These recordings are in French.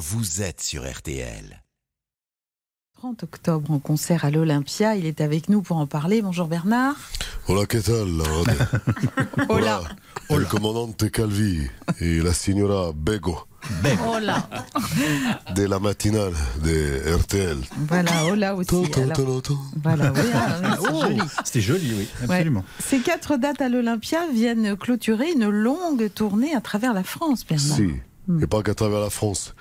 vous êtes sur RTL. 30 octobre en concert à l'Olympia. Il est avec nous pour en parler. Bonjour Bernard. Hola, ¿qué tal? Hola. El comandante Calvi et la signora Bego Hola. de la matinale de RTL. Voilà, hola aussi. Alors, voilà, oui, ah, c'est Oh, joli. C'était joli, oui, Ouais. absolument. Ces quatre dates à l'Olympia viennent clôturer une longue tournée à travers la France, Bernard. Si, et pas qu'à travers la France.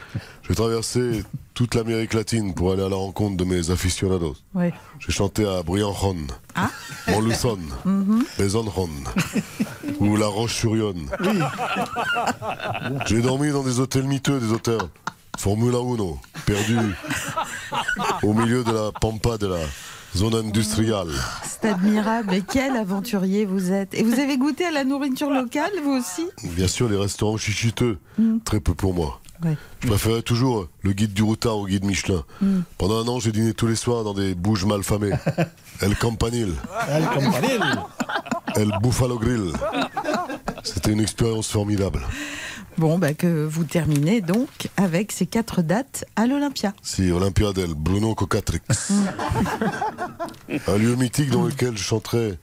J'ai traversé toute l'Amérique latine pour aller à la rencontre de mes aficionados. J'ai chanté à Briançon, Ah. Montluçon, Besançon ou La Roche-sur-Yon. J'ai dormi dans des hôtels miteux, des hôtels Formula 1, perdus au milieu de la pampa de la zone industrielle. C'est admirable. Et quel aventurier vous êtes. Et vous avez goûté à la nourriture locale, vous aussi? Bien sûr, les restaurants chichiteux, très peu pour moi. Ouais. Je préférais toujours le guide du routard au guide Michelin. Pendant un an, j'ai dîné tous les soirs dans des bouges mal famées. El Campanile, El Campanile. El Buffalo Grill. C'était une expérience formidable. Bon, bah, que vous terminez donc avec ces quatre dates à l'Olympia. Si, Olympia del Bruno Cocatrix. un lieu mythique dans lequel je chanterai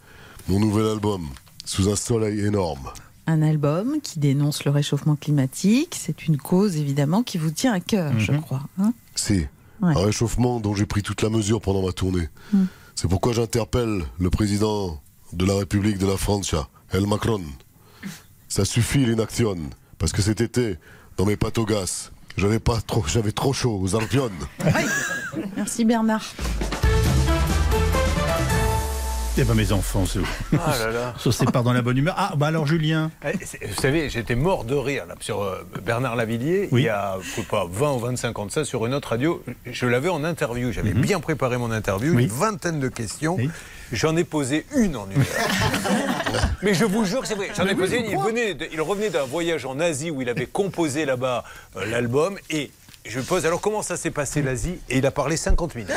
mon nouvel album, sous un soleil énorme. Un album qui dénonce le réchauffement climatique. C'est une cause évidemment qui vous tient à cœur, je crois. hein. Si, Ouais. un réchauffement dont j'ai pris toute la mesure pendant ma tournée. C'est pourquoi j'interpelle le président de la République de la Francia, El Macron. Ça suffit l'inaction, parce que cet été, dans mes pâtes au gaz, j'avais pas trop, j'avais trop chaud aux Alpionnes. Merci Bernard. Eh ben mes enfants, c'est Ah là là. Ça se sépare dans la bonne humeur. Ah, bah alors Julien. Eh, Vous savez, j'étais mort de rire là, sur euh, Bernard Lavillier, Oui. il y a je sais pas, 20 ou 25 ans de ça, sur une autre radio. Je l'avais en interview, j'avais bien préparé mon interview, Mhm. Oui. une vingtaine de questions. Oui. J'en ai posé une en une heure. Mais je vous jure que c'est vrai, j'en ai posé une. Il, venait de- il revenait d'un voyage en Asie où il avait composé là-bas euh, l'album et. Je pose alors comment ça s'est passé l'Asie? Et il a parlé 50 minutes.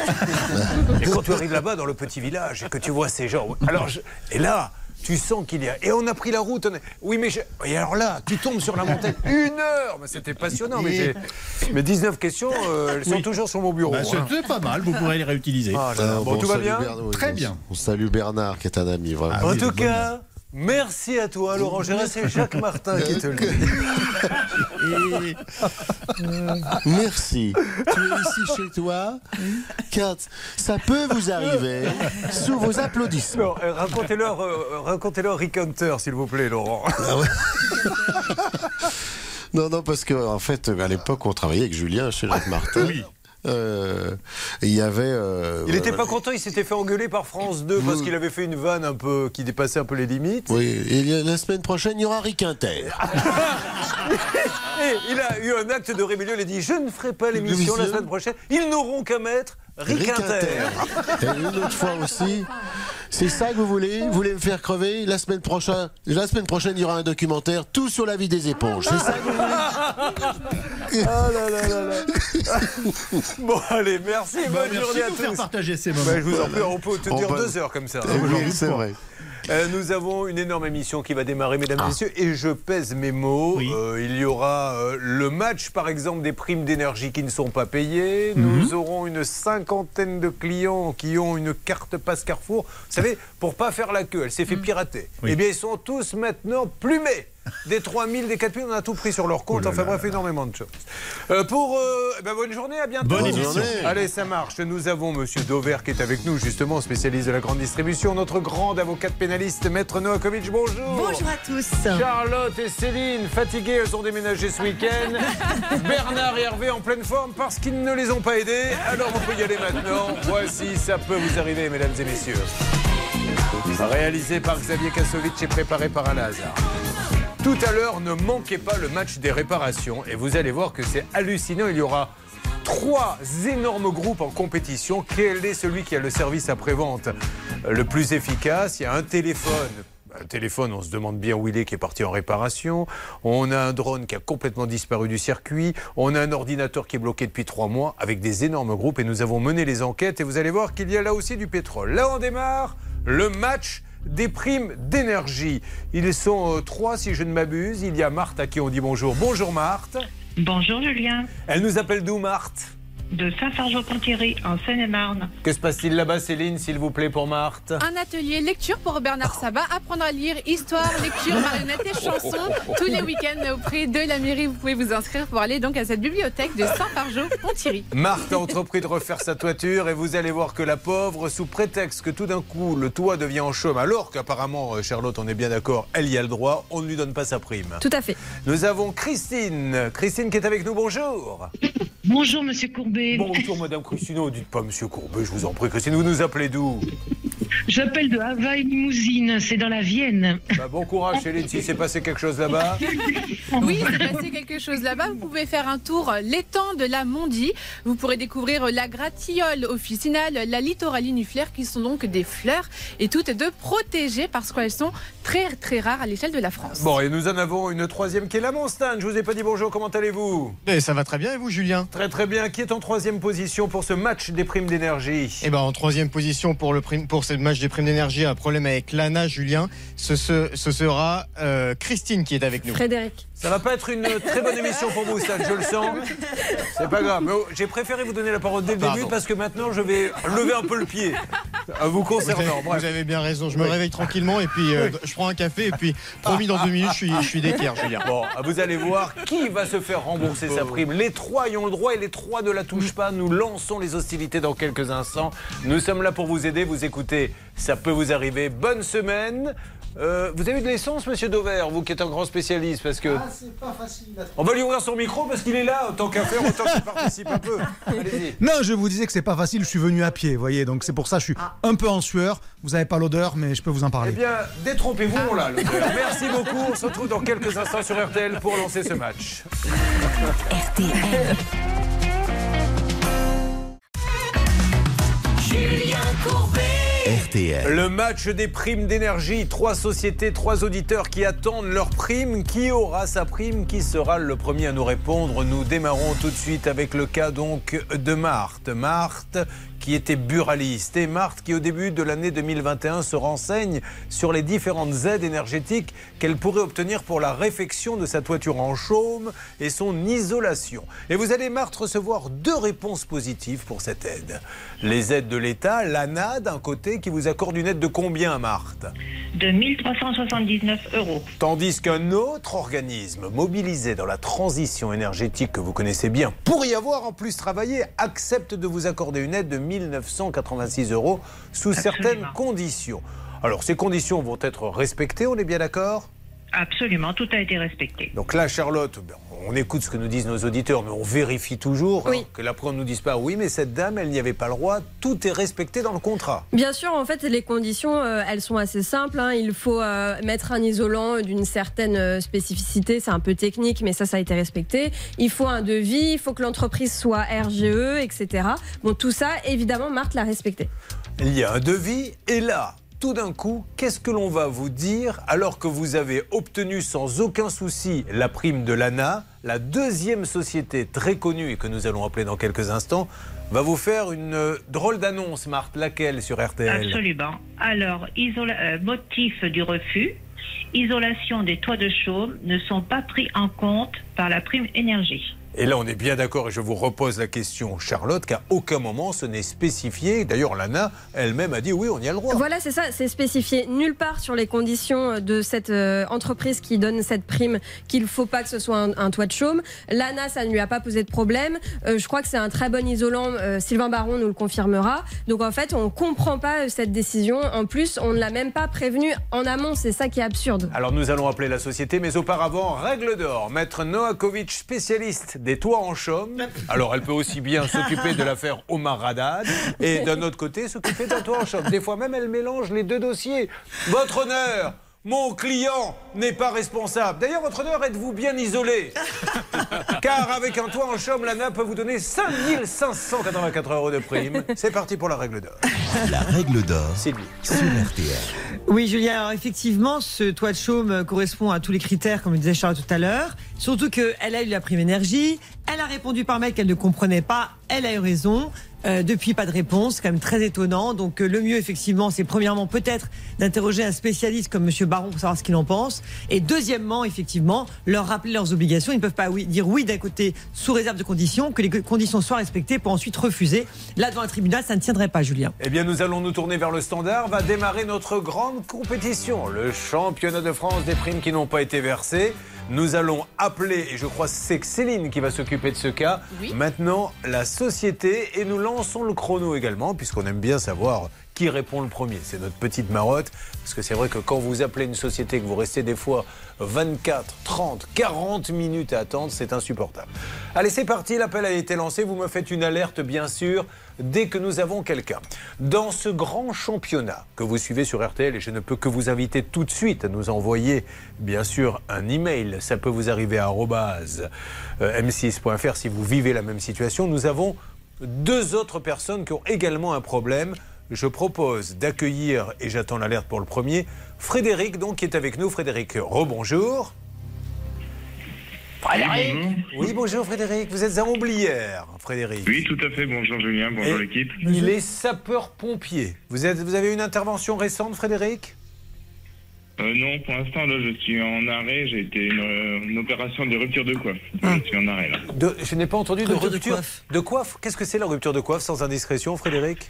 Et quand tu arrives là-bas dans le petit village et que tu vois ces gens, alors je- et là tu sens qu'il y a et on a pris la route. on Oui mais je- et alors là tu tombes sur la montagne une heure, mais c'était passionnant. Mais, mais 19 questions, euh, elles sont Oui. toujours sur mon bureau. Bah, hein. c'est pas mal, vous pourrez les réutiliser. Ah là là, bon, tout va salut bien. Bernard, oui, Très bien. On salue Bernard, qui est un ami, vraiment. Ah En oui, tout cas. Merci à toi, Laurent Gérard. C'est Jacques Martin qui te le dit. Merci. tu es ici chez toi, car ça peut vous arriver sous vos applaudissements. Euh, Racontez-leur euh, Rick Hunter, s'il vous plaît, Laurent. Non, non, parce que en fait, à l'époque, on travaillait avec Julien chez Jacques Martin. Oui. Euh, il y avait. euh, Il n'était pas content, il s'était fait engueuler par France 2 parce qu'il avait fait une vanne un peu qui dépassait un peu les limites. Oui, et la semaine prochaine, il y aura Rick Inter. Et il a eu un acte de rébellion, il a dit Je ne ferai pas l'émission la semaine prochaine. Ils n'auront qu'à mettre Rick, Rick Inter. Et une autre fois aussi. C'est ça que vous voulez? Vous voulez me faire crever? La semaine prochaine, la semaine prochaine, il y aura un documentaire tout sur la vie des éponges. C'est ça que vous voulez? Ah là là là là. Bon, allez, merci, Bah, bonne merci journée de à nous faire tous. partager ces moments. Bah, je vous en prie, on peut On tenir va- deux heures comme ça. Oui, c'est vrai. Euh, nous avons une énorme émission qui va démarrer, mesdames et messieurs, et je pèse mes mots. Oui. Euh, il y aura euh, le match, par exemple, des primes d'énergie qui ne sont pas payées. Nous aurons une cinquantaine de clients qui ont une carte passe Carrefour. Vous savez, pour pas faire la queue, elle s'est fait pirater. Oui. Eh bien, ils sont tous maintenant plumés. Des 3000, des 4000, on a tout pris sur leur compte. Oh là enfin là bref, énormément de choses. Euh, pour. euh, eh ben, bonne journée, à bientôt. Bonne émission. journée. Allez, ça marche. Nous avons Monsieur Dover qui est avec nous, justement, spécialiste de la grande distribution. Notre grande avocate pénaliste, Maître Noakovic, bonjour. Bonjour à tous. Charlotte et Céline, fatiguées, elles ont déménagé ce week-end. Bernard et Hervé en pleine forme parce qu'ils ne les ont pas aidés. Alors on peut y aller maintenant. Voici, ça peut vous arriver, mesdames et messieurs. Réalisé par Xavier Kassovitch et préparé par Alain Hazard. Tout à l'heure, ne manquez pas le match des réparations et vous allez voir que c'est hallucinant. Il y aura trois énormes groupes en compétition. Quel est celui qui a le service après-vente le plus efficace? Il y a un téléphone. Un téléphone, on se demande bien où il est, qui est parti en réparation. On a un drone qui a complètement disparu du circuit. On a un ordinateur qui est bloqué depuis trois mois avec des énormes groupes. Et nous avons mené les enquêtes. Et vous allez voir qu'il y a là aussi du pétrole. Là, on démarre le match des primes d'énergie. Ils sont euh, trois, si je ne m'abuse. Il y a Marthe à qui on dit bonjour. Bonjour Marthe. Bonjour Julien, Elle nous appelle d'où, Marthe? De Saint-Fargeau-Ponthierry en Seine-et-Marne. Que se passe-t-il là-bas, Céline, s'il vous plaît, pour Marthe? Un atelier lecture pour Bernard Sabat, apprendre à lire histoire, lecture, marionnettes et chansons tous les week-ends auprès de la mairie. Vous pouvez vous inscrire pour aller donc à cette bibliothèque de Saint-Fargeau-Ponthierry. Marthe a entrepris de refaire sa toiture et vous allez voir que la pauvre, sous prétexte que tout d'un coup le toit devient en chaume, alors qu'apparemment, euh, Charlotte, on est bien d'accord, elle y a le droit, on ne lui donne pas sa prime. Tout à fait. Nous avons Christine. Christine qui est avec nous, bonjour. Bonjour Monsieur Courbet. Bonjour Madame Christine, ne dites pas Monsieur Courbet, je vous en prie. Christine, vous nous appelez d'où? J'appelle de Havaï Limousine, c'est dans la Vienne. Bah, Bon courage Céline, s'il s'est passé quelque chose là-bas? Oui, il s'est passé quelque chose là-bas. Vous pouvez faire un tour l'étang de la Mondie. Vous pourrez découvrir la gratiole officinale, la littoraliniflaire, qui sont donc des fleurs et toutes deux protégées parce qu'elles sont très très rares à l'échelle de la France. Bon, et nous en avons une troisième qui est là, mon Stan. Je vous ai pas dit bonjour, comment allez-vous? Eh, ça va très bien et vous Julien? Très très bien. Qui est en troisième position pour ce match des primes d'énergie? Eh ben en troisième position pour le prime, pour ce match des primes d'énergie, un problème avec l'ANA Julien. Ce sera euh, Christine qui est avec nous. Frédéric. Ça va pas être une très bonne émission pour vous, Stan, je le sens. C'est pas grave. Oh, j'ai préféré vous donner la parole dès le Pardon. début parce que maintenant je vais lever un peu le pied. À vous Vous avez, concernant. Bref. vous avez bien raison. Je me réveille tranquillement et puis euh, je prends un café et puis promis dans deux minutes je suis, je suis d'équerre Julien. Bon, vous allez voir qui va se faire rembourser sa prime. Les trois y ont le droit et les trois ne la touchent pas. Nous lançons les hostilités dans quelques instants. Nous sommes là pour vous aider. Vous écoutez, ça peut vous arriver. Bonne semaine. Euh, vous avez eu de l'essence, monsieur Dover, vous qui êtes un grand spécialiste, parce que. On va lui ouvrir son micro parce qu'il est là, tant qu'à faire, autant qu'il participe un peu. Allez-y. Non, je vous disais que c'est pas facile, je suis venu à pied, vous voyez, donc c'est pour ça que je suis un peu en sueur. Vous n'avez pas l'odeur, mais je peux vous en Eh parler. bien, détrompez-vous, on l'a. Merci beaucoup. On se retrouve dans quelques instants sur RTL pour lancer ce match. RTL. Le match des primes d'énergie. Trois sociétés, trois auditeurs qui attendent leur prime. Qui aura sa prime? Qui sera le premier à nous répondre? Nous démarrons tout de suite avec le cas donc de Marthe. Marthe qui était buraliste et Marthe qui au début de l'année 2021 se renseigne sur les différentes aides énergétiques qu'elle pourrait obtenir pour la réfection de sa toiture en chaume et son isolation. Et vous allez Marthe recevoir deux réponses positives pour cette aide. Les aides de l'État, l'ANA d'un côté qui vous accorde une aide de combien Marthe? De 1379 euros. Tandis qu'un autre organisme mobilisé dans la transition énergétique que vous connaissez bien, pour y avoir en plus travaillé, accepte de vous accorder une aide de 1986 euros sous certaines conditions. Alors ces conditions vont être respectées, on est bien d'accord? Absolument, tout a été respecté. Donc là, Charlotte, ben, on écoute ce que nous disent nos auditeurs, mais on vérifie toujours Oui. hein, que l'après on ne nous dise pas oui, mais cette dame, elle n'y avait pas le droit. Tout est respecté dans le contrat. Bien sûr, en fait, les conditions, euh, elles sont assez simples. hein. Il faut euh, mettre un isolant d'une certaine euh, spécificité. C'est un peu technique, mais ça, ça a été respecté. Il faut un devis, il faut que l'entreprise soit RGE, etc. Bon, tout ça, évidemment, Marthe l'a respecté. Il y a un devis et là, tout d'un coup, qu'est-ce que l'on va vous dire alors que vous avez obtenu sans aucun souci la prime de l'ANA? La deuxième société très connue et que nous allons appeler dans quelques instants va vous faire une euh, drôle d'annonce, Marthe. Laquelle sur RTL Absolument. Alors, euh, motif du refus, isolation des toits de chaume ne sont pas pris en compte par la prime énergie. Et là, on est bien d'accord et je vous repose la question, Charlotte, qu'à aucun moment ce n'est spécifié. D'ailleurs, l'ANA elle-même a dit oui, on y a le droit. Voilà, c'est ça, c'est spécifié nulle part sur les conditions de cette euh, entreprise qui donne cette prime qu'il ne faut pas que ce soit un, un toit de chaume. L'ANA, ça ne lui a pas posé de problème. Euh, je crois que c'est un très bon isolant. euh, Sylvain Baron nous le confirmera. Donc en fait, on ne comprend pas euh, cette décision. En plus, on ne l'a même pas prévenu en amont. C'est ça qui est absurde. Alors nous allons appeler la société, mais auparavant, règle d'or, maître Noakovic, spécialiste des toits en chaume. Alors elle peut aussi bien s'occuper de l'affaire Omar Haddad et d'un autre côté s'occuper d'un toit en chaume. Des fois même elle mélange les deux dossiers. Votre honneur mon client n'est pas responsable. D'ailleurs, votre honneur, êtes-vous bien isolé Car avec un toit en chaume, l'ANA peut vous donner 5584 euros de prime. C'est parti pour la règle d'or. La règle d'or Sylvie. sur RTL. Oui, Julien, alors effectivement, ce toit de chaume euh, correspond à tous les critères, comme le disait Charles tout à l'heure. Surtout qu'elle a eu la prime énergie. Elle a répondu par mail qu'elle ne comprenait pas elle a eu raison. Euh, depuis, pas de réponse, c'est quand même très étonnant. Donc, euh, le mieux, effectivement, c'est premièrement peut-être d'interroger un spécialiste comme Monsieur Baron pour savoir ce qu'il en pense. Et deuxièmement, effectivement, leur rappeler leurs obligations. Ils ne peuvent pas dire oui d'un côté sous réserve de conditions, que les conditions soient respectées pour ensuite refuser. Là, devant un tribunal, ça ne tiendrait pas, Julien. Eh bien, nous allons nous tourner vers le standard. Va démarrer notre grande compétition, le championnat de France des primes qui n'ont pas été versées. Nous allons appeler, et je crois que c'est Céline qui va s'occuper de ce cas, Oui. maintenant la société, et nous lançons le chrono également, puisqu'on aime bien savoir qui répond le premier. C'est notre petite marotte, parce que c'est vrai que quand vous appelez une société, que vous restez des fois 24, 30, 40 minutes à attendre, c'est insupportable. Allez, c'est parti, l'appel a été lancé, vous me faites une alerte, bien sûr, dès que nous avons quelqu'un. Dans ce grand championnat que vous suivez sur RTL, et je ne peux que vous inviter tout de suite à nous envoyer, bien sûr, un email. Ça peut vous arriver à euh, m6.fr si vous vivez la même situation. Nous avons deux autres personnes qui ont également un problème. Je propose d'accueillir, et j'attends l'alerte pour le premier, Frédéric, donc, qui est avec nous. Frédéric, rebonjour. Frédéric Oui, bonjour Frédéric. Vous êtes à Omblière, Frédéric. Oui, tout à fait. Bonjour Julien, bonjour l'équipe. Il est sapeur-pompier. Vous, êtes, vous avez une intervention récente, Frédéric? Euh, non, pour l'instant, là, je suis en arrêt. J'ai été une, une opération de rupture de coiffe. Je suis en arrêt, là. De- Je n'ai pas entendu de Rupture de rupture coiffe. de coiffe. Qu'est-ce que c'est la rupture de coiffe sans indiscrétion, Frédéric?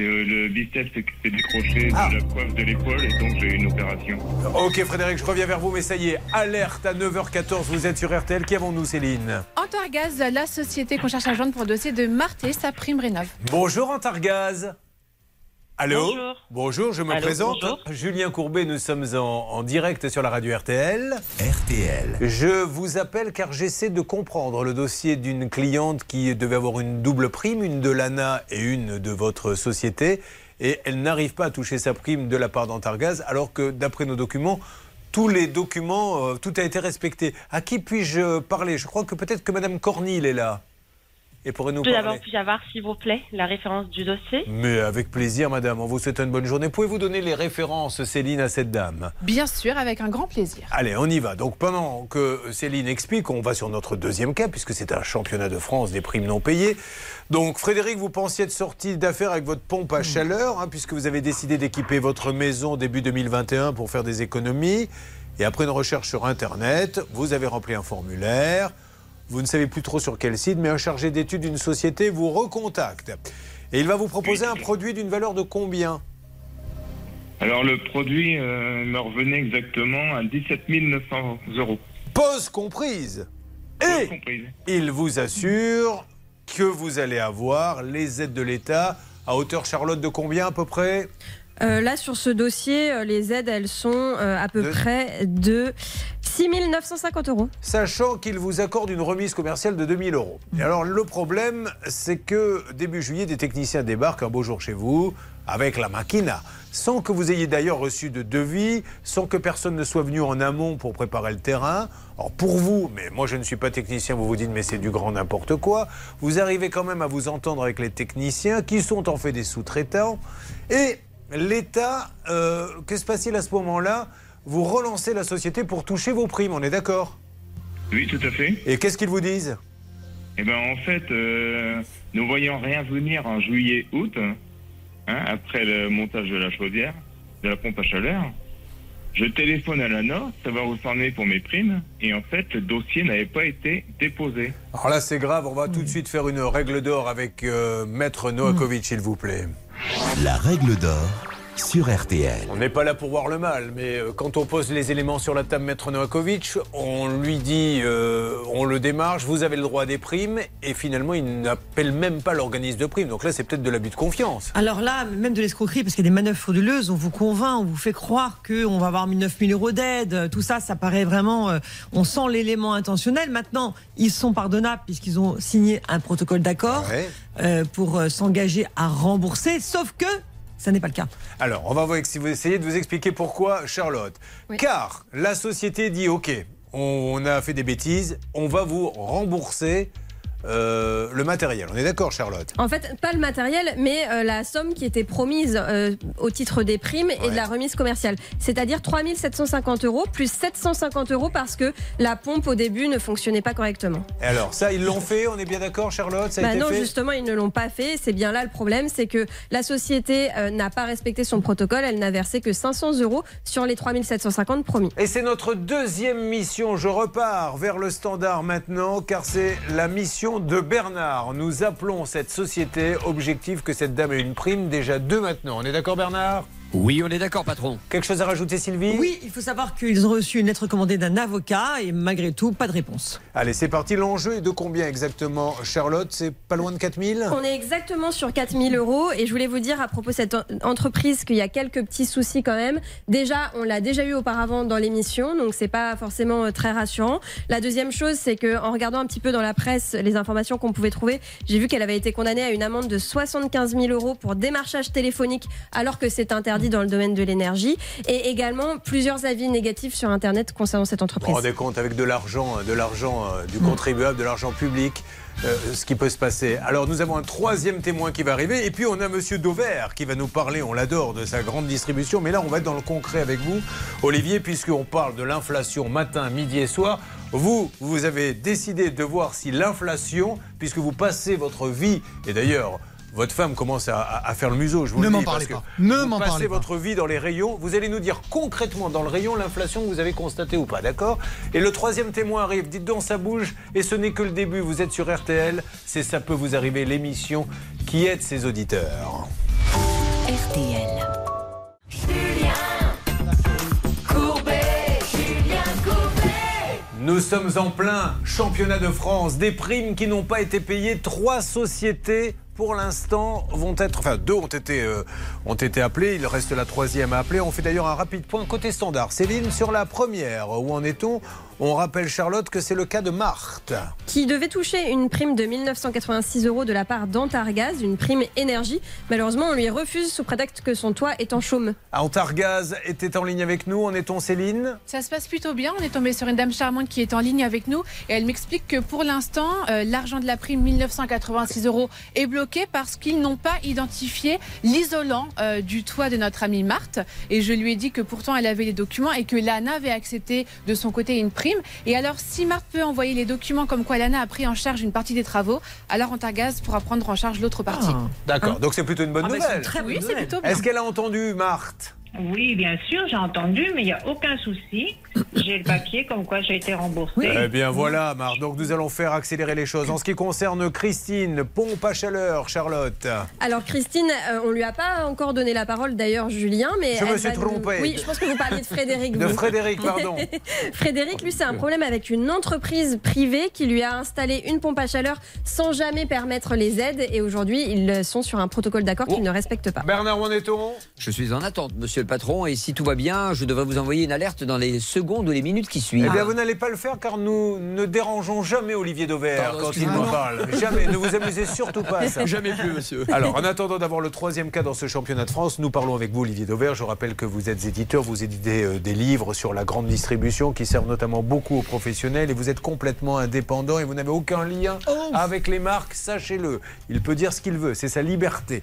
Euh, le biceps s'est décroché Ah. de la coiffe de l'épaule et donc j'ai une opération. Ok Frédéric, je reviens vers vous, mais ça y est, alerte à 9h14, vous êtes sur RTL. Qui avons-nous, Céline? Antargaz, la société qu'on cherche à joindre pour le dossier de Marté, sa prime rénov. Bonjour Antargaz. Allô Bonjour. Bonjour, je me Allô, présente. bonjour. Julien Courbet, nous sommes en, en direct sur la radio RTL. RTL. Je vous appelle car j'essaie de comprendre le dossier d'une cliente qui devait avoir une double prime, une de l'ANA et une de votre société. Et elle n'arrive pas à toucher sa prime de la part d'Antargaz, alors que d'après nos documents, tous les documents, euh, tout a été respecté. À qui puis-je parler? Je crois que peut-être que Madame Cornille est là. Et pourrait nous Tout d'abord, parler. puis-je avoir, s'il vous plaît, la référence du dossier Mais avec plaisir, madame. On vous souhaite une bonne journée. Pouvez-vous donner les références, Céline, à cette dame? Bien sûr, avec un grand plaisir. Allez, on y va. Donc pendant que Céline explique, on va sur notre deuxième cas, puisque c'est un championnat de France des primes non payées. Donc Frédéric, vous pensiez être sorti d'affaires avec votre pompe à chaleur, hein, puisque vous avez décidé d'équiper votre maison début 2021 pour faire des économies. Et après une recherche sur Internet, vous avez rempli un formulaire. Vous ne savez plus trop sur quel site, mais un chargé d'études d'une société vous recontacte. Et il va vous proposer un produit d'une valeur de combien? Alors le produit euh, me revenait exactement à 17 900 euros. Pause comprise. Et il vous assure que vous allez avoir les aides de l'État à hauteur, Charlotte, de combien à peu près? Euh, là, sur ce dossier, euh, les aides, elles sont euh, à peu De- près de 6 950 euros. Sachant qu'il vous accorde une remise commerciale de 2000 euros. Et alors le problème, c'est que début juillet, des techniciens débarquent un beau jour chez vous avec la machina, sans que vous ayez d'ailleurs reçu de devis, sans que personne ne soit venu en amont pour préparer le terrain. Alors pour vous, mais moi je ne suis pas technicien, vous vous dites mais c'est du grand n'importe quoi. Vous arrivez quand même à vous entendre avec les techniciens qui sont en fait des sous-traitants. Et l'État, euh, que se passe-t-il à ce moment-là? Vous relancez la société pour toucher vos primes, on est d'accord? Oui, tout à fait. Et qu'est-ce qu'ils vous disent? Eh ben en fait, euh, ne voyant rien venir en juillet-août, hein, après le montage de la chaudière, de la pompe à chaleur, je téléphone à l'ANA, savoir où c'en est pour mes primes, et en fait, le dossier n'avait pas été déposé. Alors là, c'est grave, on va tout de suite faire une règle d'or avec euh, Maître Noakovic, s'il vous plaît. La règle d'or sur RTL. On n'est pas là pour voir le mal, mais euh, quand on pose les éléments sur la table, Maître Noakovic, on lui dit, euh, on le démarche, vous avez le droit à des primes, et finalement, il n'appelle même pas l'organisme de primes. Donc là, c'est peut-être de l'abus de confiance. Alors là, même de l'escroquerie, parce qu'il y a des manœuvres frauduleuses, on vous convainc, on vous fait croire qu'on va avoir 9 000 euros d'aide. Tout ça, ça paraît vraiment. euh, on sent l'élément intentionnel. Maintenant, ils sont pardonnables puisqu'ils ont signé un protocole d'accord euh, pour euh, s'engager à rembourser, sauf que ça n'est pas le cas. Alors, on va voir si vous essayez de vous expliquer pourquoi, Charlotte. Car la société dit OK, on a fait des bêtises, on va vous rembourser euh, le matériel. On est d'accord, Charlotte? En fait, pas le matériel, mais euh, la somme qui était promise euh, au titre des primes et de la remise commerciale. C'est-à-dire 3750 euros plus 750 euros parce que la pompe au début ne fonctionnait pas correctement. Et alors, ça, ils l'ont fait, on est bien d'accord, Charlotte? Ça a Bah été non, fait? justement, ils ne l'ont pas fait. C'est bien là le problème, c'est que la société n'a pas respecté son protocole. Elle n'a versé que 500 euros sur les 3750 promis. Et c'est notre deuxième mission. Je repars vers le standard maintenant, car c'est la mission de Bernard. Nous appelons cette société. Objectif que cette dame ait une prime, déjà deux maintenant. On est d'accord, Bernard? Oui, on est d'accord, patron. Quelque chose à rajouter, Sylvie? Oui, il faut savoir qu'ils ont reçu une lettre commandée d'un avocat et malgré tout, pas de réponse. Allez, c'est parti. L'enjeu est de combien exactement, Charlotte? C'est pas loin de 4000 On est exactement sur 4000 euros et je voulais vous dire à propos de cette en- entreprise qu'il y a quelques petits soucis quand même. Déjà, on l'a déjà eu auparavant dans l'émission, donc c'est pas forcément euh, très rassurant. La deuxième chose, c'est que en regardant un petit peu dans la presse les informations qu'on pouvait trouver, j'ai vu qu'elle avait été condamnée à une amende de 75 000 euros pour démarchage téléphonique alors que c'est interdit dans le domaine de l'énergie et également plusieurs avis négatifs sur Internet concernant cette Vous entreprise. vous rendez compte avec de l'argent, de l'argent euh, du contribuable, de l'argent public, euh, ce qui peut se passer. Alors nous avons un troisième témoin qui va arriver et puis on a Monsieur Dauvert qui va nous parler, on l'adore, de sa grande distribution. Mais là on va être dans le concret avec vous, Olivier, puisqu'on parle de l'inflation matin, midi et soir. Vous, vous avez décidé de voir si l'inflation, puisque vous passez votre vie, et d'ailleurs votre femme commence à, à- à faire le museau, je vous Ne le m'en dis, parlez parce que pas. Ne vous m'en passez parlez pas. votre vie dans les rayons. Vous allez nous dire concrètement dans le rayon l'inflation que vous avez constatée ou pas, d'accord? Et le troisième témoin arrive. Dites donc, ça bouge. Et ce n'est que le début. Vous êtes sur RTL. C'est Ça peut vous arriver, l'émission qui aide ses auditeurs. RTL. Nous sommes en plein championnat de France. Des primes qui n'ont pas été payées. Trois sociétés. Pour l'instant, vont être, enfin deux ont été, euh, ont été appelées. Il reste la troisième à appeler. On fait d'ailleurs un rapide point côté standard. Céline, sur la première, où en est-on On rappelle Charlotte que c'est le cas de Marthe. qui devait toucher une prime de 1986 euros de la part d'Antargaz, une prime énergie. Malheureusement, on lui refuse sous prétexte que son toit est en chaume. Antargaz était en ligne avec nous. En est-on Céline Ça se passe plutôt bien. On est tombé sur une dame charmante qui est en ligne avec nous et elle m'explique que pour l'instant, euh, l'argent de la prime 1986 euros est bloqué parce qu'ils n'ont pas identifié l'isolant euh, du toit de notre amie Marthe. Et je lui ai dit que pourtant elle avait les documents et que l'ANA avait accepté de son côté une prime. Et alors, si Marthe peut envoyer les documents comme quoi l'ANA a pris en charge une partie des travaux, alors Antargaz pourra prendre en charge l'autre partie. D'accord, Hein donc c'est plutôt une bonne Ah, c'est nouvelle. une très bonne Oui, nouvelle. plutôt bien. Est-ce qu'elle a entendu Marthe? Oui, bien sûr, j'ai entendu, mais il n'y a aucun souci. J'ai le papier comme quoi j'ai été remboursée. Eh bien voilà, Marthe. Donc nous allons faire accélérer les choses. En ce qui concerne Christine, pompe à chaleur, Charlotte. Alors Christine, euh, on lui a pas encore donné la parole d'ailleurs Julien, mais Je me elle suis nous- trompé. Oui, je pense que vous parliez de Frédéric. De. Frédéric, pardon. Frédéric, lui, c'est un problème avec une entreprise privée qui lui a installé une pompe à chaleur sans jamais permettre les aides et aujourd'hui ils sont sur un protocole d'accord qu'ils ne respectent pas. Bernard, où en est-on Je suis en attente, monsieur le patron, et si tout va bien, je devrais vous envoyer une alerte dans les secondes ou les minutes qui suivent. Eh bien, vous n'allez pas le faire car nous ne dérangeons jamais Olivier Dauvert Pardon, quand il nous parle. Jamais. Ne vous amusez surtout pas à ça. Jamais plus, monsieur. Alors, en attendant d'avoir le troisième cas dans ce championnat de France, nous parlons avec vous, Olivier Dauvert. Je rappelle que vous êtes éditeur, vous éditez euh, des livres sur la grande distribution qui servent notamment beaucoup aux professionnels et vous êtes complètement indépendant et vous n'avez aucun lien avec les marques, sachez-le. Il peut dire ce qu'il veut, c'est sa liberté.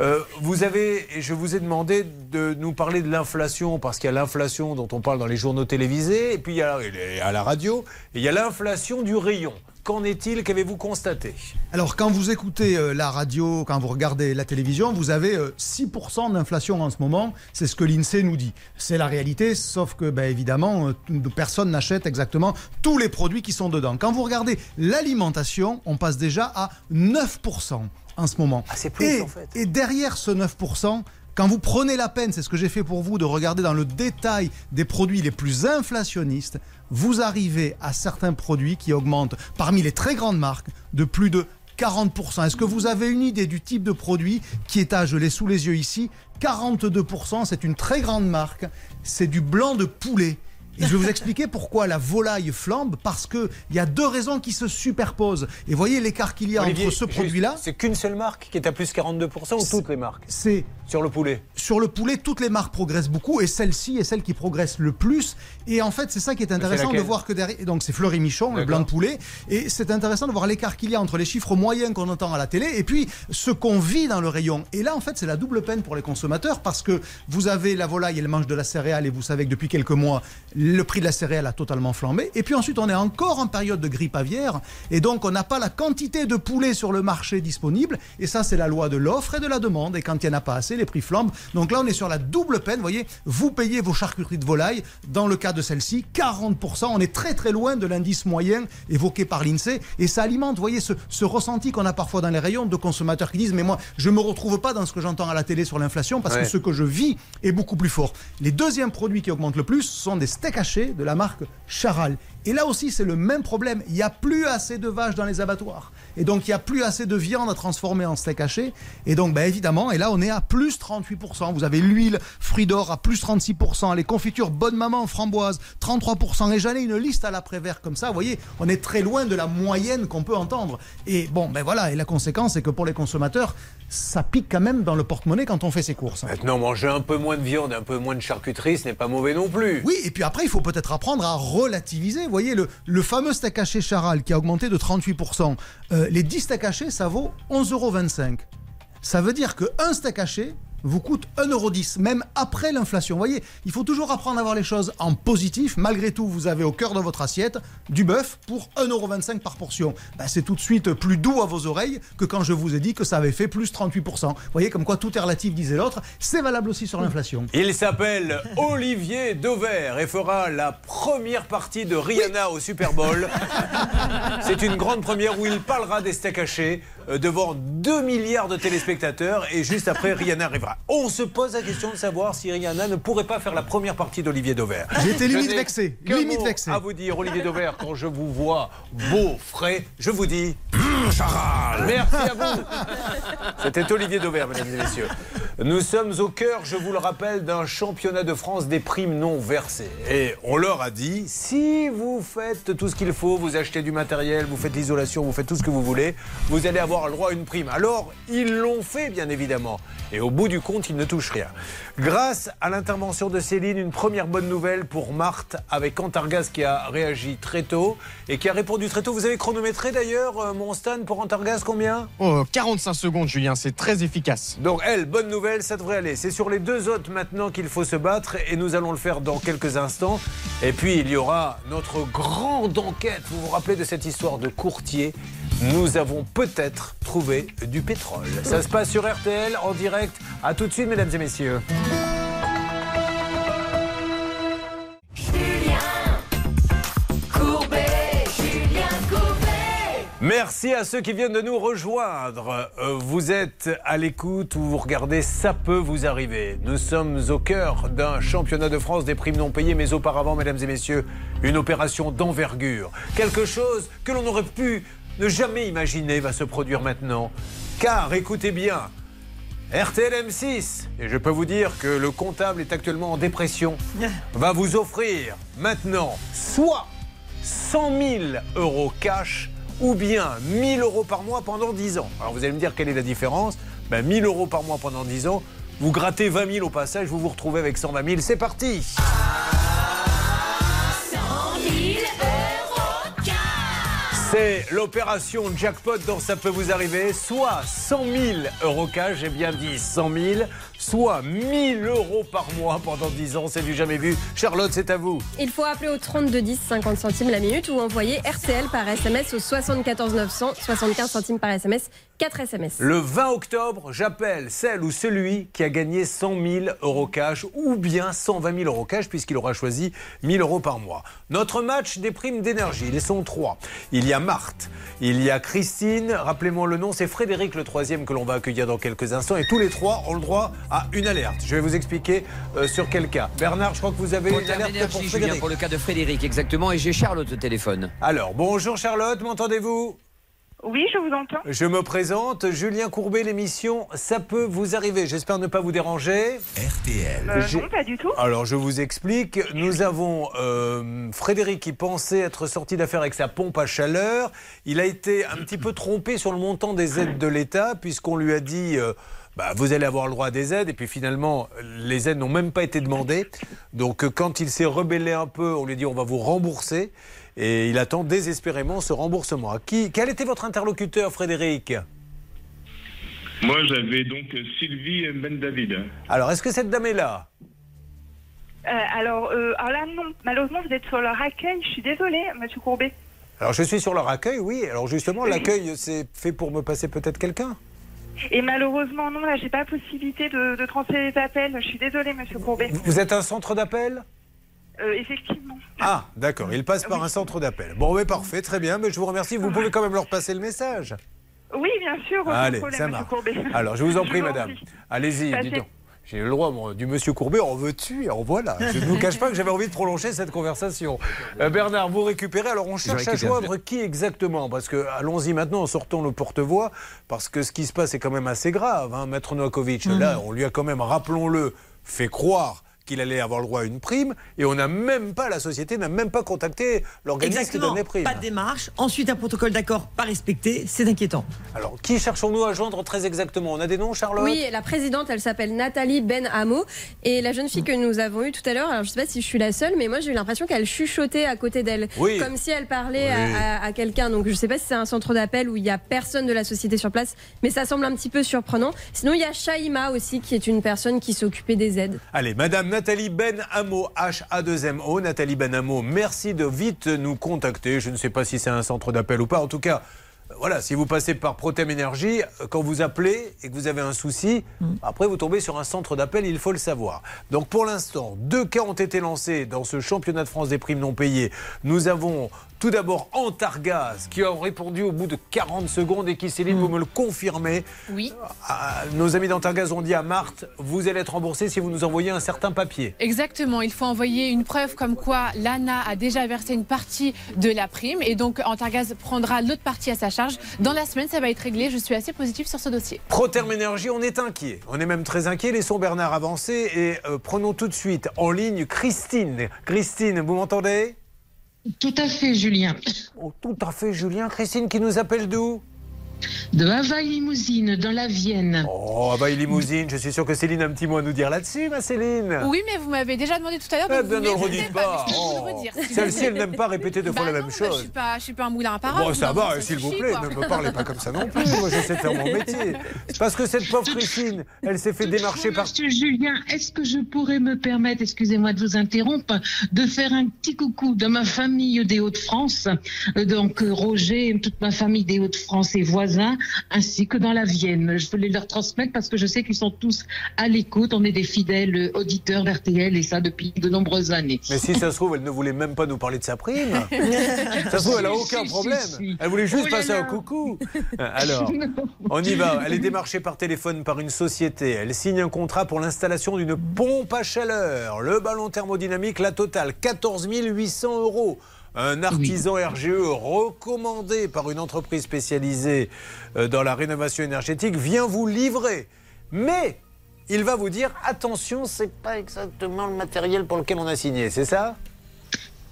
Euh, vous avez, et je vous ai demandé de nous parler de l'inflation parce qu'il y a l'inflation dont on parle dans les journaux télévisés et puis il y a à la radio et il y a l'inflation du rayon. Qu'en est-il? Qu'avez-vous constaté? Alors, quand vous écoutez euh, la radio, quand vous regardez la télévision, vous avez euh, 6% d'inflation en ce moment. C'est ce que l'INSEE nous dit. C'est la réalité, sauf que, ben, évidemment, euh, personne n'achète exactement tous les produits qui sont dedans. Quand vous regardez l'alimentation, on passe déjà à 9% en ce moment. Ah, c'est plus, et, en fait. et derrière ce 9%, quand vous prenez la peine, c'est ce que j'ai fait pour vous, de regarder dans le détail des produits les plus inflationnistes, vous arrivez à certains produits qui augmentent parmi les très grandes marques de plus de 40%. Est-ce que vous avez une idée du type de produit qui est à, je l'ai sous les yeux ici, 42%, c'est une très grande marque, c'est du blanc de poulet. Et je vais vous expliquer pourquoi la volaille flambe, parce qu'il y a deux raisons qui se superposent. Et voyez l'écart qu'il y a Olivier, entre ce produit-là. C'est qu'une seule marque qui est à plus 42% ou toutes les marques C'est Sur le poulet sur le poulet, toutes les marques progressent beaucoup et celle-ci est celle qui progresse le plus. Et en fait, c'est ça qui est intéressant de voir que derrière. Donc, c'est Fleury Michon, le blanc de poulet. Et c'est intéressant de voir l'écart qu'il y a entre les chiffres moyens qu'on entend à la télé et puis ce qu'on vit dans le rayon. Et là, en fait, c'est la double peine pour les consommateurs parce que vous avez la volaille, elle mange de la céréale et vous savez que depuis quelques mois, le prix de la céréale a totalement flambé. Et puis ensuite, on est encore en période de grippe aviaire et donc on n'a pas la quantité de poulet sur le marché disponible. Et ça, c'est la loi de l'offre et de la demande. Et quand il n'y en a pas assez, les prix flambent. Donc là, on est sur la double peine. Vous voyez, vous payez vos charcuteries de volaille. Dans le cas de celle-ci, 40%. On est très très loin de l'indice moyen évoqué par l'INSEE. Et ça alimente, vous voyez, ce, ce ressenti qu'on a parfois dans les rayons de consommateurs qui disent Mais moi, je ne me retrouve pas dans ce que j'entends à la télé sur l'inflation parce Ouais. que ce que je vis est beaucoup plus fort. Les deuxièmes produits qui augmentent le plus sont des steaks de la marque Charal. Et là aussi, c'est le même problème. Il n'y a plus assez de vaches dans les abattoirs. Et donc, il n'y a plus assez de viande à transformer en steak haché. Et donc, ben, évidemment, et là, on est à plus 38%. Vous avez l'huile fruits d'or à plus 36%, les confitures Bonne Maman framboise 33%. Et ai une liste à l'après-vert comme ça. Vous voyez, on est très loin de la moyenne qu'on peut entendre. Et bon, ben voilà. Et la conséquence, c'est que pour les consommateurs, ça pique quand même dans le porte-monnaie quand on fait ses courses. Maintenant, manger un peu moins de viande, un peu moins de charcuterie, ce n'est pas mauvais non plus. Oui, et puis après, il faut peut-être apprendre à relativiser. Vous voyez, le, le fameux steak haché Charal qui a augmenté de 38%, euh, les 10 steaks hachés, ça vaut 11,25 euros. Ça veut dire qu'un steak haché vous coûte 1,10€, même après l'inflation. Vous voyez, il faut toujours apprendre à voir les choses en positif. Malgré tout, vous avez au cœur de votre assiette du bœuf pour 1,25€ par portion. Ben, c'est tout de suite plus doux à vos oreilles que quand je vous ai dit que ça avait fait plus 38%. Vous voyez, comme quoi tout est relatif, disait l'autre. C'est valable aussi sur l'inflation. Il s'appelle Olivier Dauvert et fera la première partie de Rihanna au Super Bowl. C'est une grande première où il parlera des steaks hachés devant 2 milliards de téléspectateurs et juste après Rihanna arrivera. On se pose la question de savoir si Rihanna ne pourrait pas faire la première partie d'Olivier Dauvert. J'étais limite vexé, limite vexé. À vous dire, Olivier Dauvert, quand je vous vois beau, frais, je vous dis. Charal Merci à vous C'était Olivier Dauvert, mesdames et messieurs. Nous sommes au cœur, je vous le rappelle, d'un championnat de France des primes non versées. Et on leur a dit, si vous faites tout ce qu'il faut, vous achetez du matériel, vous faites l'isolation, vous faites tout ce que vous voulez, vous allez avoir le droit à une prime. Alors, ils l'ont fait, bien évidemment. Et au bout du compte, ils ne touchent rien. Grâce à l'intervention de Céline, une première bonne nouvelle pour Marthe avec Antargaz qui a réagi très tôt et qui a répondu très tôt. Vous avez chronométré d'ailleurs euh, mon pour Antargaz combien Oh, 45 secondes, Julien, c'est très efficace. Donc elle, bonne nouvelle, ça devrait aller. C'est sur les deux autres maintenant qu'il faut se battre et nous allons le faire dans quelques instants. Et puis il y aura notre grande enquête. Vous vous rappelez de cette histoire de courtier? Nous avons peut-être trouvé du pétrole. Ça se passe sur RTL en direct. À tout de suite, mesdames et messieurs. Merci à ceux qui viennent de nous rejoindre. Euh, Vous êtes à l'écoute ou vous regardez Ça peut vous arriver. Nous sommes au cœur d'un championnat de France des primes non payées, mais auparavant, mesdames et messieurs, une opération d'envergure. Quelque chose que l'on aurait pu ne jamais imaginer va se produire maintenant. Car, écoutez bien, RTL M6, et je peux vous dire que le comptable est actuellement en dépression, va vous offrir maintenant soit 100 000 euros cash ou bien 1000 euros par mois pendant 10 ans. Alors vous allez me dire quelle est la différence? Ben, 1000 euros par mois pendant 10 ans, vous grattez 20 000 au passage, vous vous retrouvez avec 120 000. C'est parti C'est l'opération jackpot dont ça peut vous arriver. Soit 100 000 euros cash, j'ai bien dit 100 000, soit 1000 euros par mois pendant 10 ans. C'est du jamais vu. Charlotte, c'est à vous. Il faut appeler au 32 10 50 centimes la minute ou envoyer RTL par SMS au 74 900 75 centimes par SMS 4 SMS. Le 20 octobre, j'appelle celle ou celui qui a gagné 100 000 euros cash ou bien 120 000 euros cash puisqu'il aura choisi 1000 euros par mois. Notre match des primes d'énergie, ils sont trois. Il y a Marthe, il y a Christine, rappelez-moi le nom, c'est Frédéric le troisième que l'on va accueillir dans quelques instants et tous les trois ont le droit à une alerte. Je vais vous expliquer euh, sur quel cas. Bernard, je crois que vous avez Pour une le alerte pour Julien, Frédéric. pour le cas de Frédéric, exactement. Et j'ai Charlotte au téléphone. Alors, bonjour Charlotte, m'entendez-vous? Oui, je vous entends. Je me présente, Julien Courbet, l'émission Ça peut vous arriver. J'espère ne pas vous déranger. RTL. Euh, non, pas du tout. Alors je vous explique, nous avons euh, Frédéric qui pensait être sorti d'affaire avec sa pompe à chaleur. Il a été un petit peu trompé sur le montant des aides de l'État puisqu'on lui a dit euh, bah, vous allez avoir le droit à des aides et puis finalement les aides n'ont même pas été demandées. Donc euh, quand il s'est rebellé un peu, on lui a dit on va vous rembourser et il attend désespérément ce remboursement. Qui, quel était votre interlocuteur Frédéric? Moi, j'avais donc Sylvie Ben David. Alors est-ce que cette dame est là? Euh, alors, euh, alors là, non. Malheureusement, vous êtes sur leur accueil. Je suis désolée, monsieur Courbet. Alors je suis sur leur accueil, oui. Alors justement l'accueil c'est fait pour me passer peut-être quelqu'un? Et malheureusement, non, là, j'ai pas possibilité de, de transférer les appels. Je suis désolée, monsieur Courbet. Vous êtes un centre d'appel Euh, effectivement. Ah, d'accord, il passe par un centre d'appel. Bon, mais parfait, très bien, mais je vous remercie. Vous pouvez quand même leur passer le message. Oui, bien sûr. Allez, problème, ça marche. Courbet. Alors, je vous en prie, madame. Allez-y, dis donc. J'ai le droit, moi, du monsieur Courbet, en veux-tu et en voilà. Je ne vous cache pas que j'avais envie de prolonger cette conversation. Euh, Bernard, vous récupérez. Alors, on cherche à joindre qui exactement? Parce que, allons-y maintenant, sortons le porte-voix, parce que ce qui se passe est quand même assez grave. Hein. Maître Novakovic, Mhm. là, on lui a quand même, rappelons-le, fait croire qu'il allait avoir le droit à une prime, et on n'a même pas, la société n'a même pas contacté l'organisme qui Exactement. donne les primes. Pas de démarche. Ensuite, un protocole d'accord pas respecté. C'est inquiétant. Alors, qui cherchons-nous à joindre très exactement? On a des noms, Charlotte? Oui, la présidente, elle s'appelle Nathalie Ben Hamo. Et la jeune fille que nous avons eue tout à l'heure, alors je sais pas si je suis la seule, mais moi j'ai eu l'impression qu'elle chuchotait à côté d'elle. Oui. Comme si elle parlait Oui. à, à- à quelqu'un. Donc je sais pas si c'est un centre d'appel où il y a personne de la société sur place, mais ça semble un petit peu surprenant. Sinon, il y a Shaima aussi, qui est une personne qui s'occupait des aides. Allez, Madame Nathalie Ben Hamo, H-A-2-M-O. Nathalie Ben Hamo, merci de vite nous contacter. Je ne sais pas si c'est un centre d'appel ou pas. En tout cas, euh, voilà, si vous passez par Protem Énergie, euh, quand vous appelez et que vous avez un souci, après vous tombez sur un centre d'appel, il faut le savoir. Donc pour l'instant, deux cas ont été lancés dans ce championnat de France des primes non payées. Nous avons tout d'abord Antargaz qui a répondu au bout de 40 secondes et qui, Céline, vous me le confirmez. Oui. Ah, nos amis d'Antargaz ont dit à Marthe, vous allez être remboursé si vous nous envoyez un certain papier. Exactement, il faut envoyer une preuve comme quoi l'ANA a déjà versé une partie de la prime et donc Antargaz prendra l'autre partie à sa charge. Dans la semaine, ça va être réglé. Je suis assez positive sur ce dossier. Proterme Énergie, on est inquiet. On est même très inquiet. Laissons Bernard avancer et euh, prenons tout de suite en ligne Christine. Christine, vous m'entendez? Tout à fait, Julien. Oh, tout à fait, Julien. Christine qui nous appelle d'où De Havaï Limousine, dans la Vienne. Oh, bah, limousine. Je suis sûr que Céline a un petit mot à nous dire là-dessus, ma Céline. Oui, mais vous m'avez déjà demandé tout à l'heure. Eh bien, ne le pas. Oh. redire, si vous Celle-ci, elle n'aime pas répéter deux fois la Bah même non, bah, chose. Je suis pas, je suis pas un moulin à parole. Bon, ça Non, va, s'il vous plaît, quoi. ne me parlez pas comme ça non plus. Moi, j'essaie de faire mon métier. Parce que cette pauvre Christine, elle s'est fait démarcher par. Monsieur Julien, est-ce que je pourrais me permettre, excusez-moi de vous interrompre, de faire un petit coucou de ma famille des Hauts-de-France, euh, donc euh, Roger, toute ma famille des Hauts-de-France et voisins, ainsi que dans la Vienne. Je voulais leur transmettre parce que je sais qu'ils sont tous à l'écoute. On est des fidèles euh, auditeurs d'RTL et ça depuis de nombreuses années. Mais si ça se trouve, elle ne voulait même pas nous parler de sa prime. ça se trouve, elle a Si, aucun problème. Elle voulait juste Oh là passer un coucou. Alors, on y va. Elle est démarchée par téléphone par une société. Elle signe un contrat pour l'installation d'une pompe à chaleur. Le ballon thermodynamique, la totale, 14 800 euros. Un artisan RGE recommandé par une entreprise spécialisée euh, dans la rénovation énergétique vient vous livrer. Mais il va vous dire attention, c'est pas exactement le matériel pour lequel on a signé, c'est ça?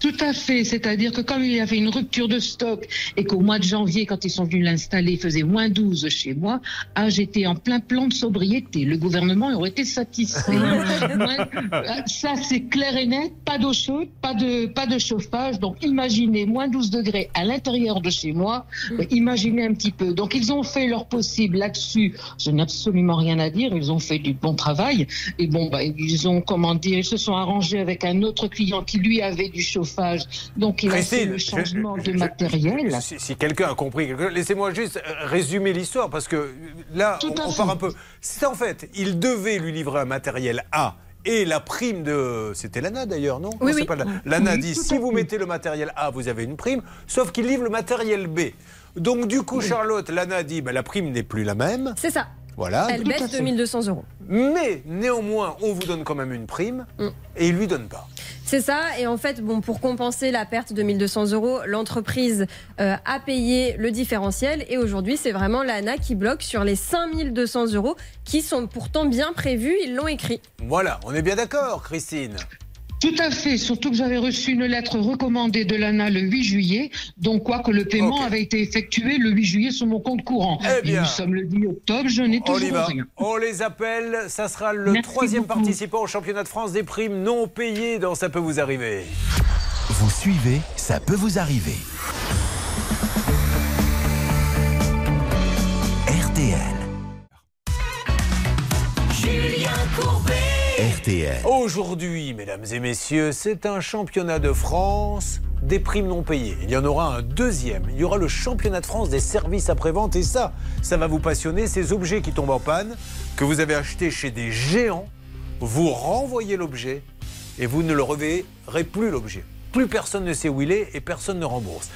Tout à fait, c'est-à-dire que comme il y avait une rupture de stock et qu'au mois de janvier, quand ils sont venus l'installer, il faisait moins 12 chez moi, ah, j'étais en plein plan de sobriété. Le gouvernement aurait été satisfait. Ça, c'est clair et net, pas d'eau chaude, pas de, pas de chauffage. Donc imaginez moins 12 degrés à l'intérieur de chez moi, imaginez un petit peu. Donc ils ont fait leur possible là-dessus. Je n'ai absolument rien à dire, ils ont fait du bon travail. Et bon, bah, ils ont, comment dire, ils se sont arrangés avec un autre client qui lui avait du chauffage. Donc il a fait Christine, le changement je- de je- matériel. Si, si quelqu'un a compris, quelque chose, laissez-moi juste euh, résumer l'histoire parce que euh, là, Tout on, part un peu. C'est en fait, il devait lui livrer un matériel A. Et la prime de. C'était l'ANA d'ailleurs, non? Oui, Non, c'est oui. pas la- L'ANA Oui, dit si vous mettez le matériel A, vous avez une prime, sauf qu'il livre le matériel B. Donc, du coup, Charlotte, l'ANA dit bah, la prime n'est plus la même. C'est ça. Voilà. Elle baisse de 1200 euros. Mais néanmoins, on vous donne quand même une prime et il lui donne pas. C'est ça. Et en fait, bon, pour compenser la perte de 1200 euros, l'entreprise euh, a payé le différentiel. Et aujourd'hui, c'est vraiment l'ANA qui bloque sur les 5200 euros qui sont pourtant bien prévus. Ils l'ont écrit. Voilà, on est bien d'accord, Christine. Tout à fait, surtout que j'avais reçu une lettre recommandée de l'ANA le 8 juillet, donc quoi que le paiement avait été effectué le 8 juillet sur mon compte courant. Eh bien. Et nous sommes le 10 octobre, je n'ai toujours va. rien. On les appelle. Ça sera le Merci troisième beaucoup. participant au championnat de France des primes non payées dans Ça peut vous arriver. Vous suivez, ça peut vous arriver. RTL. Julien Courbet. Aujourd'hui, mesdames et messieurs, c'est un championnat de France des primes non payées. Il y en aura un deuxième. Il y aura le championnat de France des services après-vente. Et ça, ça va vous passionner. Ces objets qui tombent en panne, que vous avez achetés chez des géants, vous renvoyez l'objet et vous ne le reverrez plus l'objet. Plus personne ne sait où il est et personne ne rembourse.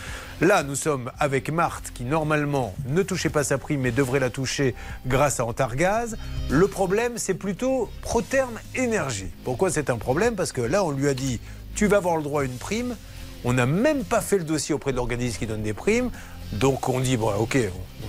Là, nous sommes avec Marthe qui normalement ne touchait pas sa prime mais devrait la toucher grâce à Antargaz. Le problème, c'est plutôt Proterme Énergie. Pourquoi c'est un problème? Parce que là, on lui a dit tu vas avoir le droit à une prime. On n'a même pas fait le dossier auprès de l'organisme qui donne des primes. Donc on dit, bon, ok,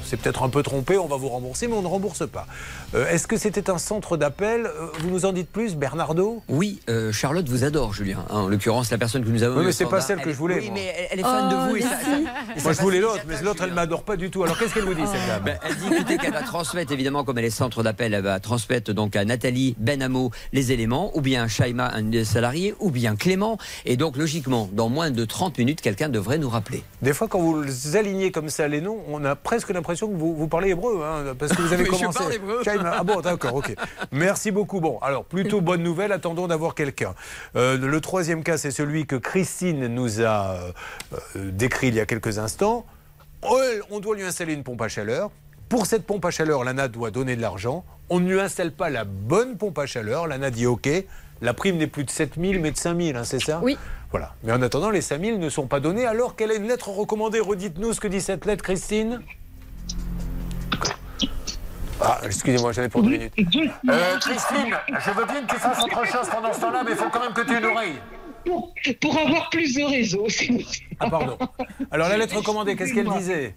on s'est peut-être un peu trompé, on va vous rembourser, mais on ne rembourse pas. Euh, Est-ce que c'était un centre d'appel? Euh, Vous nous en dites plus, Bernardo? Oui, euh, Charlotte vous adore, Julien. Hein, en l'occurrence, la personne que nous avons. Oui, mais c'est pas celle que je voulais, Oui, moi. mais elle, est fan de vous. Et ça, ça- et ça Moi, je voulais l'autre, la mais l'autre, elle m'adore pas du tout. Alors, qu'est-ce qu'elle vous dit, cette dame Ben, elle dit écoutez, qu'elle va transmettre, évidemment, comme elle est centre d'appel, elle va transmettre donc à Nathalie Benamo les éléments, ou bien Shaima, un des salariés, ou bien Clément. Et donc, logiquement, dans moins de 30 minutes, quelqu'un devrait nous rappeler. Des fois, quand vous alignez comme ça les noms, on a presque l'impression que vous, vous parlez hébreu, hein, parce que vous avez Oui, je commencé. parle hébreu. Ah bon, d'accord, ok. Merci beaucoup. Bon, alors, plutôt bonne nouvelle, attendons d'avoir quelqu'un. Euh, le troisième cas, c'est celui que Christine nous a euh, euh, décrit il y a quelques instants. On doit lui installer une pompe à chaleur. Pour cette pompe à chaleur, l'ANA doit donner de l'argent. On ne lui installe pas la bonne pompe à chaleur. L'ANA dit OK. La prime n'est plus de 7 000, mais de 5 000, hein, c'est ça? Oui. Voilà. Mais en attendant, les 5 000 ne sont pas donnés alors qu'elle a une lettre recommandée. Redites-nous ce que dit cette lettre, Christine. Ah, excusez-moi, j'avais pour deux minutes. Euh, Christine, je veux bien que tu fasses autre chose pendant ce temps-là, mais il faut quand même que tu aies une oreille. Pour, pour avoir plus de réseau, c'est. Ah, pardon. Alors, la lettre recommandée, qu'est-ce qu'elle disait?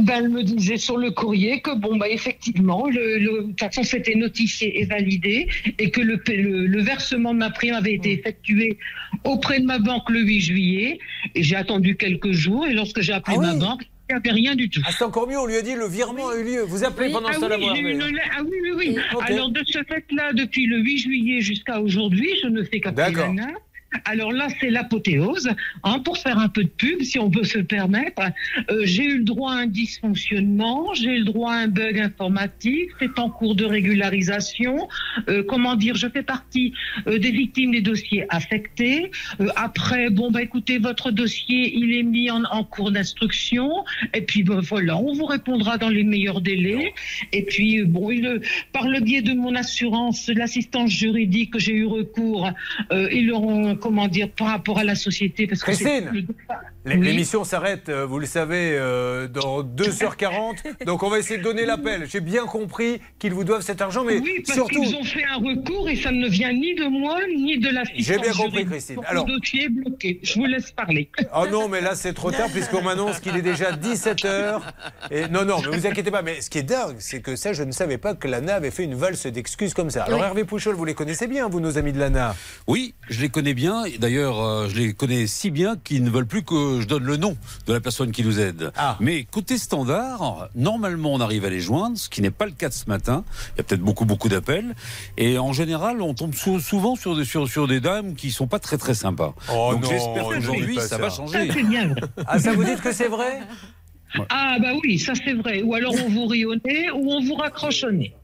Ben, elle me disait sur le courrier que, bon, bah, effectivement, le, le- de toute façon, c'était notifié et validé et que le, pa- le, le versement de ma prime avait été effectué auprès de ma banque le 8 juillet. Et j'ai attendu quelques jours et lorsque j'ai appelé Ah ma oui. banque, il n'y avait rien du tout. Ah, c'est encore mieux, on lui a dit le virement a eu lieu. Vous appelez pendant ah ce oui, temps-là, une lettre- ah oui, oui, oui. Alors, de ce fait-là, depuis le 8 juillet jusqu'à aujourd'hui, je ne fais qu'appeler D'accord. Alors là, c'est l'apothéose. Hein, pour faire un peu de pub, si on peut se permettre, Euh, j'ai eu le droit à un dysfonctionnement, j'ai eu le droit à un bug informatique, c'est en cours de régularisation. Euh, comment dire, je fais partie euh, des victimes des dossiers affectés. Euh, après, bon, bah écoutez, votre dossier, il est mis en, en cours d'instruction. Et puis, ben, voilà, on vous répondra dans les meilleurs délais. Et puis, euh, bon, il, par le biais de mon assurance, l'assistance juridique que j'ai eu recours, euh, ils auront, comment dire, par rapport à la société. Parce que Christine Oui. L'émission s'arrête, euh, vous le savez, euh, dans 2h40. donc on va essayer de donner l'appel. J'ai bien compris qu'ils vous doivent cet argent, mais Oui, parce surtout. qu'ils ont fait un recours et ça ne vient ni de moi ni de l'assistance J'ai bien compris. Christine. Alors- Le dossier est bloqué. Je vous laisse parler. Oh non, mais là c'est trop tard puisqu'on m'annonce qu'il est déjà 17h. Et non, non, mais vous inquiétez pas. Mais ce qui est dingue, c'est que ça, je ne savais pas que l'ANA avait fait une valse d'excuses comme ça. Alors Oui. Hervé Pouchol, vous les connaissez bien, vous, nos amis de l'ANA? Oui, je les connais bien. D'ailleurs, euh, je les connais si bien qu'ils ne veulent plus que je donne le nom de la personne qui nous aide. Mais côté standard, normalement, on arrive à les joindre, ce qui n'est pas le cas de ce matin. Il y a peut-être beaucoup, beaucoup d'appels. Et en général, on tombe sou- souvent sur des, sur, sur des dames qui sont pas très, très sympas. Oh Donc j'espère ne qu'aujourd'hui, ça, ça. va Ça, changer. c'est bien vrai. Ah, ça vous dites que c'est vrai Ah, bah oui, ça c'est vrai. Ou alors on vous rit au nez ou on vous raccroche au nez.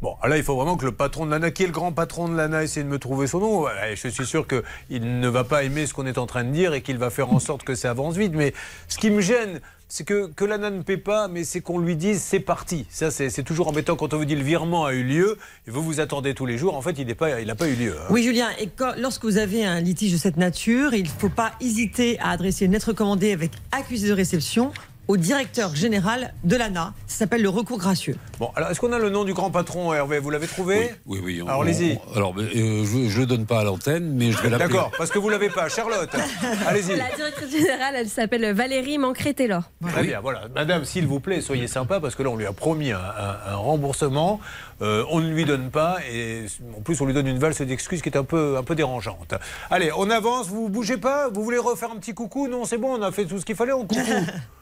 Bon, là, il faut vraiment que le patron de l'ANA, qui est le grand patron de l'ANA, essaie de me trouver son nom. Je suis sûr qu'il ne va pas aimer ce qu'on est en train de dire et qu'il va faire en sorte que ça avance vite. Mais ce qui me gêne, c'est que, que l'ANA ne paie pas, mais c'est qu'on lui dise c'est parti. Ça, c'est toujours embêtant quand on vous dit le virement a eu lieu et vous vous attendez tous les jours. En fait, il n'a pas, eu lieu. hein. Oui, Julien, et quand- lorsque vous avez un litige de cette nature, il ne faut pas hésiter à adresser une lettre recommandée avec accusé de réception au directeur général de l'ANA. Ça s'appelle le recours gracieux. Bon, alors est-ce qu'on a le nom du grand patron, Hervé? Vous l'avez trouvé? Oui, oui. on- Alors, allez-y. on- Alors, euh, je ne le donne pas à l'antenne, mais je vais l'appeler. D'accord, parce que vous l'avez pas. Charlotte, allez-y. La directrice générale, elle s'appelle Valérie Mancré-Taylor. Très bien, voilà. Madame, s'il vous plaît, soyez sympa parce que là, on lui a promis un, un- un remboursement. Euh, on ne lui donne pas et en plus, on lui donne une valse d'excuses qui est un peu, un peu dérangeante. Allez, on avance, vous bougez pas? Vous voulez refaire un petit coucou? Non, c'est bon, on a fait tout ce qu'il fallait en coucou.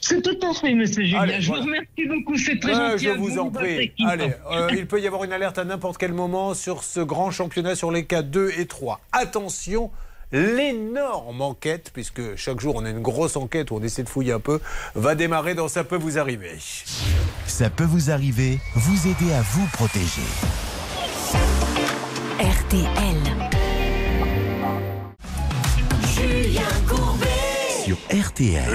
C'est tout à fait, monsieur Julien. Allez, je voilà. vous remercie beaucoup, c'est très Ouais, gentil. je vous en prie. Allez, euh, il peut y avoir une alerte à n'importe quel moment sur ce grand championnat sur les cas 2 et 3. Attention, l'énorme enquête, puisque chaque jour on a une grosse enquête où on essaie de fouiller un peu, va démarrer dans Ça peut vous arriver. Ça peut vous arriver, vous aider à vous protéger. RTL.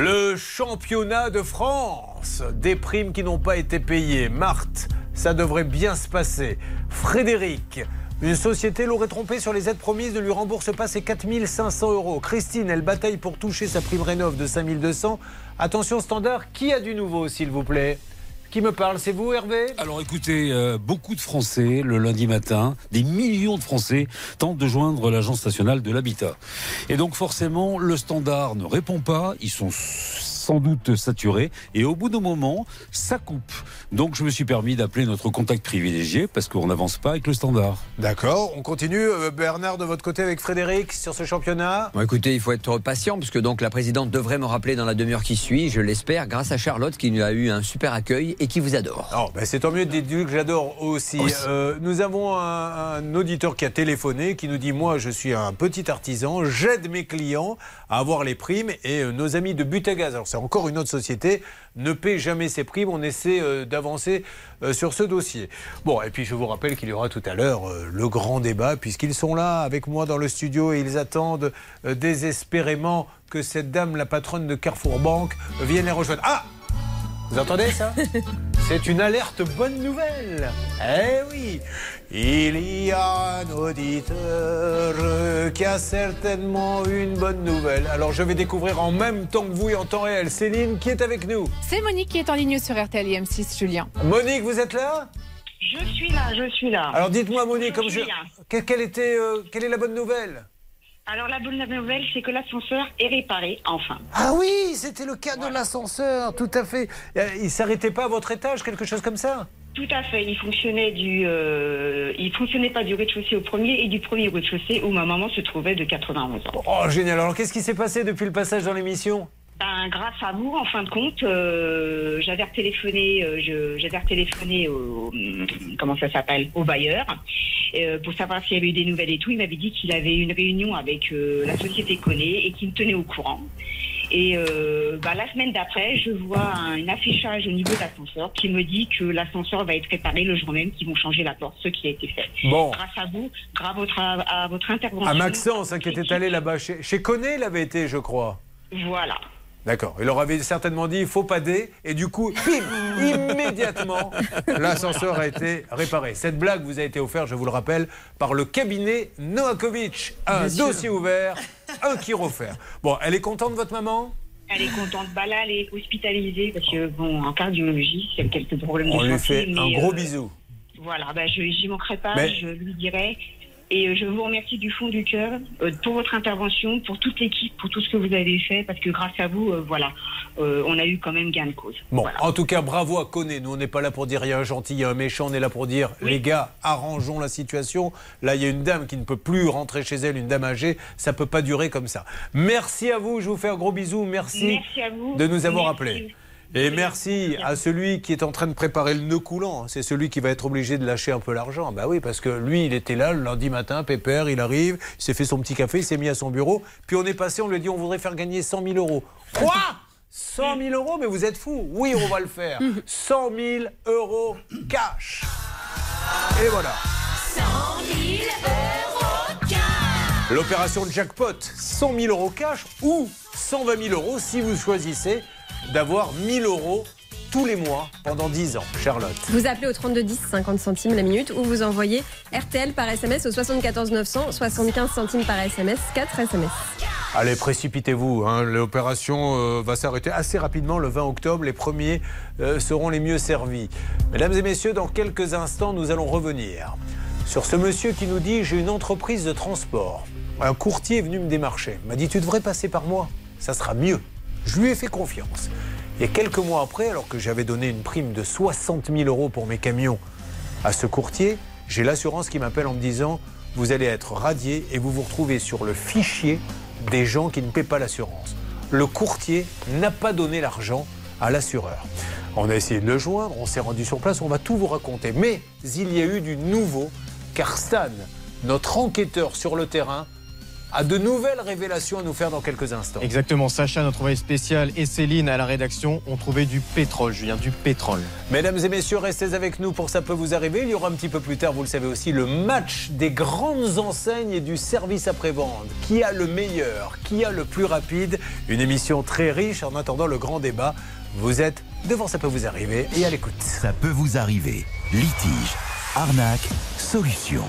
Le championnat de France. Des primes qui n'ont pas été payées. Marthe, ça devrait bien se passer. Frédéric, une société l'aurait trompé sur les aides promises, ne lui rembourse pas ses 4500 euros. Christine, elle bataille pour toucher sa prime rénov de 5200. Attention standard, qui a du nouveau s'il vous plaît? Qui me parle C'est vous Hervé? Alors écoutez, euh, beaucoup de Français, le lundi matin, des millions de Français tentent de joindre l'Agence nationale de l'habitat. Et donc forcément, le standard ne répond pas, ils sont sans doute saturés, et au bout d'un moment, ça coupe. Donc je me suis permis d'appeler notre contact privilégié, parce qu'on n'avance pas avec le standard. D'accord, on continue. Euh, Bernard, de votre côté avec Frédéric sur ce championnat Bon, écoutez, il faut être patient puisque donc la présidente devrait me rappeler dans la demi-heure qui suit, je l'espère, grâce à Charlotte qui nous a eu un super accueil et qui vous adore. Oh, ben c'est tant mieux, dites-lui que j'adore aussi. Euh, nous avons un, un auditeur qui a téléphoné, qui nous dit Moi, je suis un petit artisan, j'aide mes clients à avoir les primes et euh, nos amis de Butagaz, alors c'est encore une autre société, ne paient jamais ces primes. On essaie euh, d'avancer euh, sur ce dossier. Bon, et puis je vous rappelle qu'il y aura tout à l'heure euh, le grand débat, puisqu'ils sont là avec moi dans le studio et ils attendent désespérément que cette dame, la patronne de Carrefour Banque, vienne les rejoindre. Ah vous entendez ça? C'est une alerte bonne nouvelle. Eh oui, il y a un auditeur qui a certainement une bonne nouvelle. Alors je vais découvrir en même temps que vous et en temps réel. Céline qui est avec nous. C'est Monique qui est en ligne sur RTL et M6, Julien. Monique, vous êtes là? Je suis là, je suis là. Alors dites-moi Monique, comme je... quelle, était, euh, quelle est la bonne nouvelle? Alors la bonne nouvelle, c'est que l'ascenseur est réparé, enfin. Ah oui, c'était le cas de l'ascenseur, tout à fait. Euh, Il s'arrêtait pas à votre étage, quelque chose comme ça? Tout à fait. Il fonctionnait du, euh, il fonctionnait pas du rez-de-chaussée au premier et du premier au rez-de-chaussée où ma maman se trouvait de 91 ans. Oh génial, alors qu'est-ce qui s'est passé depuis le passage dans l'émission? Ben, grâce à vous, en fin de compte, euh, j'avais téléphoné, je, j'avais téléphoné au, comment ça s'appelle, au bailleur, euh, pour savoir s'il y avait eu des nouvelles et tout. Il m'avait dit qu'il avait une réunion avec euh, la société Conné et qu'il me tenait au courant. Et euh, bah, la semaine d'après, je vois un affichage au niveau de l'ascenseur qui me dit que l'ascenseur va être réparé le jour même, qu'ils vont changer la porte, ce qui a été fait. Bon. Grâce à vous, grâce à votre, à votre intervention. À Maxence, hein, qui était allé là-bas. Chez, chez Conné, il avait été, je crois. Voilà. D'accord. Il leur avait certainement dit il faut pas des. Et du coup, bim, immédiatement, l'ascenseur a été réparé. Cette blague vous a été offerte, je vous le rappelle, par le cabinet Noakovic. Un Bien sûr. dossier ouvert, un qui refaire. Bon, elle est contente, votre maman? Elle est contente. Bah là, elle est hospitalisée parce que, bon, en cardiologie, a quelques problèmes On de lui santé, fait un gros euh, bisou. Voilà, bah, je j'y manquerai pas, Mais- je lui dirai. Et euh, je vous remercie du fond du cœur euh, pour votre intervention, pour toute l'équipe, pour tout ce que vous avez fait, parce que grâce à vous, euh, voilà, on a eu quand même gain de cause. Bon, en tout cas, bravo à Conné. Nous, on n'est pas là pour dire il y a un gentil, il y a un méchant. On est là pour dire les gars, arrangeons la situation. Là, il y a une dame qui ne peut plus rentrer chez elle, une dame âgée. Ça peut pas durer comme ça. Merci à vous. Je vous fais un gros bisou. Merci, Merci à vous. de nous avoir appelés. Et merci à celui qui est en train de préparer le nœud coulant. C'est celui qui va être obligé de lâcher un peu l'argent. Bah oui, parce que lui, il était là le lundi matin, pépère, il arrive, il s'est fait son petit café, il s'est mis à son bureau. Puis on est passé, on lui a dit on voudrait faire gagner 100 000 euros. Quoi? 100 000 euros? Mais vous êtes fou Oui, on va le faire. 100 000 euros cash. Et voilà. 100 000 euros cash. L'opération jackpot, 100 000 euros cash ou 120 000 euros si vous choisissez d'avoir 1000 euros tous les mois pendant 10 ans. Charlotte. Vous appelez au 32 10, 50 centimes la minute, ou vous envoyez RTL par SMS au 74 900, 75 centimes par SMS, 4 SMS. Allez, précipitez-vous. hein. L'opération euh, va s'arrêter assez rapidement le 20 octobre. Les premiers euh, seront les mieux servis. Mesdames et messieurs, dans quelques instants, nous allons revenir sur ce monsieur qui nous dit J'ai une entreprise de transport. Un courtier est venu me démarcher. M'a dit Tu devrais passer par moi. Ça sera mieux. Je lui ai fait confiance. Et quelques mois après, alors que j'avais donné une prime de 60 000 euros pour mes camions à ce courtier, j'ai l'assurance qui m'appelle en me disant Vous allez être radié et vous vous retrouvez sur le fichier des gens qui ne paient pas l'assurance. Le courtier n'a pas donné l'argent à l'assureur. On a essayé de le joindre, on s'est rendu sur place, on va tout vous raconter. Mais il y a eu du nouveau, car Stan, notre enquêteur sur le terrain, a de nouvelles révélations à nous faire dans quelques instants. Exactement, Sacha, notre envoyé spécial, et Céline à la rédaction ont trouvé du pétrole, Julien, du pétrole. Mesdames et messieurs, restez avec nous pour Ça peut vous arriver. Il y aura un petit peu plus tard, vous le savez aussi, le match des grandes enseignes et du service après-vente. Qui a le meilleur Qui a le plus rapide? Une émission très riche en attendant le grand débat. Vous êtes devant Ça peut vous arriver et à l'écoute. Ça peut vous arriver. Litige, arnaque, solution.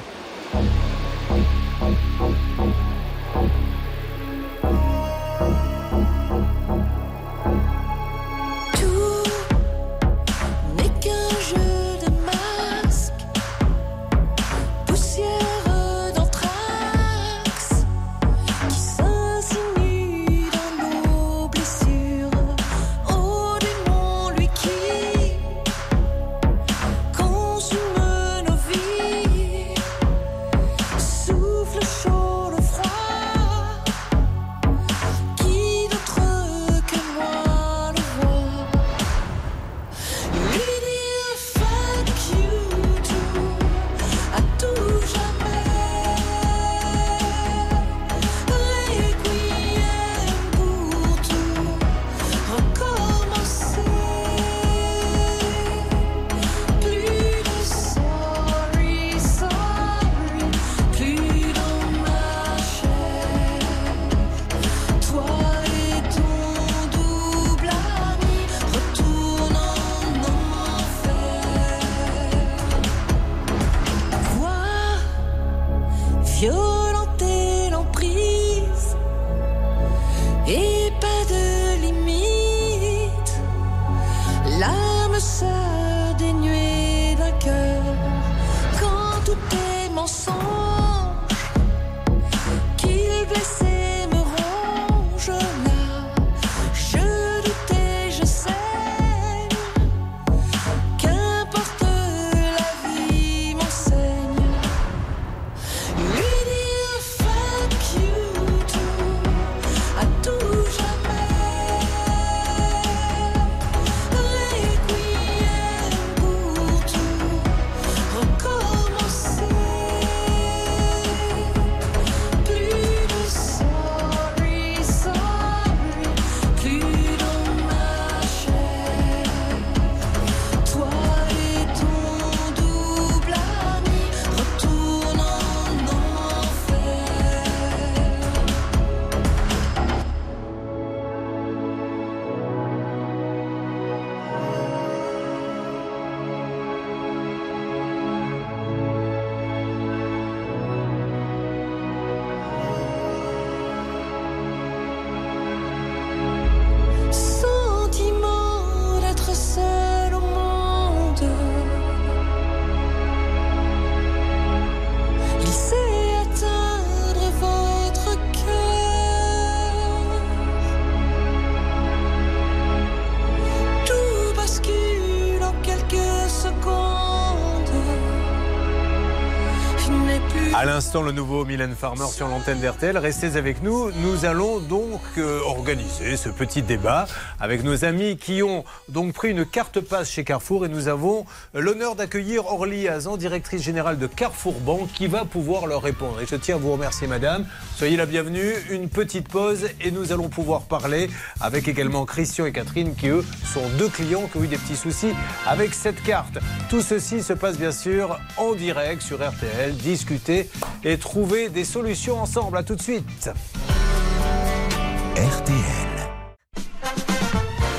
Le nouveau Mylène Farmer sur l'antenne d'RTL. Restez avec nous. Nous allons donc euh, organiser ce petit débat avec nos amis qui ont donc pris une carte passe chez Carrefour et nous avons l'honneur d'accueillir Orly Azan, directrice générale de Carrefour Banque, qui va pouvoir leur répondre. Et je tiens à vous remercier, madame. Soyez la bienvenue. Une petite pause et nous allons pouvoir parler avec également Christian et Catherine qui, eux, sont deux clients qui ont eu des petits soucis avec cette carte. Tout ceci se passe bien sûr en direct sur RTL. Discuter et trouver des solutions ensemble. À tout de suite.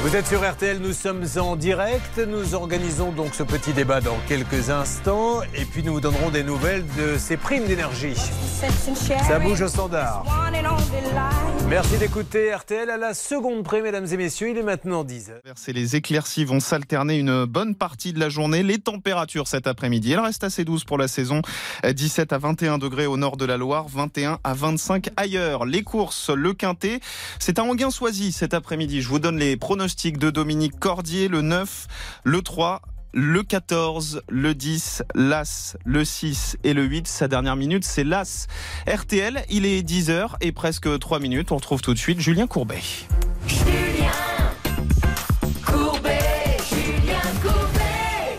Vous êtes sur RTL, nous sommes en direct. Nous organisons donc ce petit débat dans quelques instants. Et puis nous vous donnerons des nouvelles de ces primes d'énergie. Ça bouge au standard. Merci d'écouter RTL à la seconde près, mesdames et messieurs. Il est maintenant 10 h les éclaircies vont s'alterner une bonne partie de la journée. Les températures cet après-midi, elles restent assez douces pour la saison. 17 à 21 degrés au nord de la Loire, 21 à 25 ailleurs. Les courses, le quintet, c'est à Anguin-Soisy cet après-midi. Je vous donne les pronostics de Dominique Cordier, le 9, le 3, le 14, le 10, l'As, le 6 et le 8. Sa dernière minute, c'est l'As. RTL, il est 10h et presque 3 minutes. On retrouve tout de suite Julien Courbet.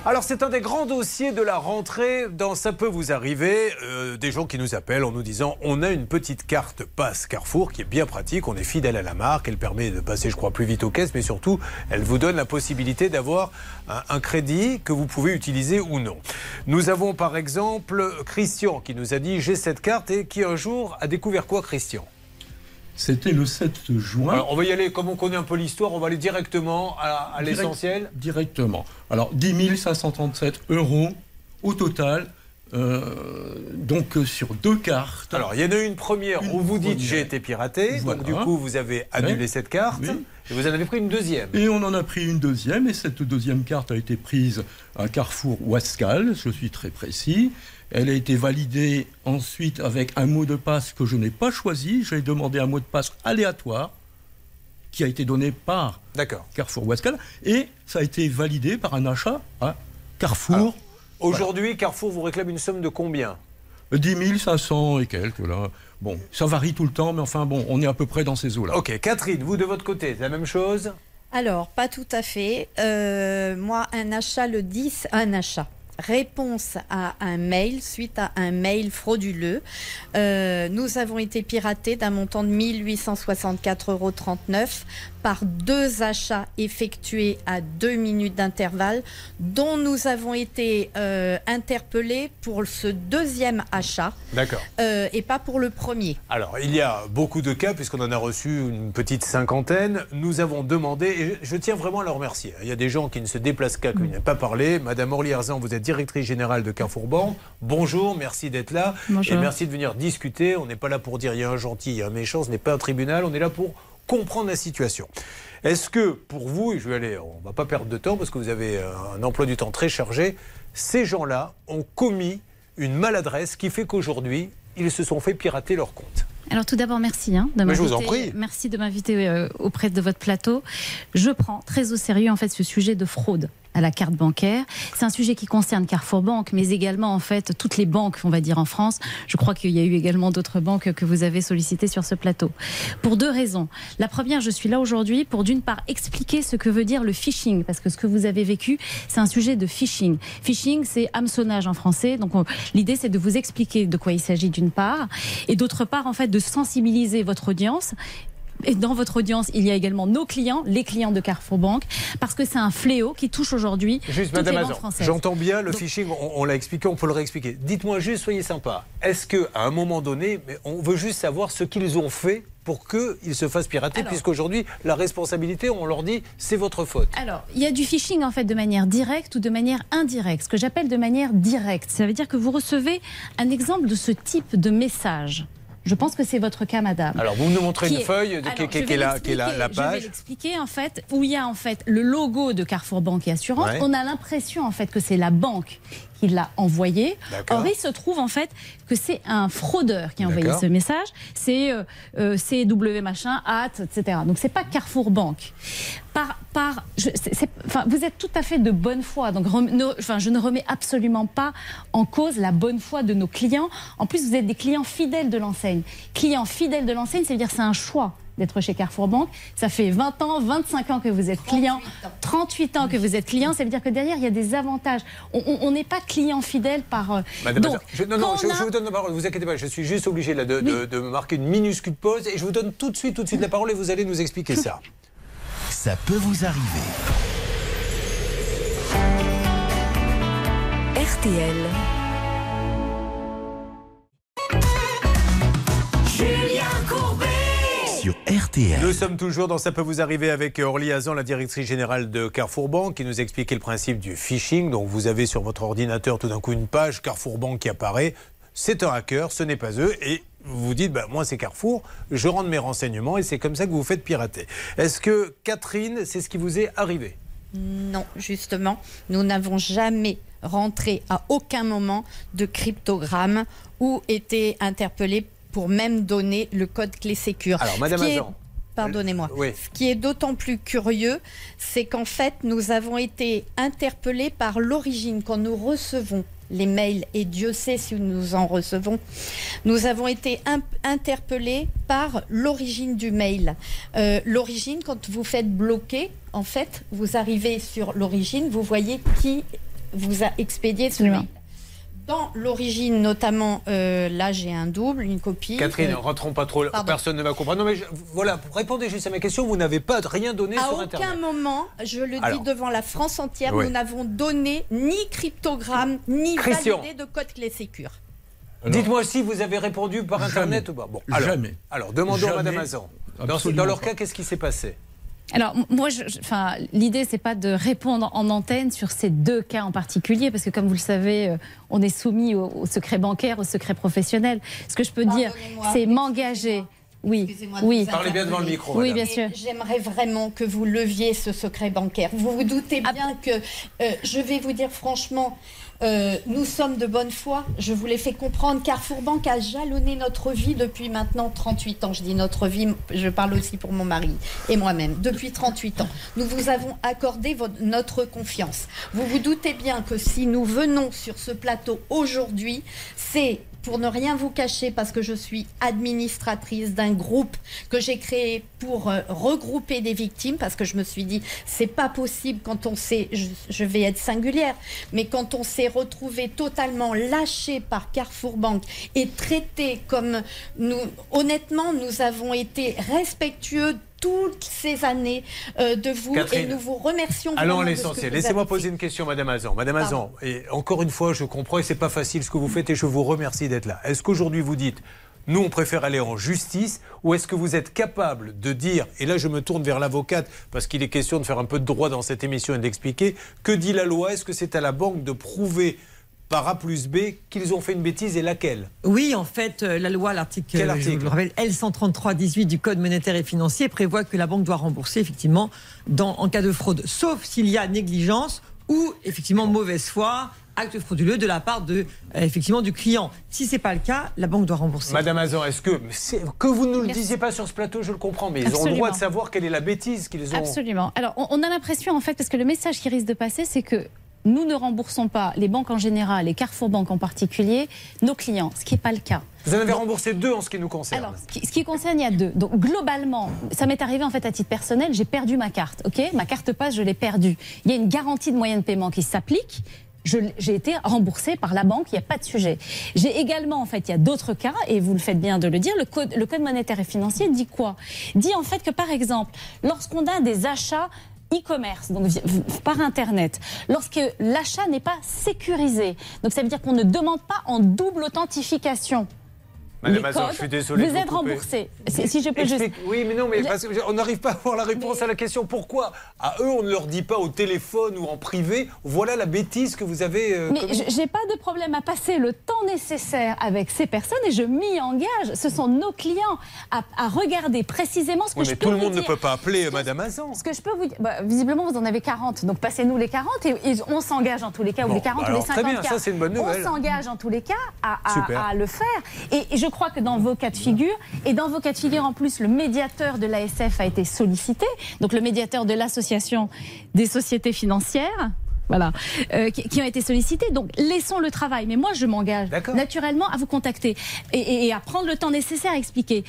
Alors c'est un des grands dossiers de la rentrée dans Ça peut vous arriver. Euh, des gens qui nous appellent en nous disant on a une petite carte passe Carrefour qui est bien pratique, on est fidèle à la marque, elle permet de passer je crois plus vite aux caisses, mais surtout elle vous donne la possibilité d'avoir un, un crédit que vous pouvez utiliser ou non. Nous avons par exemple Christian qui nous a dit j'ai cette carte et qui un jour a découvert quoi Christian? C'était le 7 juin. Alors, on va y aller, comme on connaît un peu l'histoire, on va aller directement à, à Direct- l'essentiel. Directement. Alors, 10 537 euros au total, euh, donc euh, sur deux cartes. Alors, il y en a une première où vous dites j'ai été piraté, Voilà. donc du coup vous avez annulé Ouais. cette carte, Oui. et vous en avez pris une deuxième. Et on en a pris une deuxième, et cette deuxième carte a été prise à Carrefour Ouascal, je suis très précis. Elle a été validée ensuite avec un mot de passe que je n'ai pas choisi. J'ai demandé un mot de passe aléatoire qui a été donné par Carrefour Ouascal, et ça a été validé par un achat à Carrefour. Aujourd'hui, Carrefour vous réclame une somme de combien? 10 500 et quelques, là. Bon, ça varie tout le temps, mais enfin, bon, on est à peu près dans ces eaux-là. Ok, Catherine, vous de votre côté, c'est la même chose? Alors, pas tout à fait. Euh, moi, un achat le 10, un achat. Réponse à un mail suite à un mail frauduleux. Euh, nous avons été piratés d'un montant de 1864,39 euros par deux achats effectués à deux minutes d'intervalle, dont nous avons été euh, interpellés pour ce deuxième achat D'accord. euh, et pas pour le premier. Alors, il y a beaucoup de cas, puisqu'on en a reçu une petite cinquantaine. Nous avons demandé, et je tiens vraiment à le remercier. Il y a des gens qui ne se déplacent qu'à, qui n'ont pas parlé. Madame Orly Arzan, vous êtes directrice générale de Carrefour Banque. Bonjour, merci d'être là. Bonjour. Et merci de venir discuter. On n'est pas là pour dire il y a un gentil, il y a un méchant. Ce n'est pas un tribunal. On est là pour comprendre la situation. Est-ce que, pour vous, et je vais aller, on ne va pas perdre de temps parce que vous avez euh, un emploi du temps très chargé, ces gens-là ont commis une maladresse qui fait qu'aujourd'hui, ils se sont fait pirater leur compte? Alors tout d'abord, merci hein, de m'inviter-. Merci de m'inviter euh, auprès de votre plateau. Je prends très au sérieux en fait ce sujet de fraude à la carte bancaire. C'est un sujet qui concerne Carrefour Banque, mais également en fait toutes les banques, on va dire en France. Je crois qu'il y a eu également d'autres banques que vous avez sollicitées sur ce plateau. Pour deux raisons. La première, je suis là aujourd'hui pour d'une part expliquer ce que veut dire le phishing, parce que ce que vous avez vécu, c'est un sujet de phishing. Phishing, c'est hameçonnage en français. Donc on- l'idée, c'est de vous expliquer de quoi il s'agit d'une part, et d'autre part, en fait, de sensibiliser votre audience et dans votre audience, il y a également nos clients, les clients de Carrefour Banque, parce que c'est un fléau qui touche aujourd'hui Juste, toutes Madame les banques françaises. j'entends bien le phishing, on, on l'a expliqué, on peut le réexpliquer. Dites-moi juste, soyez sympa. Est-ce qu'à un moment donné, on veut juste savoir ce qu'ils ont fait pour qu'ils se fassent pirater, puisqu'aujourd'hui, la responsabilité, on leur dit, c'est votre faute. Alors, il y a du phishing en fait de manière directe ou de manière indirecte. Ce que j'appelle de manière directe, ça veut dire que vous recevez un exemple de ce type de message. Je pense que c'est votre cas, madame. Alors, vous nous montrez une est- feuille de- qui- Alors, qui- je qui est la- qui est la- la Je page. vais l'expliquer en fait, où il y a en fait le logo de Carrefour Banque et Assurance. Ouais. On a l'impression en fait que c'est la banque qui l'a envoyé. Or, il se trouve en fait que c'est un fraudeur qui a envoyé ce message. C'est euh, euh, CW machin, hâte, etc. Donc c'est pas Carrefour Banque. Par, par, je- enfin, vous êtes tout à fait de bonne foi. Donc, rem- ne- enfin, je ne remets absolument pas en cause la bonne foi de nos clients. En plus, vous êtes des clients fidèles de l'enseigne. Clients fidèles de l'enseigne, c'est à dire c'est un choix d'être chez Carrefour Banque. Ça fait 20 ans, 25 ans que vous êtes client, 38 ans que vous êtes client. Ça veut dire que derrière, il y a des avantages. On- n'est pas client fidèle par. euh, Madame donc, je, non, non, je, on a- je vous donne la parole, vous inquiétez pas, je suis juste obligé là, de, de- de marquer une minuscule pause et je vous donne tout de suite, tout de suite la parole et vous allez nous expliquer ça. Ça peut vous arriver. RTL. Julien Courbet Sur RTL. Nous sommes toujours dans Ça peut vous arriver avec Orly Hazan, la directrice générale de Carrefour Banque, qui nous expliquait le principe du phishing. Donc vous avez sur votre ordinateur tout d'un coup une page Carrefour Banque qui apparaît. C'est un hacker, ce n'est pas eux. Et vous vous dites, bah, moi c'est Carrefour, je rentre mes renseignements et c'est comme ça que vous vous faites pirater. Est-ce que Catherine, c'est ce qui vous est arrivé? Non, justement, nous n'avons jamais rentré à aucun moment de cryptogramme ou été interpellés pour même donner le code clé sécure. Alors, Madame Hazan. Pardonnez-moi. Oui. Ce qui est d'autant plus curieux, c'est qu'en fait, nous avons été interpellés par l'origine quand nous recevons les mails, et Dieu sait si nous en recevons, nous avons été interpellés par l'origine du mail. Euh, l'origine, quand vous faites bloquer, en fait, vous arrivez sur l'origine, vous voyez qui vous a expédié ce mail. Dans l'origine, notamment, euh, là j'ai un double, une copie. Catherine, Euh, rentrons pas trop, pardon. personne ne va comprendre. Non mais je- voilà, répondez juste à mes questions, vous n'avez pas rien donné À sur aucun Internet. moment, je le Alors. dis devant la France entière, Oui. nous n'avons donné ni cryptogramme, ni Christian. validé de code clé sécure. Dites-moi si vous avez répondu par Internet ou pas. Bon, alors, Jamais. Alors, demandons à. Madame Hazan. Dans, leur pas. cas, qu'est-ce qui s'est passé? Alors, moi, je- je- enfin, l'idée, c'est pas de répondre en antenne sur ces deux cas en particulier, parce que comme vous le savez, euh, on est soumis au, au secret bancaire, au secret professionnel. Ce que je peux dire, c'est m'engager. Oui, Excusez-moi de oui. vous interpeller. Oui, Mais bien sûr. J'aimerais vraiment que vous leviez ce secret bancaire. Vous vous doutez Ah. bien que, euh, je vais vous dire franchement, euh, nous sommes de bonne foi. Je vous l'ai fait comprendre. Carrefour Banque a jalonné notre vie depuis maintenant 38 ans. Je dis notre vie, je parle aussi pour mon mari et moi-même. Depuis 38 ans, nous vous avons accordé notre confiance. Vous vous doutez bien que si nous venons sur ce plateau aujourd'hui, c'est pour ne rien vous cacher, parce que je suis administratrice d'un groupe que j'ai créé pour euh, regrouper des victimes, parce que je me suis dit, c'est pas possible quand on s'est, je, vais être singulière, mais quand on s'est retrouvé totalement lâché par Carrefour Banque et traité comme nous, honnêtement, nous avons été respectueux toutes ces années euh, de vous Catherine, et nous vous remercions. Allons à l'essentiel. Laissez-moi poser une question, Madame Hazan. Madame. Hazan, et encore une fois, je comprends et c'est pas facile ce que vous faites et je vous remercie d'être là. Est-ce qu'aujourd'hui vous dites, nous on préfère aller en justice ou est-ce que vous êtes capable de dire, et là je me tourne vers l'avocate parce qu'il est question de faire un peu de droit dans cette émission et d'expliquer, que dit la loi? Est-ce que c'est à la banque de prouver par A plus B qu'ils ont fait une bêtise et laquelle Oui, en fait, euh, la loi, l'article, Quel euh, je article vous le rappelle, L133-18 du Code monétaire et financier prévoit que la banque doit rembourser, effectivement, dans, en cas de fraude, sauf s'il y a négligence ou, effectivement, mauvaise foi, acte frauduleux de la part de, euh, effectivement, du client. Si c'est pas le cas, la banque doit rembourser. Madame Hazan, est-ce que que vous ne le disiez pas sur ce plateau, je le comprends, mais ils ont le droit de savoir quelle est la bêtise qu'ils ont. Absolument. Alors, on, on a l'impression, en fait, parce que le message qui risque de passer, c'est que nous ne remboursons pas, les banques en général et Carrefour Banque en particulier, nos clients, ce qui n'est pas le cas. Vous en avez remboursé deux en ce qui nous concerne. Alors, ce qui, ce qui concerne, il y a deux. Donc, globalement, ça m'est arrivé en fait à titre personnel, j'ai perdu ma carte. Ok, ma carte passe, je l'ai perdue. Il y a une garantie de moyen de paiement qui s'applique. J'ai été remboursée par la banque, il n'y a pas de sujet. J'ai également, en fait, il y a d'autres cas, et vous le faites bien de le dire, le code, le code monétaire et financier dit quoi? Dit en fait que, par exemple, lorsqu'on a des achats e-commerce, donc par Internet, lorsque l'achat n'est pas sécurisé, donc ça veut dire qu'on ne demande pas en double authentification Madame codes, je suis désolé. vous êtes remboursé. Si- je peux juste- Oui, mais non, mais parce que on n'arrive pas à avoir la réponse à la question. Pourquoi À eux, on ne leur dit pas au téléphone ou en privé. Voilà la bêtise que vous avez. euh, Mais j'ai pas de problème à passer le temps nécessaire avec ces personnes et je m'y engage. Ce sont nos clients à, à regarder précisément ce que Oui, je mais peux tout le monde ne peut pas appeler Madame Hazan. Ce que je peux vous dire, bah, visiblement vous en avez 40, donc passez-nous les 40 et, et on s'engage en tous les cas, Bon, ou les 40 ou alors, les très 50 bien, cas. ça, c'est une bonne nouvelle. On s'engage en tous les cas à, à- Super. à le faire. Et, et je crois que dans vos cas de figure, et dans vos cas de figure en plus, le médiateur de l'ASF a été sollicité, donc le médiateur de l'Association des sociétés financières. Voilà, euh, qui, qui ont été sollicités. Donc, laissons le travail. Mais moi, je m'engage naturellement à vous contacter et, et- et à prendre le temps nécessaire à expliquer.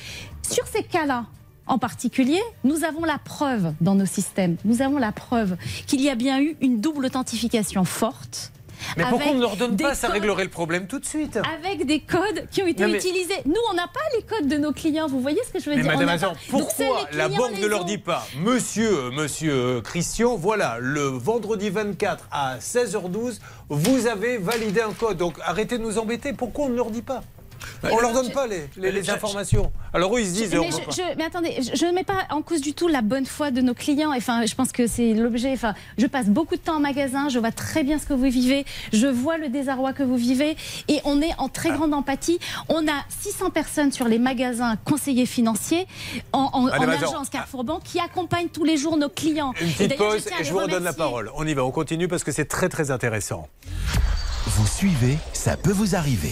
Sur ces cas-là, en particulier, nous avons la preuve dans nos systèmes, nous avons la preuve qu'il y a bien eu une double authentification forte. Mais pourquoi on ne leur donne pas Ça réglerait le problème tout de suite. Avec des codes qui ont été Non, mais- utilisés. Nous, on n'a pas les codes de nos clients. Vous voyez ce que je veux Mais dire Madame Donc, c'est pourquoi la banque ne leur dit pas Monsieur, euh, monsieur euh, Christian, voilà, le vendredi 24 à 16h12, vous avez validé un code. Donc arrêtez de nous embêter. Pourquoi on ne leur dit pas? On leur donne pas les, les- les informations. Alors eux, ils se disent. mais, je, je- attendez, je- je ne mets pas en cause du tout la bonne foi de nos clients. Enfin, je pense que c'est l'objet. Enfin, je passe beaucoup de temps en magasin, je vois très bien ce que vous vivez, je vois le désarroi que vous vivez, et on est en très grande empathie. On a 600 personnes sur les magasins conseillers financiers en, en- Allez, en attends. agence Carrefour Banque qui accompagnent tous les jours nos clients. Une Et petite pause et les je vous redonne la parole. On y va, on continue parce que c'est très très intéressant. Vous suivez, ça peut vous arriver.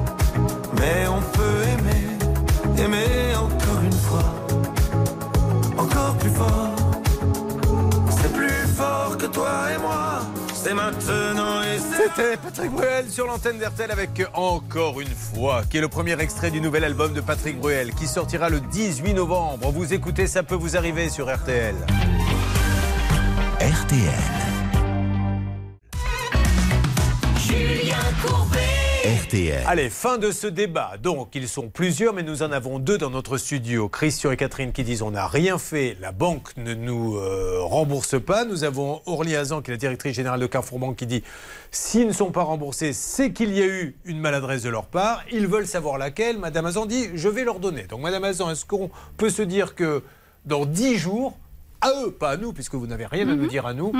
Mais on peut aimer, aimer encore une fois, encore plus fort. C'est plus fort que toi et moi. C'est maintenant et c'est. C'était Patrick Bruel sur l'antenne d'RTL avec Encore une fois, qui est le premier extrait du nouvel album de Patrick Bruel, qui sortira le 18 novembre. Vous écoutez, ça peut vous arriver sur RTL. RTL. Julien Courbet. RTL. Allez, fin de ce débat. Donc, ils sont plusieurs, mais nous en avons deux dans notre studio. Christian et Catherine qui disent on n'a rien fait, la banque ne nous euh, rembourse pas. Nous avons Orly Hazan, qui est la directrice générale de Carrefour Banque, qui dit s'ils ne sont pas remboursés, c'est qu'il y a eu une maladresse de leur part. Ils veulent savoir laquelle. Madame Hazan dit je vais leur donner. Donc, Madame Hazan, est-ce qu'on peut se dire que dans 10 jours, à eux, pas à nous, puisque vous n'avez rien à nous dire à nous,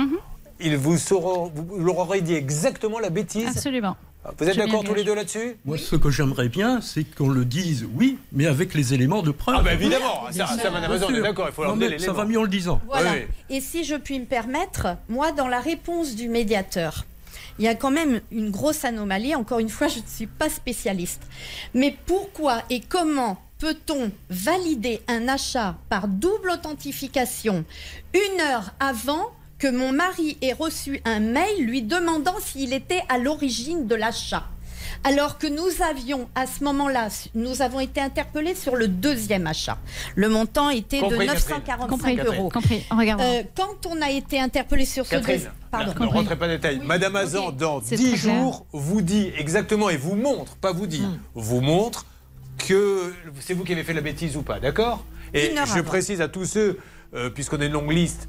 ils vous, sauront, vous leur aurez dit exactement la bêtise Absolument. Vous êtes d'accord tous les deux là-dessus? Moi, ce que j'aimerais bien, c'est qu'on le dise, oui, mais avec les éléments de preuve. Ah, bah évidemment, ça, Madame d'accord, il faut Non, leur donner Ça va mieux en le disant. Voilà. Oui, Et si je puis me permettre, moi, dans la réponse du médiateur, il y a quand même une grosse anomalie. Encore une fois, je ne suis pas spécialiste. Mais pourquoi et comment peut-on valider un achat par double authentification une heure avant que mon mari ait reçu un mail lui demandant s'il était à l'origine de l'achat alors que nous avions à ce moment-là, nous avons été interpellés sur le deuxième achat. Le montant était Compris, de Catherine. 945 Compris, euros. compris. Euh, quand on a été interpellé sur ce deuxième- Pardon. ne rentrez pas dans les détails. Madame Hazan, dans C'est 10 très clair. jours, vous dit exactement et vous montre, pas vous dit, Hmm. vous montre que c'est vous qui avez fait la bêtise ou pas, d'accord? Et je avant. précise à tous ceux, euh, puisqu'on a une longue liste,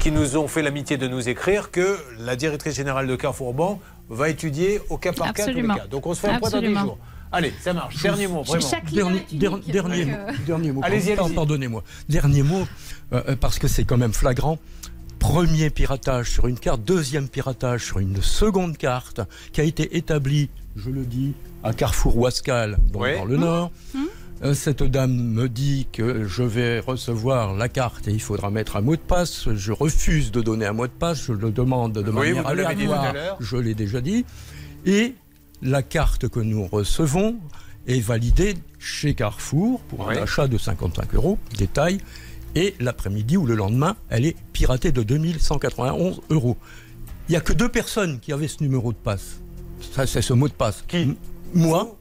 qui nous ont fait l'amitié de nous écrire, que la directrice générale de Carrefour Bank va étudier au cas par cas tous les cas. Donc on se fait un point dans 10 Absolument. jours. Allez, ça marche. Dernier mot, vraiment. Dernier, unique, dernier, mot, euh, dernier mot. Allez-y, Pardon, allez-y. Pardonnez-moi. Dernier mot, euh, euh, parce que c'est quand même flagrant. Premier piratage sur une carte, deuxième piratage sur une seconde carte qui a été établie, je le dis, à Carrefour Ouascal, donc Ouais. dans le Nord. Euh, Cette dame me dit que je vais recevoir la carte et il faudra mettre un mot de passe. Je refuse de donner un mot de passe. Je le demande de Oui, manière aléatoire. Je l'ai déjà dit. Et la carte que nous recevons est validée chez Carrefour pour Oui. un achat de 55 euros, détail. Et l'après-midi ou le lendemain, elle est piratée de 2191 euros. Il n'y a que deux personnes qui avaient ce numéro de passe. Ça, c'est ce mot de passe. Qui? Moi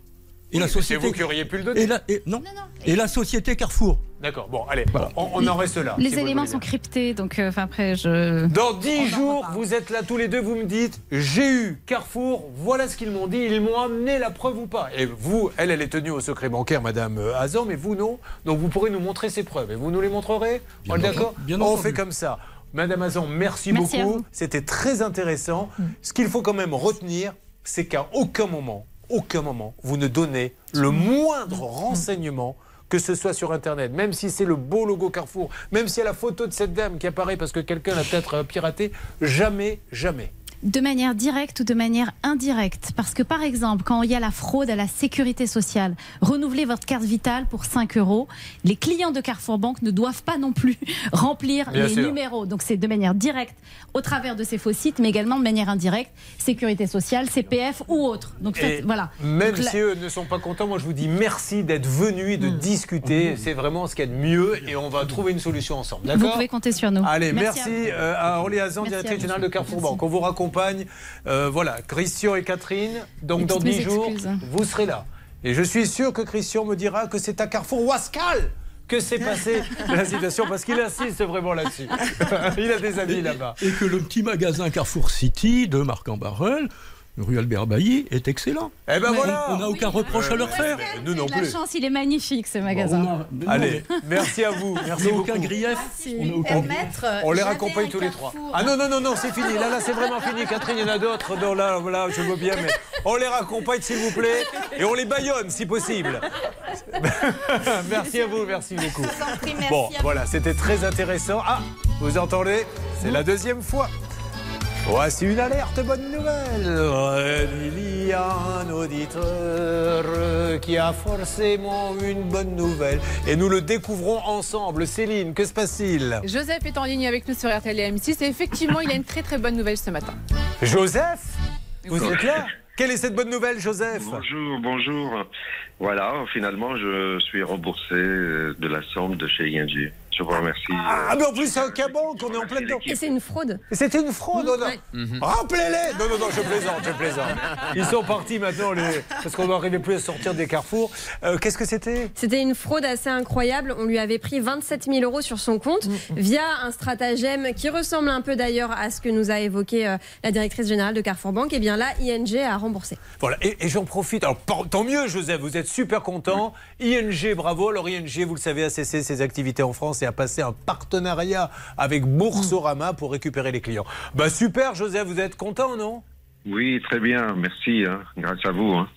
et Oui, la société. c'est vous qui auriez pu le donner. Et la, et- non. Et la société Carrefour. D'accord, bon, allez, on, on en reste là. Les si éléments sont cryptés, donc euh, enfin après je. Dans 10 jours, vous êtes là tous les deux, vous me dites j'ai eu Carrefour, voilà ce qu'ils m'ont dit, ils m'ont amené la preuve ou pas. Et vous, elle, elle est tenue au secret bancaire, Madame euh, Hazan, mais vous non. Donc vous pourrez nous montrer ces preuves et vous nous les montrerez Bien On est d'accord Bien On entendu. fait comme ça. Madame Hazan, merci, beaucoup. C'était très intéressant. Ce qu'il faut quand même retenir, c'est qu'à aucun moment, aucun moment, vous ne donnez le moindre renseignement que ce soit sur Internet, même si c'est le beau logo Carrefour, même si y a la photo de cette dame qui apparaît parce que quelqu'un l'a peut-être euh, piraté, jamais, jamais. De manière directe ou de manière indirecte. Parce que par exemple, quand il y a la fraude à la sécurité sociale, renouveler votre carte vitale pour 5 euros, les clients de Carrefour Banque ne doivent pas non plus remplir Bien les sûr. numéros. Donc c'est de manière directe au travers de ces faux sites, mais également de manière indirecte, sécurité sociale, CPF ou autre. Donc voilà. Même Donc, si eux ne sont pas contents, moi je vous dis merci d'être venus et de discuter. C'est vraiment ce qu'il y a de mieux et on va trouver une solution ensemble. Vous pouvez compter sur nous. Allez, Merci merci, à euh, à Orly Merci à directrice générale de Carrefour Banque. On vous Euh, voilà, Christian et Catherine. Donc Et dans toutes mes 10 jours, excuses. vous serez là. Et je suis sûr que Christian me dira que c'est à Carrefour Wascal que s'est passée la situation parce qu'il insiste vraiment là-dessus. Il a des amis là-bas. Et que le petit magasin Carrefour City de Marc en rue Albert Bailly, est excellent. Eh ben On- voilà On n'a aucun reproche à leur faire. Nous non La plus. chance, il est magnifique ce magasin. Allez, merci à vous. Merci On n'a beaucoup. aucun grief. On aucun grief. On les raccompagne tous les trois. Ah non, non, non, non, c'est fini. Là, là, c'est vraiment fini. Catherine, il y en a d'autres. Non, là, voilà, je veux bien, mais on les raccompagne, s'il vous plaît. Et on les baillonne, si possible. merci à vous, merci beaucoup. prie, merci Bon, voilà, c'était très intéressant. Ah, vous entendez? C'est la deuxième fois. Voici une alerte bonne nouvelle. Il y a un auditeur qui a forcément une bonne nouvelle. Et nous le découvrons ensemble. Céline, que se passe-t-il? Joseph est en ligne avec nous sur RTL et M6 et effectivement, il a une très très bonne nouvelle ce matin. Joseph? Vous êtes là? Quelle est cette bonne nouvelle, Joseph? Bonjour, bonjour. Voilà, finalement, je suis remboursé de la somme de chez ING. Je vous remercie. Ah, mais en plus, c'est un cabon qu'on est en plein dedans. Et c'est une fraude. C'était une fraude, non. Ouais. Rappelez-les Non, non, non, je plaisante, je plaisante. Ils sont partis maintenant, les... parce qu'on n'arrivait plus à sortir des carrefours. Euh, Qu'est-ce que c'était? C'était une fraude assez incroyable. On lui avait pris 27 000 euros sur son compte via un stratagème qui ressemble un peu d'ailleurs à ce que nous a évoqué euh, la directrice générale de Carrefour Banque. Et bien là, ING a remboursé. Voilà, et, et j'en profite. Alors, tant mieux, Joseph, vous êtes super content. ING, bravo. Alors, ING, vous le savez, a cessé ses activités en France et a passé un partenariat avec Boursorama pour récupérer les clients. Bah, super, Joseph, vous êtes content, non? Oui, très bien, merci. hein, grâce à vous. hein.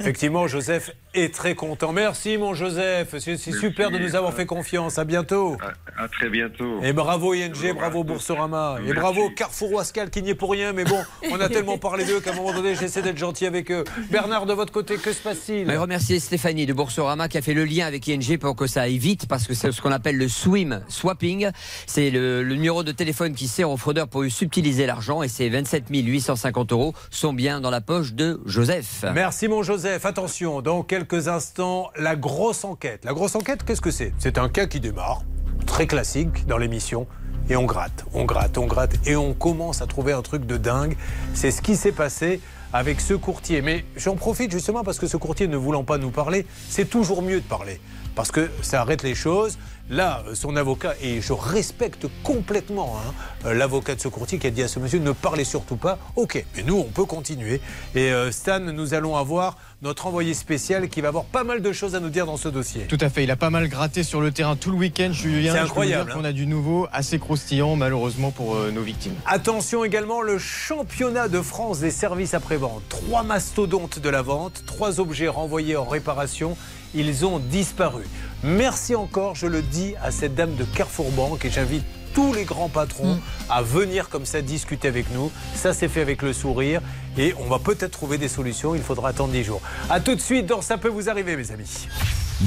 Effectivement, Joseph est très content. Merci, mon Joseph. C'est super de nous avoir fait confiance. À bientôt. À très bientôt. Et bravo ING, bravo Boursorama. Et Merci. bravo Carrefour Wascal qui n'y est pour rien. Mais bon, on a tellement parlé d'eux qu'à un moment donné, j'essaie d'être gentil avec eux. Bernard, de votre côté, que se passe-t-il? Mais remercier Stéphanie de Boursorama qui a fait le lien avec ING pour que ça aille vite parce que c'est ce qu'on appelle le swim swapping. C'est le, le numéro de téléphone qui sert aux fraudeurs pour subtiliser l'argent et ces 27 850 euros sont bien dans la poche de Joseph. Merci mon Joseph. Attention, dans quelques instants, la grosse enquête. La grosse enquête, qu'est-ce que c'est? C'est un cas qui démarre, très classique dans l'émission. Et on gratte, on gratte, on gratte. Et on commence à trouver un truc de dingue. C'est ce qui s'est passé avec ce courtier. Mais j'en profite justement parce que ce courtier ne voulant pas nous parler, c'est toujours mieux de parler. Parce que ça arrête les choses. Là, son avocat, et je respecte complètement hein, euh, l'avocat de ce courtier qui a dit à ce monsieur ne parlez surtout pas. Ok, mais nous, on peut continuer. Et euh, Stan, nous allons avoir notre envoyé spécial qui va avoir pas mal de choses à nous dire dans ce dossier. Tout à fait, il a pas mal gratté sur le terrain tout le week-end, Julien. C'est incroyable, dire hein. qu'on a du nouveau, assez croustillant, malheureusement pour euh, nos victimes. Attention également, le championnat de France des services après-vente. Trois mastodontes de la vente, trois objets renvoyés en réparation, ils ont disparu. Merci encore, je le dis, à cette dame de Carrefour Banque et j'invite tous les grands patrons à venir comme ça discuter avec nous. Ça c'est fait avec le sourire et on va peut-être trouver des solutions, il faudra attendre 10 jours. A tout de suite dans Ça peut vous arriver mes amis.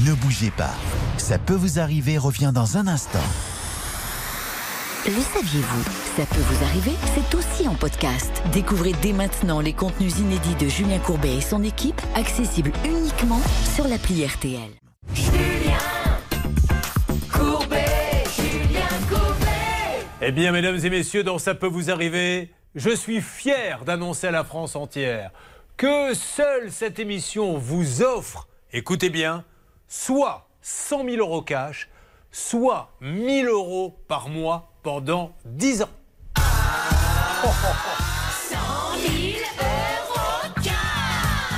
Ne bougez pas. Ça peut vous arriver revient dans un instant. Le saviez-vous? Ça peut vous arriver, c'est aussi en podcast. Découvrez dès maintenant les contenus inédits de Julien Courbet et son équipe, accessibles uniquement sur l'appli RTL. Eh bien, mesdames et messieurs, dans Ça peut vous arriver, je suis fier d'annoncer à la France entière que seule cette émission vous offre, écoutez bien, soit 100 000 euros cash, soit 1000 euros par mois pendant 10 ans.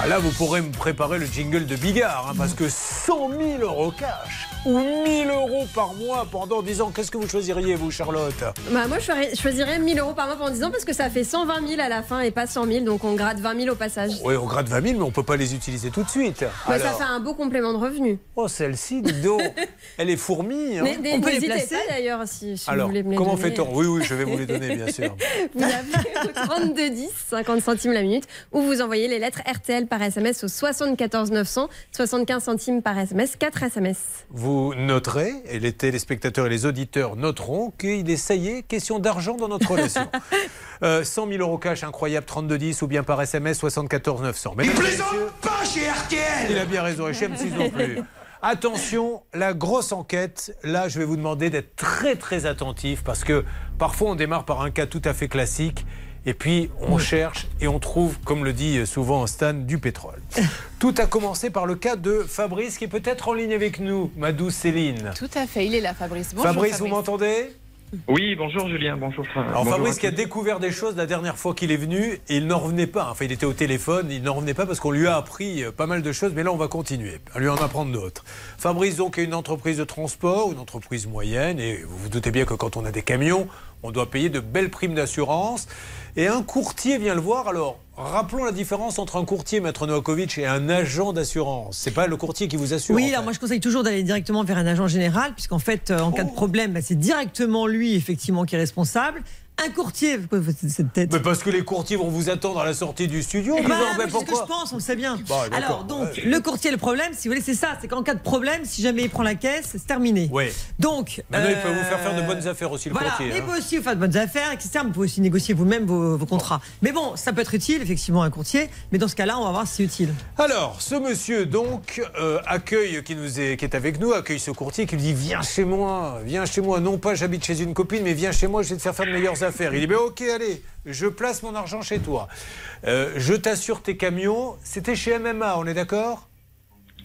là, vous pourrez me préparer le jingle de Bigard, hein, parce que 100 000 euros cash ou 1000 euros par mois pendant 10 ans, qu'est-ce que vous choisiriez, vous, Charlotte? Bah, moi, je choisirais 1000 euros par mois pendant 10 ans parce que ça fait 120 000 à la fin et pas 100 000, donc on gratte 20 000 au passage. Oui, on gratte 20 000, mais on peut pas les utiliser tout de suite. Bah, ça fait un beau complément de revenu. Oh, celle-ci, dis donc, elle est fourmi. hein. Mais mais n'hésitez pas d'ailleurs si, si Alors, vous voulez me les comment donner. fait-on? Oui, oui, je vais vous les donner, bien sûr. Vous appelez au 32 10, 50 centimes la minute, ou vous envoyez les lettres RTL par SMS au 74 900, 75 centimes par SMS, 4 SMS. Vous noterez, et les téléspectateurs et les auditeurs noteront qu'il est, ça y est, question d'argent dans notre relation. Euh, 100 000 euros cash incroyable, 3210 ou bien par SMS 74 900. Il Mesdames et plaisante pas chez RTL Il a bien raison, et chez M6 non plus. Attention, la grosse enquête, là je vais vous demander d'être très très attentif parce que parfois on démarre par un cas tout à fait classique et puis on cherche et on trouve, comme le dit souvent Stan, du pétrole. Tout a commencé par le cas de Fabrice qui est peut-être en ligne avec nous, ma douce Céline. Tout à fait, il est là, Fabrice. Bonjour, Fabrice, vous m'entendez? Oui, bonjour Julien, bonjour. Alors bonjour Fabrice qui a découvert des choses la dernière fois qu'il est venu et il n'en revenait pas. Enfin, il était au téléphone, il n'en revenait pas parce qu'on lui a appris euh, pas mal de choses, mais là on va continuer à lui en apprendre d'autres. Fabrice donc est une entreprise de transport, une entreprise moyenne, et vous vous doutez bien que quand on a des camions, on doit payer de belles primes d'assurance. Et un courtier vient le voir. Alors, rappelons la différence entre un courtier, Maître Novakovic, et un agent d'assurance. C'est pas le courtier qui vous assure. Oui, en fait. alors moi je conseille toujours d'aller directement vers un agent général, puisqu'en fait, euh, en cas de problème, bah, c'est directement lui effectivement qui est responsable. Un courtier, pourquoi vous cette tête Mais parce que les courtiers vont vous attendre à la sortie du studio. en Eh disant, ben, ce que je pense, on le sait bien. D'accord, Alors, donc, ouais. le courtier, le problème, si vous voulez, c'est ça c'est qu'en cas de problème, si jamais il prend la caisse, c'est terminé. Oui. Donc. Maintenant, il euh, peut vous faire faire de bonnes affaires aussi, le voilà, courtier. il hein. peut aussi vous faire de bonnes affaires, etc. Vous pouvez aussi négocier vous-même vos, vos contrats. Mais bon, ça peut être utile, effectivement, un courtier. Mais dans ce cas-là, on va voir si c'est utile. Alors, ce monsieur, donc, euh, accueille, qui, nous est, qui est avec nous, accueille ce courtier qui lui dit Viens chez moi, viens chez moi. Non pas j'habite chez une copine, mais viens chez moi, je vais te faire faire de meilleures affaires. Il dit Ben ok, allez, je place mon argent chez toi. Euh, je t'assure tes camions. C'était chez MMA, on est d'accord?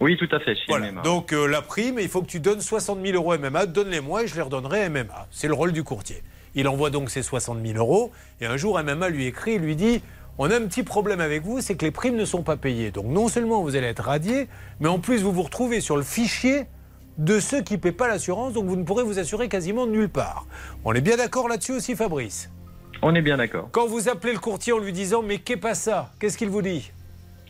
Oui, tout à fait, chez Voilà. MMA. Donc, euh, la prime, il faut que tu donnes 60 000 euros à MMA. Donne-les-moi et je les redonnerai à MMA. C'est le rôle du courtier. Il envoie donc ses 60 000 euros. Et un jour, MMA lui écrit lui dit On a un petit problème avec vous, c'est que les primes ne sont pas payées. Donc, non seulement vous allez être radié, mais en plus, vous vous retrouvez sur le fichier de ceux qui ne paient pas l'assurance. Donc, vous ne pourrez vous assurer quasiment nulle part. On est bien d'accord là-dessus aussi, Fabrice? On est bien d'accord. Quand vous appelez le courtier en lui disant Mais qu'est pas ça? Qu'est-ce qu'il vous dit?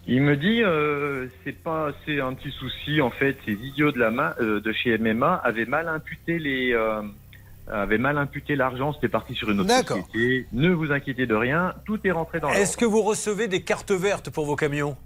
Il me dit, euh, c'est pas, c'est un petit souci en fait. Ces idiots de la main, euh, de chez MMA avaient mal imputé les, euh, avaient mal imputé l'argent. C'était parti sur une autre société. Ne vous inquiétez de rien, tout est rentré dans Est-ce que vous recevez des cartes vertes pour vos camions?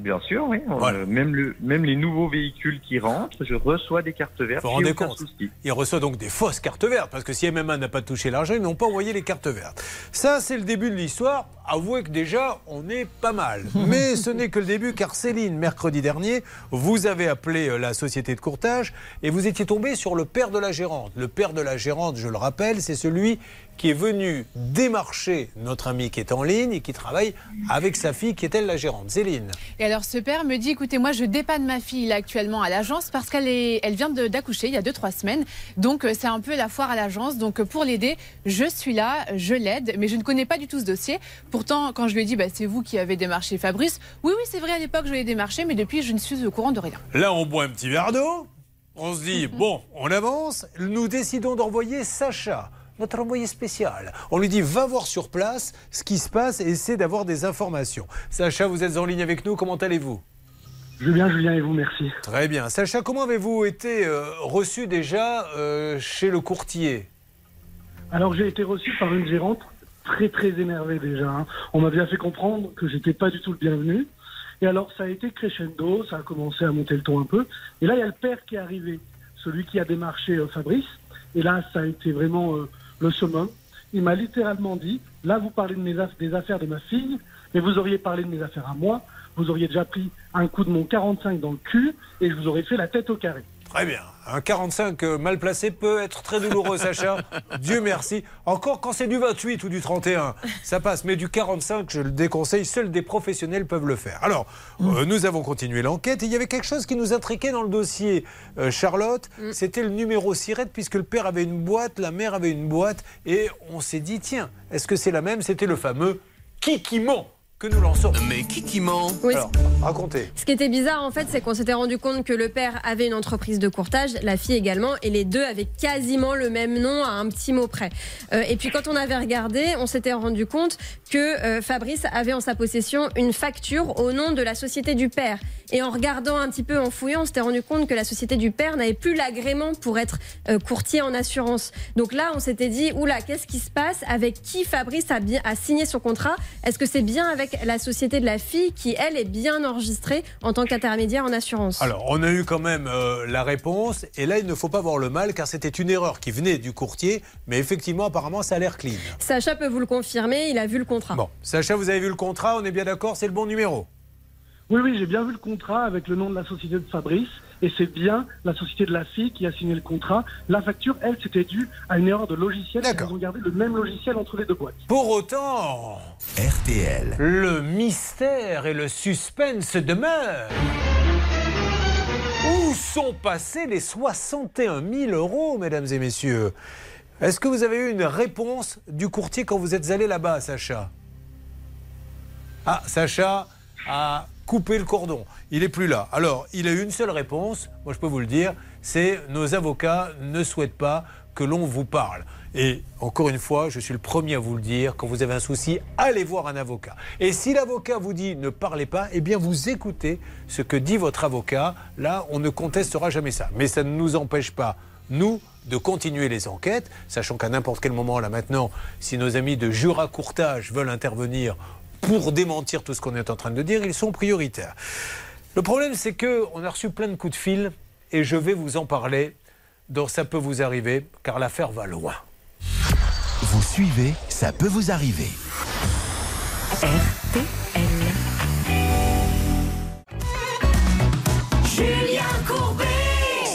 Bien sûr, oui. Euh, même, le, même les nouveaux véhicules qui rentrent, je reçois des cartes vertes. Vous vous compte souci. Il reçoit donc des fausses cartes vertes, parce que si MMA n'a pas touché l'argent, ils n'ont pas envoyé les cartes vertes. Ça, c'est le début de l'histoire. Avouez que déjà, on est pas mal. Mais ce n'est que le début, car Céline, mercredi dernier, vous avez appelé euh, la société de courtage et vous étiez tombé sur le père de la gérante. Le père de la gérante, je le rappelle, c'est celui qui est venu démarcher notre ami qui est en ligne et qui travaille avec sa fille qui est elle la gérante. Céline. Et alors ce père me dit, écoutez, moi je dépanne ma fille là, actuellement à l'agence parce qu'elle est, elle vient de- d'accoucher il y a 2-3 semaines. Donc euh, c'est un peu la foire à l'agence. Donc euh, pour l'aider, je suis là, je l'aide, mais je ne connais pas du tout ce dossier. Pourtant, quand je lui ai dit, bah, c'est vous qui avez démarché Fabrice, oui, oui, c'est vrai, à l'époque je l'ai démarché, mais depuis je ne suis au courant de rien. Là, on boit un petit verre d'eau. On se dit, bon, on avance. Nous décidons d'envoyer Sacha, notre envoyé spécial. On lui dit, va voir sur place ce qui se passe et essaie d'avoir des informations. Sacha, vous êtes en ligne avec nous. Comment allez-vous? Je vais bien, Julien, et vous, merci. Très bien. Sacha, comment avez-vous été euh, reçu déjà euh, chez le courtier? Alors, j'ai été reçu par une gérante très, très énervée déjà. hein. On m'a bien fait comprendre que j'étais pas du tout le bienvenu. Et alors, ça a été crescendo, ça a commencé à monter le ton un peu. Et là, il y a le père qui est arrivé, celui qui a démarché euh, Fabrice. Et là, ça a été vraiment le summum. Il m'a littéralement dit, là, vous parlez de mes des affaires de ma fille, mais vous auriez parlé de mes affaires à moi. Vous auriez déjà pris un coup de mon 45 dans le cul et je vous aurais fait la tête au carré. Très bien. Un 45 euh, mal placé peut être très douloureux, Sacha. Dieu merci. Encore quand c'est du 28 ou du 31, ça passe. Mais du 45, je le déconseille. Seuls des professionnels peuvent le faire. Alors, euh, nous avons continué l'enquête. et Il y avait quelque chose qui nous intriquait dans le dossier, euh, Charlotte. C'était le numéro SIRET, puisque le père avait une boîte, la mère avait une boîte. Et on s'est dit, tiens, est-ce que c'est la même? C'était le fameux qui qui ment que nous lançons. Mais qui qui ment Oui. Alors, racontez. Ce qui était bizarre en fait, c'est qu'on s'était rendu compte que le père avait une entreprise de courtage, la fille également, et les deux avaient quasiment le même nom à un petit mot près. Euh, et puis quand on avait regardé, on s'était rendu compte que euh, Fabrice avait en sa possession une facture au nom de la société du père. Et en regardant un petit peu, en fouillant, on s'était rendu compte que la société du père n'avait plus l'agrément pour être euh, courtier en assurance. Donc là, on s'était dit, oula, qu'est-ce qui se passe? Avec qui Fabrice a, bien, a signé son contrat? Est-ce que c'est bien avec la société de la fille qui, elle, est bien enregistrée en tant qu'intermédiaire en assurance Alors, on a eu quand même euh, la réponse, et là, il ne faut pas voir le mal, car c'était une erreur qui venait du courtier, mais effectivement, apparemment, ça a l'air clean. Sacha peut vous le confirmer, il a vu le contrat. Bon, Sacha, vous avez vu le contrat, on est bien d'accord, c'est le bon numéro Oui, oui, j'ai bien vu le contrat avec le nom de la société de Fabrice. Et c'est bien la société de la fille qui a signé le contrat. La facture, elle, c'était due à une erreur de logiciel. Ils ont gardé le même logiciel entre les deux boîtes. Pour autant, RTL. le mystère et le suspense demeurent. Où sont passés les 61 000 euros, mesdames et messieurs? Est-ce que vous avez eu une réponse du courtier quand vous êtes allé là-bas, Sacha? Ah, Sacha a coupé le cordon. Il n'est plus là. Alors, il a eu une seule réponse, moi je peux vous le dire, c'est nos avocats ne souhaitent pas que l'on vous parle. Et encore une fois, je suis le premier à vous le dire, quand vous avez un souci, allez voir un avocat. Et si l'avocat vous dit ne parlez pas, eh bien vous écoutez ce que dit votre avocat. Là, on ne contestera jamais ça. Mais ça ne nous empêche pas, nous, de continuer les enquêtes, sachant qu'à n'importe quel moment, là maintenant, si nos amis de Jura Courtage veulent intervenir pour démentir tout ce qu'on est en train de dire, ils sont prioritaires. Le problème, c'est que on a reçu plein de coups de fil et je vais vous en parler. Donc ça peut vous arriver, car l'affaire va loin. Vous suivez, ça peut vous arriver. Julien Courbet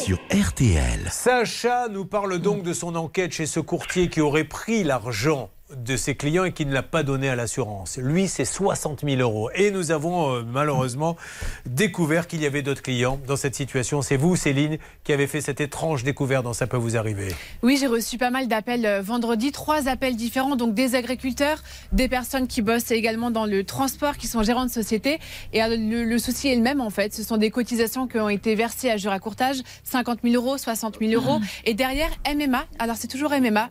Sur RTL. Sacha nous parle donc de son enquête chez ce courtier qui aurait pris l'argent de ses clients et qui ne l'a pas donné à l'assurance. Lui, c'est 60 000 euros. Et nous avons euh, malheureusement découvert qu'il y avait d'autres clients dans cette situation. C'est vous, Céline, qui avez fait cette étrange découverte dans Ça peut vous arriver. Oui, j'ai reçu pas mal d'appels euh, vendredi, trois appels différents, donc des agriculteurs, des personnes qui bossent également dans le transport, qui sont gérants de société. Et euh, le, le souci est le même en fait. Ce sont des cotisations qui ont été versées à Jura Courtage, 50 000 euros, 60 000 euros. Et derrière, MMA, alors c'est toujours MMA,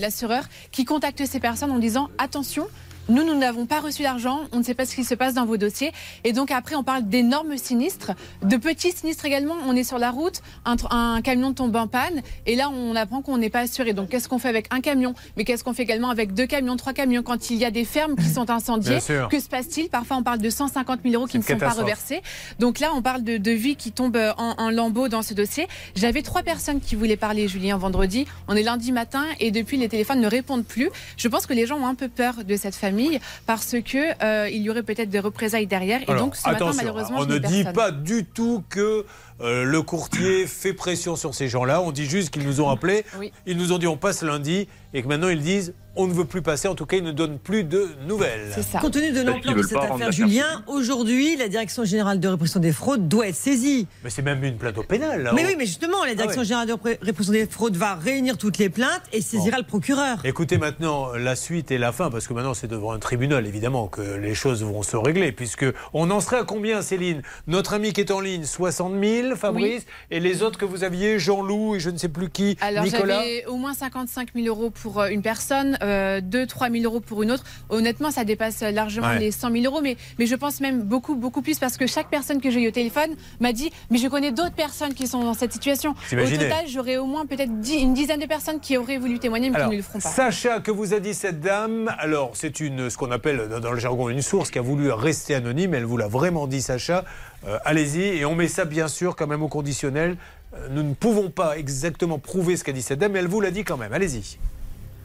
l'assureur, qui contacte ces personnes en disant attention. Nous, nous n'avons pas reçu d'argent, on ne sait pas ce qui se passe dans vos dossiers. Et donc après, on parle d'énormes sinistres, de petits sinistres également. On est sur la route, un, camion tombe en panne, et là, on apprend qu'on n'est pas assuré. Donc qu'est-ce qu'on fait avec un camion? Mais qu'est-ce qu'on fait également avec deux camions, trois camions Quand il y a des fermes qui sont incendiées, que se passe-t-il? Parfois, on parle de 150 000 euros qui ne sont pas reversés. Donc là, on parle de, de vies qui tombent en, en lambeaux dans ce dossier. J'avais trois personnes qui voulaient parler, Julien, vendredi. On est lundi matin et depuis, les téléphones ne répondent plus. Je pense que les gens ont un peu peur de cette famille parce que euh, il y aurait peut-être des représailles derrière. Et Alors, donc, ce matin, malheureusement, on je ne dit personne. pas du tout que euh, le courtier fait pression sur ces gens-là. On dit juste qu'ils nous ont appelés, Oui. ils nous ont dit on passe lundi, et que maintenant ils disent on ne veut plus passer. En tout cas, ils ne donnent plus de nouvelles. Compte tenu de l'ampleur de cette affaire, Julien, aujourd'hui, la Direction générale de répression des fraudes doit être saisie. Mais c'est même une plainte au pénal. là. Mais oui, mais justement, la Direction Ah ouais. générale de Ré- répression des fraudes va réunir toutes les plaintes et saisira le procureur. Écoutez maintenant la suite et la fin, parce que maintenant c'est devant un tribunal évidemment que les choses vont se régler, puisque on en serait à combien, Céline? Notre ami qui est en ligne, 60 000, Fabrice, et les autres que vous aviez, Jean-Loup et je ne sais plus qui, Alors Nicolas. j'avais au moins 55 000 euros pour euh, une personne, euh, 2 3 000 euros pour une autre. Honnêtement, ça dépasse largement Ouais. les 100 000 euros, mais, mais je pense même beaucoup, beaucoup plus parce que chaque personne que j'ai eu au téléphone m'a dit Mais je connais d'autres personnes qui sont dans cette situation. Au total, j'aurais au moins peut-être une dizaine de personnes qui auraient voulu témoigner, mais Alors, qui ne le feront pas. Sacha, que vous a dit cette dame? Alors, c'est une, ce qu'on appelle dans le jargon une source qui a voulu rester anonyme. Elle vous l'a vraiment dit, Sacha. Euh, Allez-y, et on met ça bien sûr quand même au conditionnel. Euh, nous ne pouvons pas exactement prouver ce qu'a dit cette dame, mais elle vous l'a dit quand même. Allez-y.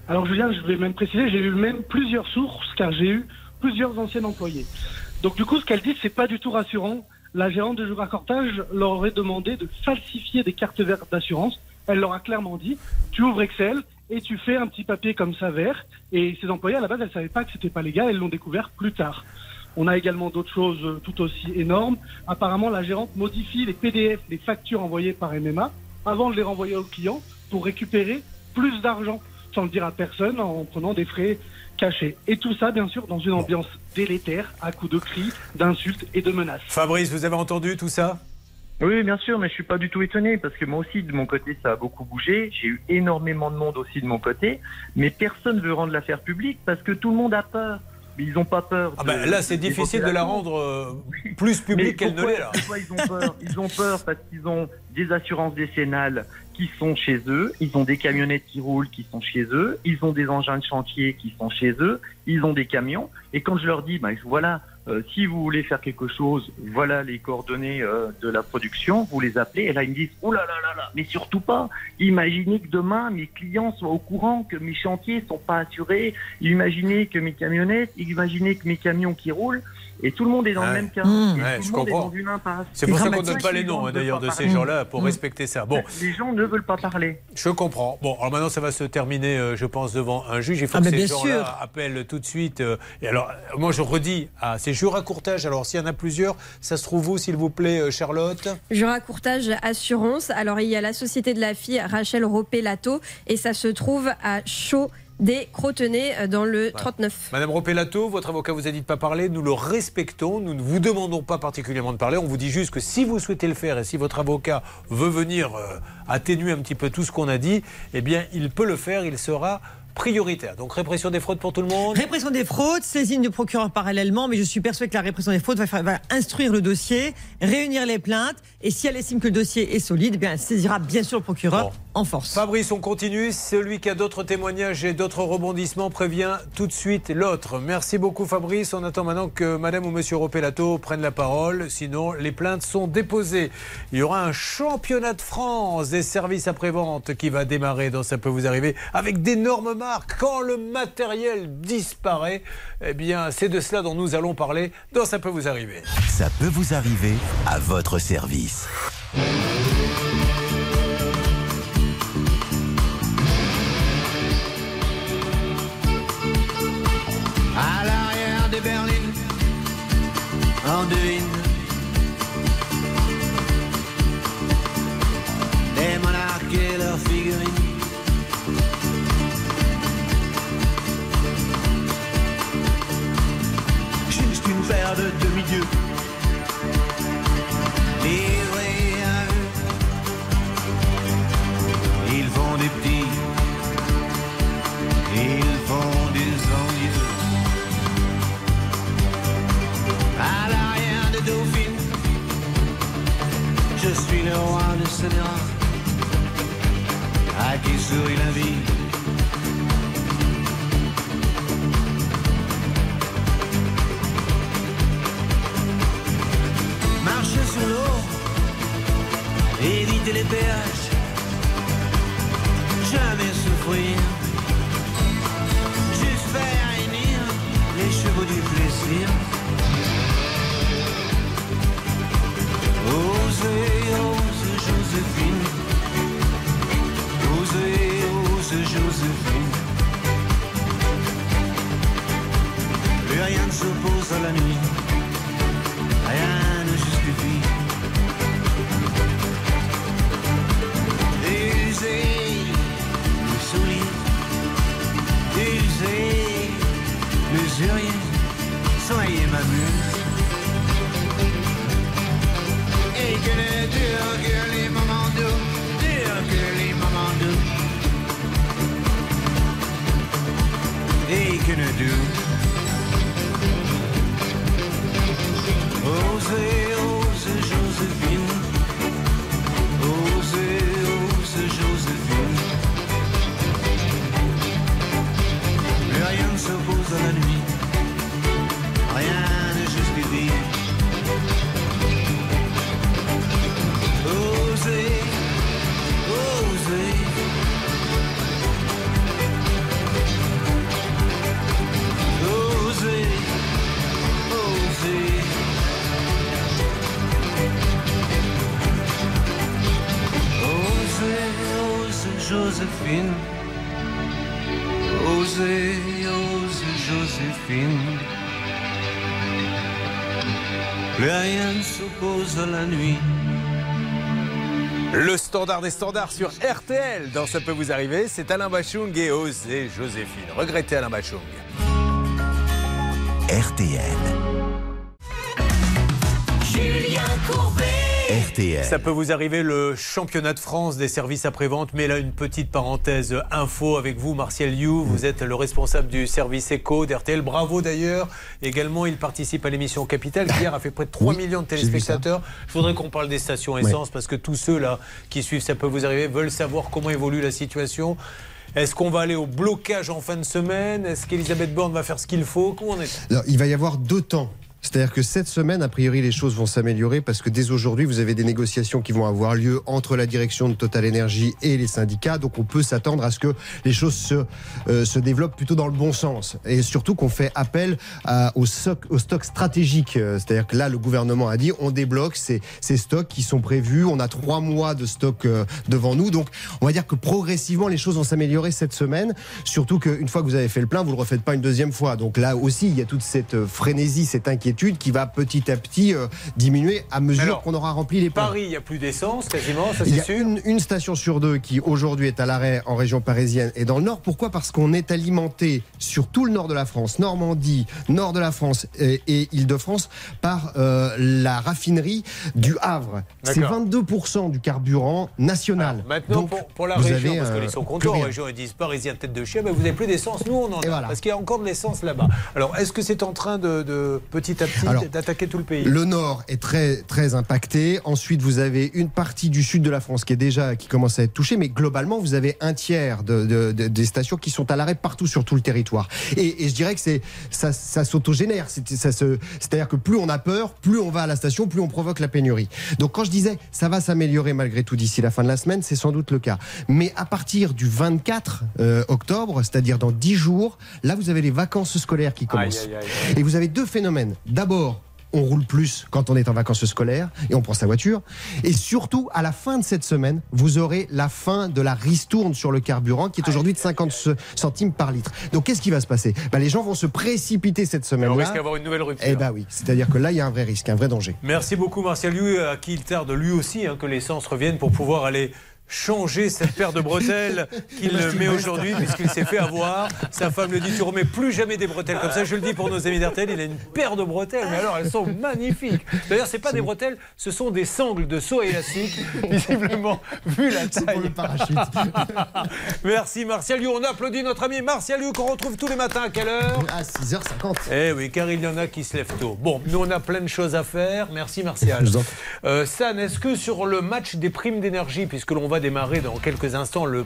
Alors Julien, je vais même préciser, j'ai eu même plusieurs sources car j'ai eu plusieurs anciens employés. Donc du coup, ce qu'elle dit, c'est pas du tout rassurant. La gérante de Juracortage leur aurait demandé de falsifier des cartes vertes d'assurance. Elle leur a clairement dit, tu ouvres Excel et tu fais un petit papier comme ça vert. Et ces employés, à la base, elles savaient pas que c'était pas légal, elles l'ont découvert plus tard. On a également d'autres choses euh, tout aussi énormes. Apparemment, la gérante modifie les PDF, les factures envoyées par MMA, avant de les renvoyer au client pour récupérer plus d'argent, sans le dire à personne, en prenant des frais cachés. Et tout ça, bien sûr, dans une ambiance délétère, à coups de cris, d'insultes et de menaces. Fabrice, vous avez entendu tout ça? Oui, bien sûr, mais je suis pas du tout étonné parce que moi aussi, de mon côté, ça a beaucoup bougé. J'ai eu énormément de monde aussi de mon côté, mais personne veut rendre l'affaire publique parce que tout le monde a peur. Mais ils n'ont pas peur. Ah ben, là, c'est difficile de la rendre euh, plus publique qu'elle ne l'est pourquoi ils ont peur? Ils ont peur parce qu'ils ont des assurances décennales qui sont chez eux, ils ont des camionnettes qui roulent qui sont chez eux, ils ont des engins de chantier qui sont chez eux, ils ont des camions. Et quand je leur dis, bah, voilà, euh, si vous voulez faire quelque chose, voilà les coordonnées euh, de la production, vous les appelez. Et là, ils me disent, oh là là là là, mais surtout pas. Imaginez que demain, mes clients soient au courant que mes chantiers sont pas assurés. Imaginez que mes camionnettes, imaginez que mes camions qui roulent. Et tout le monde est dans Ouais. le même cas. Mmh. Ouais, je comprends. C'est pour ça qu'on ne donne pas les gens noms hein, d'ailleurs de ces gens-là pour Mmh. respecter ça. Bon, Les gens ne veulent pas parler. je comprends. Bon, alors maintenant ça va se terminer, euh, je pense, devant un juge. Il faut Ah, que ces gens-là sûr. appellent tout de suite. euh, et alors, euh, moi je redis, à ces jours à courtage. Alors s'il y en a plusieurs, ça se trouve où, s'il vous plaît, euh, Charlotte? Jura Courtage Assurance. Alors, il y a la société de la fille Rachel Ropelato et ça se trouve à Chaud des Crotenay euh, dans le 39. Madame Ropelato, votre avocat vous a dit de ne pas parler. Nous le respectons. Nous ne vous demandons pas particulièrement de parler. On vous dit juste que si vous souhaitez le faire et si votre avocat veut venir euh, atténuer un petit peu tout ce qu'on a dit, eh bien, il peut le faire. Il sera prioritaire. Donc, répression des fraudes pour tout le monde. Répression des fraudes, saisine du procureur parallèlement, mais je suis persuadé que la répression des fraudes va, faire- va instruire le dossier, réunir les plaintes, et si elle estime que le dossier est solide, eh bien, elle saisira bien sûr le procureur en force. Fabrice, on continue. Celui qui a d'autres témoignages et d'autres rebondissements prévient tout de suite l'autre. Merci beaucoup Fabrice. On attend maintenant que Madame ou Monsieur Ropelato prennent la parole. Sinon, les plaintes sont déposées. Il y aura un championnat de France des services après-vente qui va démarrer dans Ça peut vous arriver avec d'énormes Quand le matériel disparaît, eh bien, c'est de cela dont nous allons parler dans Ça peut vous arriver. Ça peut vous arriver à votre service. À l'arrière des berlines, en devine des monarques et leurs figurines. Juste une paire de demi-dieux livrés à. Ils font des petits, ils font des envieux. à l'arrière de Dauphine. Je suis le roi de Sénéra, à qui sourit la vie? Marcher sur l'eau, éviter les péages, jamais souffrir, juste faire réunir les chevaux du plaisir. Osez, ose Joséphine. Osez, ose Joséphine. Plus rien ne s'oppose à la nuit. Rien Usez le soulier. Usez l'usurier. Soyez ma muse. Et que ne durent que les moments doux, durent que les moments doux. can you do? Osez, osez, s'oppose à la nuit. Rien n'est juste divin. Osez, osez. Osez, osez. Osez, osez, Joséphine. Osez, osez, Joséphine. Plus rien ne s'oppose à la nuit. Le standard des standards sur RTL. Dans Ça peut vous arriver, c'est Alain Bachung et Osé Joséphine. Regrettez Alain Bachung. RTL. Julien Courbet. RTL. Ça peut vous arriver le championnat de France des services après-vente, mais là une petite parenthèse info avec vous, Martial You. Vous êtes le responsable du service éco d'RTL. Bravo d'ailleurs. Également, il participe à l'émission Capital qui hier a fait près de 3 Oui, millions de téléspectateurs. Je voudrais qu'on parle des stations essence parce que tous ceux là qui suivent Ça peut vous arriver veulent savoir comment évolue la situation. Est-ce qu'on va aller au blocage en fin de semaine? Est-ce qu'Elisabeth Borne va faire ce qu'il faut? Comment on est? Alors, il va y avoir deux temps. C'est-à-dire que cette semaine, a priori, les choses vont s'améliorer parce que dès aujourd'hui, vous avez des négociations qui vont avoir lieu entre la direction de Total Energy et les syndicats. Donc, on peut s'attendre à ce que les choses se, euh, se développent plutôt dans le bon sens. Et surtout qu'on fait appel à- au, stock, au stock stratégique. Euh, C'est-à-dire que là, le gouvernement a dit on débloque ces, ces stocks qui sont prévus. On a trois mois de stock euh, devant nous. Donc, on va dire que progressivement, les choses vont s'améliorer cette semaine. Surtout qu'une fois que vous avez fait le plein, vous le refaites pas une deuxième fois. Donc là aussi, il y a toute cette frénésie, cette inquiétude qui va petit à petit euh, diminuer à mesure qu'on aura rempli les pleins. Paris, il n'y a plus d'essence quasiment, ça Il y c'est a sûr. une, une station sur deux qui aujourd'hui est à l'arrêt en région parisienne et dans le nord. Pourquoi? Parce qu'on est alimenté sur tout le nord de la France, Normandie, nord de la France et, et Île-de-France par euh, la raffinerie du Havre. C'est D'accord. 22% du carburant national. Maintenant, Donc, pour, pour la région, avez, parce euh, qu'ils sont plus contents, en rien. région, ils disent parisien tête de chien, ben vous n'avez plus d'essence, nous on en a. Parce qu'il y a encore de l'essence là-bas. Alors, est-ce que c'est en train de, de petit à petit Alors, d'attaquer tout le pays Le nord est très très impacté. Ensuite, vous avez une partie du sud de la France qui est déjà qui commence à être touchée, mais globalement, vous avez un tiers de, de- de- des stations qui sont à l'arrêt partout sur tout le territoire. Et, et je dirais que c'est ça, ça s'autogénère. C'est- ça se- C'est-à-dire que plus on a peur, plus on va à la station, plus on provoque la pénurie. Donc quand je disais ça va s'améliorer malgré tout d'ici la fin de la semaine, c'est sans doute le cas. Mais à partir du 24 euh, octobre, c'est-à-dire dans 10 jours, là vous avez les vacances scolaires qui commencent. Aïe, aïe, aïe, aïe. Et vous avez deux phénomènes. D'abord, on roule plus quand on est en vacances scolaires et on prend sa voiture. Et surtout, à la fin de cette semaine, vous aurez la fin de la ristourne sur le carburant qui est aujourd'hui de 50 ce- centimes par litre. Donc qu'est-ce qui va se passer? Ben, Les gens vont se précipiter cette On semaine-là. risque d'avoir une nouvelle rupture? Eh ben oui, c'est-à-dire que là, il y a un vrai risque, un vrai danger. Merci beaucoup Martial Liu, à qui il tarde lui aussi hein, que l'essence revienne pour pouvoir aller changer cette paire de bretelles qu'il met aujourd'hui puisqu'il s'est fait avoir. Sa femme le dit, tu remets plus jamais des bretelles comme ça. Je le dis pour nos amis d'RTL, il a une paire de bretelles, mais alors elles sont magnifiques. D'ailleurs, c'est pas des bretelles, ce sont des sangles de saut élastique, visiblement, vu la taille. Merci Martial Liu. On applaudit notre ami Martial Liu qu'on retrouve tous les matins à quelle heure? À 6h50. Eh oui, car il y en a qui se lèvent tôt. Bon, nous on a plein de choses à faire. Merci Martial. Euh, San, est-ce que sur le match des primes d'énergie, puisque l'on va démarrer dans quelques instants le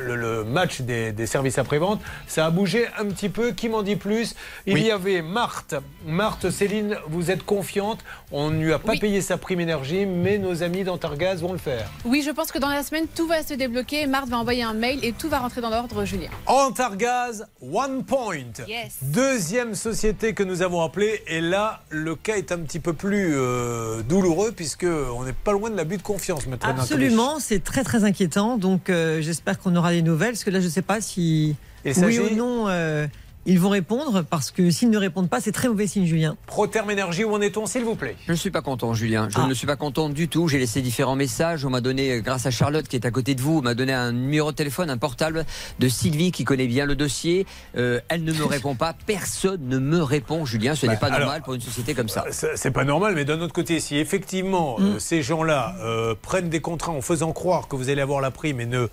le, le match des, des services après-vente, ça a bougé un petit peu. Qui m'en dit plus? Il Oui. y avait Marthe. Marthe, Céline, vous êtes confiante. On ne lui a pas Oui. payé sa prime énergie, mais nos amis d'Antargaz vont le faire. Oui, je pense que dans la semaine, tout va se débloquer. Marthe va envoyer un mail et tout va rentrer dans l'ordre, Julien. Antargaz One Point. Yes. Deuxième société que nous avons appelée. Et là, le cas est un petit peu plus euh, douloureux puisque on n'est pas loin de l'abus de confiance, maître. Absolument, c'est très très inquiétant. Donc euh, j'espère qu'on aura des nouvelles, parce que là je ne sais pas si oui ou non euh, ils vont répondre, parce que s'ils ne répondent pas, c'est très mauvais signe, Julien. Proterme Énergie, où en est-on, s'il vous plaît? Je ne suis pas content, Julien. Je Ah. ne suis pas content du tout. J'ai laissé différents messages. On m'a donné, euh, grâce à Charlotte qui est à côté de vous, on m'a donné un numéro de téléphone, un portable de Sylvie qui connaît bien le dossier. Euh, elle ne me répond pas. Personne ne me répond, Julien. Ce Bah, n'est pas normal alors, pour une société comme ça. C'est c'est pas normal, mais d'un autre côté, si effectivement Mm. euh, ces gens-là euh, prennent des contrats en faisant croire que vous allez avoir la prime et ne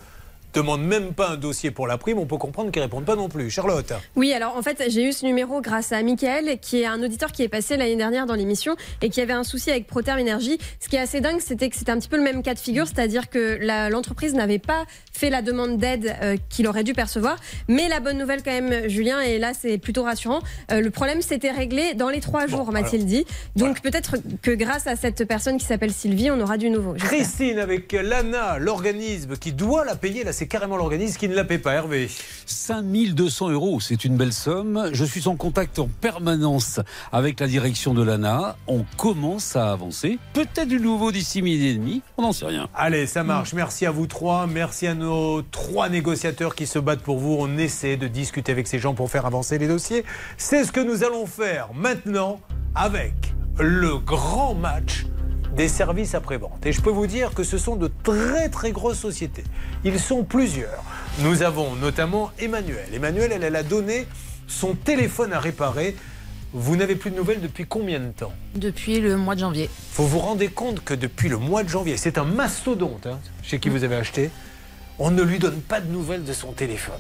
demandent même pas un dossier pour la prime, on peut comprendre qu'ils répondent pas non plus. Charlotte. Oui, alors en fait, j'ai eu ce numéro grâce à Michael, qui est un auditeur qui est passé l'année dernière dans l'émission et qui avait un souci avec Proterm Énergie. Ce qui est assez dingue, c'était que c'était un petit peu le même cas de figure, c'est-à-dire que la- l'entreprise n'avait pas fait la demande d'aide euh, qu'il aurait dû percevoir. Mais la bonne nouvelle quand même, Julien, et là c'est plutôt rassurant, euh, le problème s'était réglé dans les trois jours, m'a-t-il dit. Donc peut-être que grâce à cette personne qui s'appelle Sylvie, on aura du nouveau. Christine avec l'ANA, l'organisme qui doit la payer, là c'est carrément l'organisme qui ne la paie pas. Hervé. 5200 euros, c'est une belle somme. Je suis en contact en permanence avec la direction de l'ANA. On commence à avancer. Peut-être du nouveau d'ici midi et demi. On n'en sait rien. Allez, ça marche. Merci à vous trois. Merci à nos trois négociateurs qui se battent pour vous. On essaie de discuter avec ces gens pour faire avancer les dossiers. C'est ce que nous allons faire maintenant avec le grand match des services après-vente. Et je peux vous dire que ce sont de très très grosses sociétés. Ils sont plusieurs. Nous avons notamment Emmanuel. Emmanuel, elle, elle a donné son téléphone à réparer. Vous n'avez plus de nouvelles depuis combien de temps? Depuis le mois de janvier. Vous vous rendez compte que depuis le mois de janvier, c'est un mastodonte hein, chez qui vous avez acheté, on ne lui donne pas de nouvelles de son téléphone.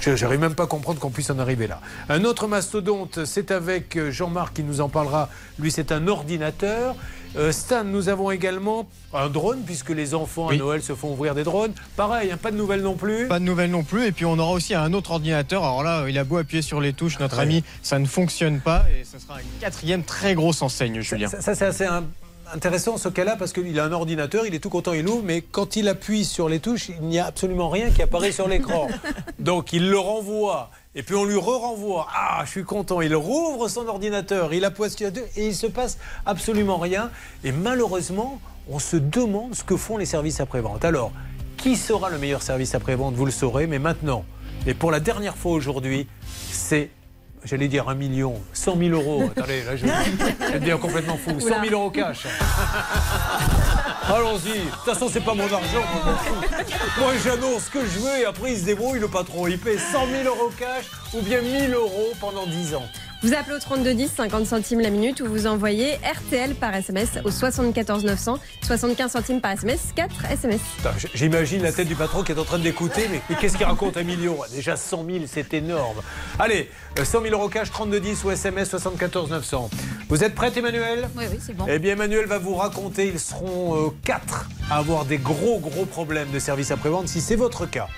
Je n'arrive même pas à comprendre qu'on puisse en arriver là. Un autre mastodonte, c'est avec euh, Jean-Marc qui nous en parlera. Lui, c'est un ordinateur. Euh, Stan, nous avons également un drone, puisque les enfants à Noël se font ouvrir des drones. Pareil, hein, pas de nouvelles non plus. Pas de nouvelles non plus. Et puis on aura aussi un autre ordinateur. Alors là, il a beau appuyer sur les touches, notre Ouais. ami, ça ne fonctionne pas. Et ce sera une quatrième très grosse enseigne, Julien. Ça, ça, c'est assez un- intéressant ce cas-là parce qu'il a un ordinateur, il est tout content, il ouvre, mais quand il appuie sur les touches, il n'y a absolument rien qui apparaît sur l'écran. Donc il le renvoie. Et puis on lui re-renvoie. Ah, je suis content. Il rouvre son ordinateur, il appuie sur touches et il se passe absolument rien. Et malheureusement, on se demande ce que font les services après-vente. Alors, qui sera le meilleur service après-vente? Vous le saurez, mais maintenant, et pour la dernière fois aujourd'hui, c'est J'allais dire un million, 100 000 euros. Attendez, là, je, je deviens complètement fou. 100 000 euros cash. Allons-y. De toute façon, c'est pas mon argent. moi, j'annonce ce que je veux et après, il se débrouille, le patron. Il paie 100 000 euros cash ou bien 1000 euros pendant 10 ans. Vous appelez au 3210, 50 centimes la minute, ou vous envoyez RTL par SMS au 74 900, 75 centimes par SMS, 4 SMS. J'imagine la tête du patron qui est en train d'écouter, mais, mais qu'est-ce qu'il raconte un million Déjà 100 000, c'est énorme. Allez, euh, 100 000 euros cash, 3210 ou SMS 74 900. Vous êtes prête, Emmanuel? Oui, oui, c'est bon. Eh bien, Emmanuel va vous raconter, ils seront euh, quatre à avoir des gros, gros problèmes de service après-vente. Si c'est votre cas,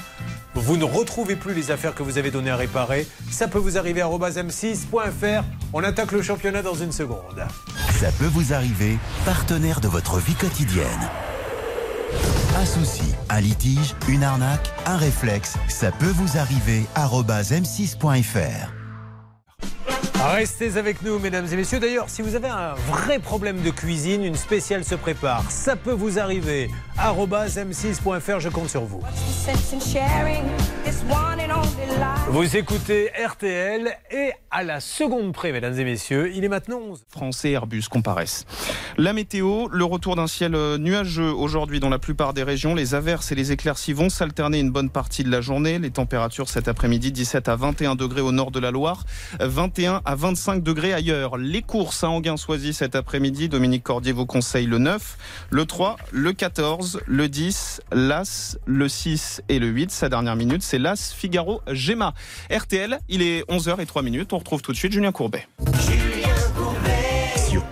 vous ne retrouvez plus les affaires que vous avez données à réparer, ça peut vous arriver à m6.fr. On attaque le championnat dans une seconde. Ça peut vous arriver, partenaire de votre vie quotidienne. Un souci, un litige, une arnaque, un réflexe, ça peut vous arriver. m6.fr. Restez avec nous, mesdames et messieurs. D'ailleurs, si vous avez un vrai problème de cuisine, une spéciale se prépare. Ça peut vous arriver. arobase m6.fr, je compte sur vous. Vous écoutez RTL et à la seconde près, mesdames et messieurs, il est maintenant 11. Français Airbus comparaissent. La météo, le retour d'un ciel euh, nuageux aujourd'hui dans la plupart des régions. Les averses et les éclaircies vont s'alterner une bonne partie de la journée. Les températures cet après-midi 17 à 21 degrés au nord de la Loire, 21 à 25 degrés ailleurs. Les courses à Anguin-Soisy cet après-midi, Dominique Cordier vous conseille le 9, le 3, le 14, le 10, l'As, le 6 et le 8. Sa dernière minute, c'est l'As Figaro Gemma. RTL, il est 11h et 3 minutes. On retrouve tout de suite Julien Courbet. Sur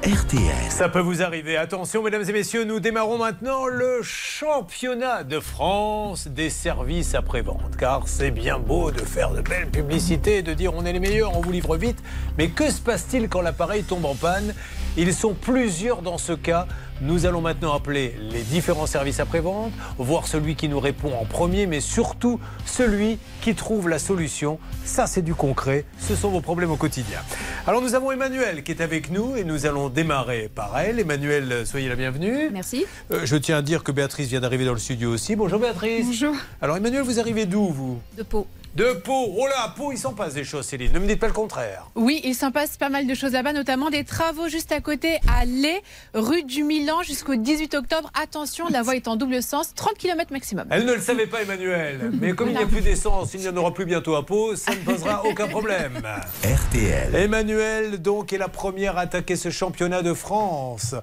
RTL. Ça peut vous arriver. Attention, mesdames et messieurs, nous démarrons maintenant le championnat de France des services après-vente. Car c'est bien beau de faire de belles publicités de dire on est les meilleurs, on vous livre vite. Mais que se passe-t-il quand l'appareil tombe en panne? Ils sont plusieurs dans ce cas. Nous allons maintenant appeler les différents services après-vente, voir celui qui nous répond en premier, mais surtout celui qui trouve la solution. Ça, c'est du concret. Ce sont vos problèmes au quotidien. Alors, nous avons Emmanuel qui est avec nous et nous allons démarrer par elle. Emmanuel, soyez la bienvenue. Merci. Euh, je tiens à dire que Béatrice vient d'arriver dans le studio aussi. Bonjour Béatrice. Bonjour. Alors, Emmanuel, vous arrivez d'où, vous? De peau. De Pau. Oh là, à Pau, il s'en passe des choses, Céline. Ne me dites pas le contraire. Oui, il s'en passe pas mal de choses là-bas, notamment des travaux juste à côté à Lay, rue du Milan, jusqu'au 18 octobre. Attention, la voie est en double sens, 30 km maximum. Elle ne le savait pas, Emmanuel. Mais comme il n'y a plus d'essence, il n'y en aura plus bientôt à Pau, ça ne posera aucun problème. RTL. Emmanuel, donc, est la première à attaquer ce championnat de France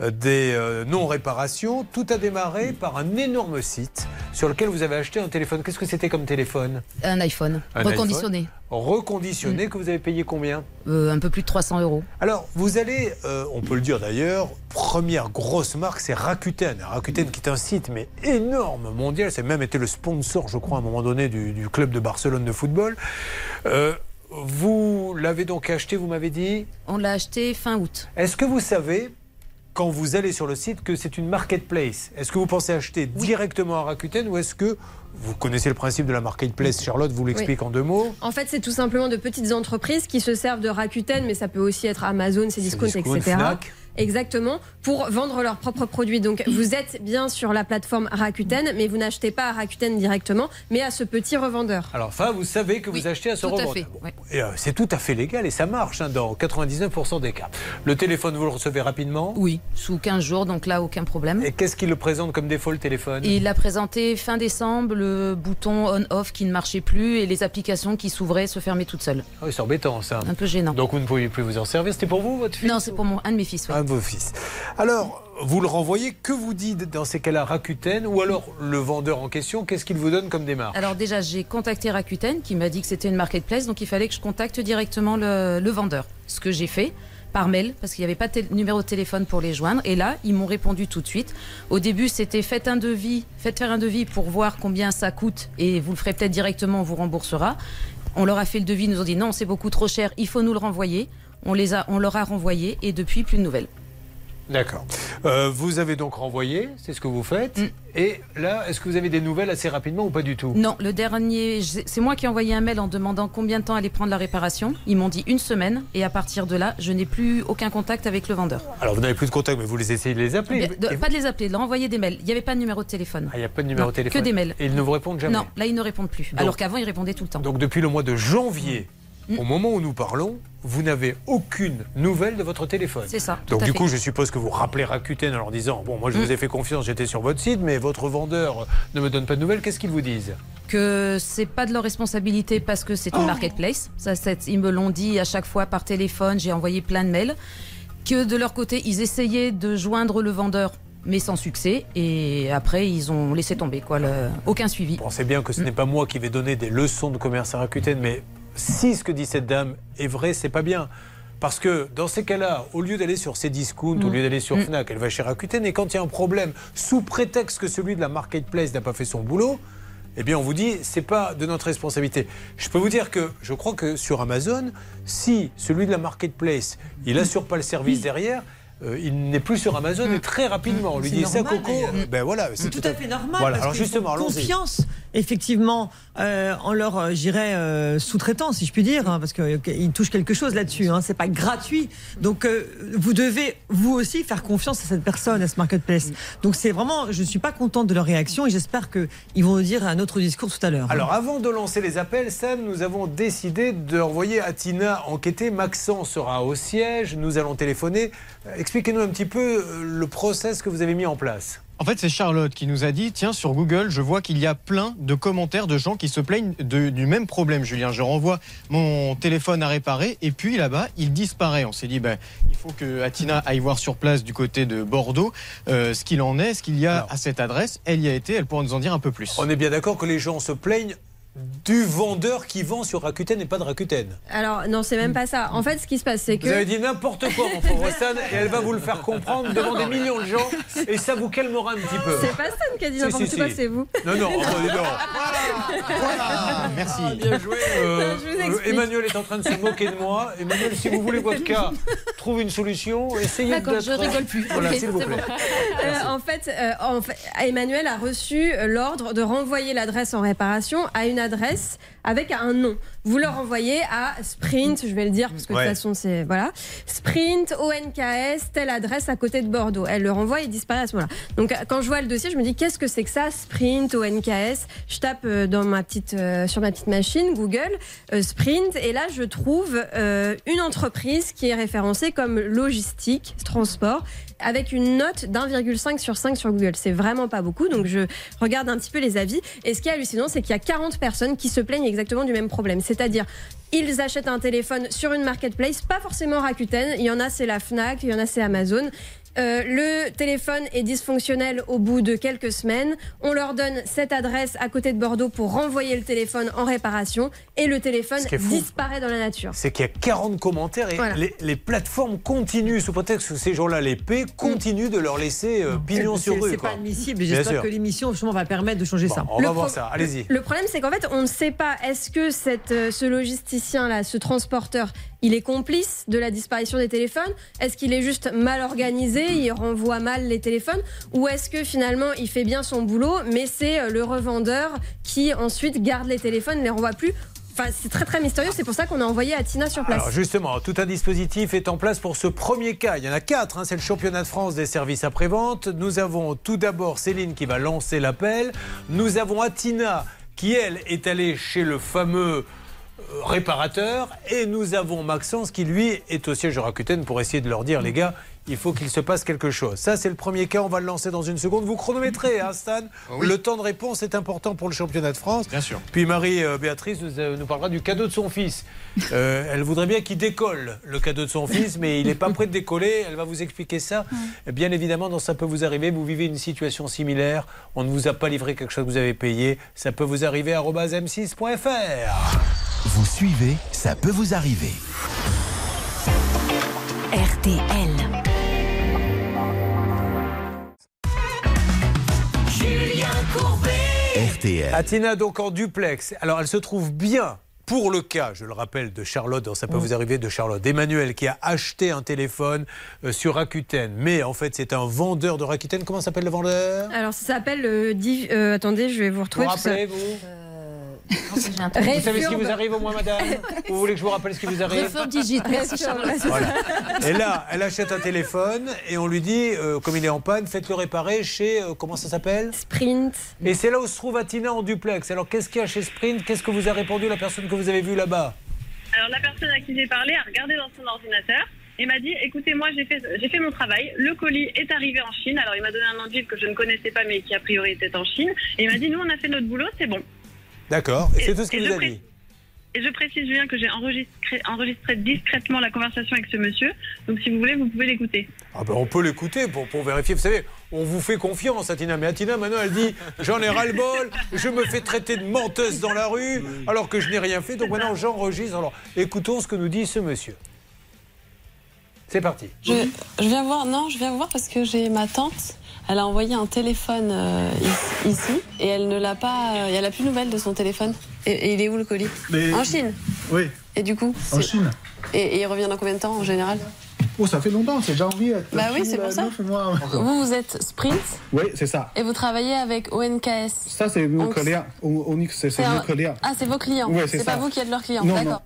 des euh, non-réparations. Tout a démarré par un énorme site sur lequel vous avez acheté un téléphone. Qu'est-ce que c'était comme téléphone? Un iPhone, Un reconditionné. iPhone Reconditionné, que vous avez payé combien? Euh, un peu plus de 300 euros. Alors, vous allez, euh, on peut le dire d'ailleurs, première grosse marque, c'est Rakuten. Rakuten qui est un site, mais énorme, mondial. C'est même été le sponsor, je crois, à un moment donné, du, du club de Barcelone de football. Euh, vous l'avez donc acheté, vous m'avez dit? On l'a acheté fin août. Est-ce que vous savez, quand vous allez sur le site, que c'est une marketplace Est-ce que vous pensez acheter directement à Rakuten ou est-ce que vous connaissez le principe de la marketplace? Charlotte vous l'explique Oui. en deux mots. En fait, c'est tout simplement de petites entreprises qui se servent de Rakuten, mais ça peut aussi être Amazon, Cdiscount, Cdiscount, etc. Fnac. Exactement, pour vendre leurs propres produits. Donc, vous êtes bien sur la plateforme Rakuten, mais vous n'achetez pas à Rakuten directement, mais à ce petit revendeur. Alors, enfin, vous savez que vous achetez à ce revendeur. Bon. euh, c'est tout à fait légal et ça marche hein, dans 99% des cas. Le téléphone, vous le recevez rapidement? Oui, sous 15 jours, donc là, aucun problème. Et qu'est-ce qu'il le présente comme défaut le téléphone? Il a présenté fin décembre le bouton on-off qui ne marchait plus et les applications qui s'ouvraient se fermaient toutes seules. Ah oui, c'est embêtant ça. Un peu gênant. Donc vous ne pouviez plus vous en servir. C'était pour vous, votre fils Non, c'est pour mon, un de mes fils. ouais. Un Alors, vous le renvoyez, que vous dites dans ces cas-là Rakuten ou alors le vendeur en question, qu'est-ce qu'il vous donne comme démarche? Alors déjà, j'ai contacté Rakuten qui m'a dit que c'était une marketplace, donc il fallait que je contacte directement le, le vendeur. Ce que j'ai fait par mail, parce qu'il n'y avait pas de numéro de téléphone pour les joindre. Et là, ils m'ont répondu tout de suite. Au début, c'était faites un devis, faites faire un devis pour voir combien ça coûte et vous le ferez peut-être directement, on vous remboursera. On leur a fait le devis, ils nous ont dit non, c'est beaucoup trop cher, il faut nous le renvoyer. On, les a, on leur a renvoyé et depuis, plus de nouvelles. D'accord. Euh, vous avez donc renvoyé, c'est ce que vous faites. Et là, est-ce que vous avez des nouvelles assez rapidement ou pas du tout? Non, le dernier, c'est moi qui ai envoyé un mail en demandant combien de temps allait prendre la réparation. Ils m'ont dit une semaine et à partir de là, je n'ai plus aucun contact avec le vendeur. Alors vous n'avez plus de contact, mais vous les essayez de les appeler. De- pas de les appeler, de leur envoyer des mails. Il n'y avait pas de numéro de téléphone. Ah, il n'y a pas de numéro Non, de téléphone Que des mails. Et ils ne vous répondent jamais Non, là ils ne répondent plus. Donc- Alors qu'avant ils répondaient tout le temps. Donc depuis le mois de janvier, au moment où nous parlons, vous n'avez aucune nouvelle de votre téléphone. C'est ça, Donc du fait. coup, je suppose que vous rappelez Rakuten en leur disant Bon, moi je Mm. vous ai fait confiance, j'étais sur votre site, mais votre vendeur euh, ne me donne pas de nouvelles. Qu'est-ce qu'ils vous disent? Que c'est pas de leur responsabilité parce que c'est une Oh. marketplace. Ça, c'est- ils me l'ont dit à chaque fois par téléphone. J'ai envoyé plein de mails. Que de leur côté, ils essayaient de joindre le vendeur. Mais sans succès. Et après, ils ont laissé tomber. Quoi, le- Aucun suivi. Pensez bien que ce n'est pas moi qui vais donner des leçons de commerce à Rakuten, mais si ce que dit cette dame est vrai, c'est pas bien. Parce que dans ces cas-là, au lieu d'aller sur ces discounts, au Mm. lieu d'aller sur Mm. Fnac, elle va chez Rakuten. Et quand il y a un problème, sous prétexte que celui de la marketplace n'a pas fait son boulot, eh bien on vous dit c'est pas de notre responsabilité. Je peux vous dire que je crois que sur Amazon, si celui de la marketplace, il assure pas le service derrière. euh, il n'est plus sur Amazon et très rapidement on lui dit ça normal, Coco, d'ailleurs. euh, ben voilà, C'est tout à fait normal. Voilà. parce Alors justement, confiance, effectivement, euh, en leur, euh, j'irais, euh, sous-traitant, si je puis dire, hein, parce qu'ils touchent quelque chose là-dessus. Hein, c'est pas gratuit. Donc, euh, vous devez, vous aussi, faire confiance à cette personne, à ce marketplace. Donc, c'est vraiment, je suis pas contente de leur réaction et j'espère qu'ils vont nous dire un autre discours tout à l'heure. hein. Alors avant de lancer les appels, Sam, nous avons décidé d'envoyer Atina enquêter. Maxence sera au siège, nous allons téléphoner. Euh, Expliquez-nous un petit peu euh, le process que vous avez mis en place. En fait, c'est Charlotte qui nous a dit tiens, sur Google, je vois qu'il y a plein de commentaires de gens qui se plaignent de- du même problème, Julien. Je renvoie mon téléphone à réparer et puis là-bas, il disparaît. On s'est dit ben, il faut que Atina aille voir sur place du côté de Bordeaux euh, ce qu'il en est, ce qu'il y a à cette adresse. Elle y a été, elle pourra nous en dire un peu plus. On est bien d'accord que les gens se plaignent du vendeur qui vend sur Rakuten et pas de Rakuten. Alors, non, c'est même pas ça. En fait, ce qui se passe, c'est que. Vous avez dit n'importe quoi, mon pauvre Stan, et elle va vous le faire comprendre devant des millions de gens, et ça vous calmera un petit peu. C'est pas Stan qui a dit n'importe si, quoi, si. c'est vous. Non, non, non. Voilà, merci. Bien joué. Euh, Je vous euh, explique. Emmanuel est en train de se moquer de moi. Emmanuel, si vous voulez votre cas, trouve une solution. Essayez D'accord, d'être- je rigole plus. Voilà, s'il vous plaît. bon. Euh, en, fait, euh, en fait, Emmanuel a reçu l'ordre de renvoyer l'adresse en réparation à une avec un nom. Vous leur envoyez à Sprint, je vais le dire parce que de toute façon c'est voilà, Sprint ONKS telle adresse à côté de Bordeaux. Elle le renvoie et disparaît à ce moment-là. Donc quand je vois le dossier, je me dis qu'est-ce que c'est que ça Sprint ONKS. Je tape euh, dans ma petite euh, sur ma petite machine Google euh, Sprint et là je trouve euh, une entreprise qui est référencée comme logistique transport avec une note d'1,5 sur 5 sur Google. C'est vraiment pas beaucoup. Donc je regarde un petit peu les avis. Et ce qui est hallucinant, c'est qu'il y a 40 personnes qui se plaignent exactement du même problème. C'est-à-dire, ils achètent un téléphone sur une marketplace, pas forcément Rakuten. Il y en a, c'est la Fnac, il y en a, c'est Amazon. Euh, le téléphone est dysfonctionnel au bout de quelques semaines. On leur donne cette adresse à côté de Bordeaux pour renvoyer le téléphone en réparation et le téléphone disparaît dans la nature. C'est qu'il y a 40 commentaires et Voilà. les, les plateformes continuent, sous prétexte que ces gens-là les paient, continuent de leur laisser euh, pignon sur rue. c'est pas admissible. J'espère que l'émission justement va permettre de changer ça. On va Le voir pro- ça, allez-y. Le problème, c'est qu'en fait, on ne sait pas est-ce que cette, euh, ce logisticien-là, ce transporteur, il est complice de la disparition des téléphones? Est-ce qu'il est juste mal organisé? Il renvoie mal les téléphones Ou est-ce que finalement, il fait bien son boulot, mais c'est euh, le revendeur qui ensuite garde les téléphones, ne les renvoie plus? Enfin, c'est très très mystérieux. C'est pour ça qu'on a envoyé à Tina sur place. Alors justement, tout un dispositif est en place pour ce premier cas. Il y en a quatre, hein, c'est le championnat de France des services après-vente. Nous avons tout d'abord Céline qui va lancer l'appel. Nous avons Atina qui, elle, est allée chez le fameux euh, réparateur. Et nous avons Maxence qui, lui, est au siège de Rakuten pour essayer de leur dire, les gars, il faut qu'il se passe quelque chose. Ça, c'est le premier cas. On va le lancer dans une seconde. Vous chronométrez, hein, Stan Le temps de réponse est important pour le championnat de France. Bien sûr. Puis Marie-Béatrice nous, euh, nous parlera du cadeau de son fils. Euh, elle voudrait bien qu'il décolle le cadeau de son fils, mais il n'est pas prêt de décoller. Elle va vous expliquer ça. Bien évidemment, dans Ça peut vous arriver, vous vivez une situation similaire. On ne vous a pas livré quelque chose que vous avez payé. Ça peut vous arriver à m6.fr. Vous suivez, ça peut vous arriver. RTL. RTL. Atina donc en duplex. Alors elle se trouve bien pour le cas, je le rappelle, de Charlotte, ça peut vous arriver de Charlotte, Emmanuel qui a acheté un téléphone euh, sur Rakuten, mais en fait c'est un vendeur de Rakuten. Comment s'appelle le vendeur? Alors, ça s'appelle. euh, div- euh, attendez, je vais vous retrouver. vous tout ça. rappelez, vous savez ce qui vous arrive au moins, madame Vous voulez que je vous rappelle ce qui vous arrive Réforme digitale. Merci. Voilà. Et là, elle achète un téléphone et on lui dit, euh, comme il est en panne, faites-le réparer chez, euh, comment ça s'appelle? Sprint. Et c'est là où se trouve Atina en duplex. Alors qu'est-ce qu'il y a chez Sprint? Qu'est-ce que vous a répondu la personne que vous avez vue là-bas? Alors la personne à qui j'ai parlé a regardé dans son ordinateur et m'a dit écoutez moi j'ai fait j'ai fait mon travail le colis est arrivé en Chine alors il m'a donné un nom de ville que je ne connaissais pas mais qui a priori était en Chine et il m'a dit nous on a fait notre boulot c'est bon D'accord. Et c'est tout ce qu'il vous je a dit et je précise Julien que j'ai enregistré enregistré discrètement la conversation avec ce monsieur donc si vous voulez vous pouvez l'écouter Ah ben, on peut l'écouter pour, pour vérifier. Vous savez, on vous fait confiance, Atina. Mais Atina, maintenant, elle dit J'en ai ras-le-bol, je me fais traiter de menteuse dans la rue, alors que je n'ai rien fait. Donc maintenant, j'enregistre. Alors, écoutons ce que nous dit ce monsieur. C'est parti. Je, je viens voir, non, je viens voir parce que j'ai ma tante. Elle a envoyé un téléphone euh, ici, et elle ne l'a pas. euh, elle a plus de nouvelles de son téléphone. Et, et il est où le colis Mais- En Chine. Oui. Et du coup En Chine. Et, et il revient dans combien de temps en général Oh, ça fait longtemps, c'est janvier. Bah oui, c'est pour ça. Vous, vous êtes Sprint Oui, c'est ça. et vous travaillez avec ONKS. Ça, c'est nos clients. Onyx, c'est nos un- clients. Ah, c'est vos clients. Ouais, c'est pas vous qui êtes leurs clients. Non, D'accord.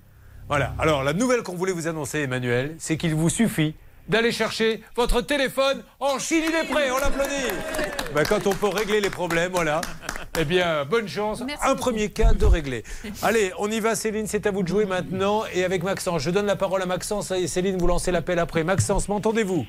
Voilà. Alors, la nouvelle qu'on voulait vous annoncer, Emmanuel, c'est qu'il vous suffit d'aller chercher votre téléphone en Chine. Il est prêt, on l'applaudit. Ben, quand on peut régler les problèmes, voilà. Eh bien, bonne chance. Un premier cas de régler. Allez, on y va, Céline, c'est à vous de jouer maintenant. Et avec Maxence, je donne la parole à Maxence et Céline, vous lancez l'appel après. Maxence, m'entendez-vous?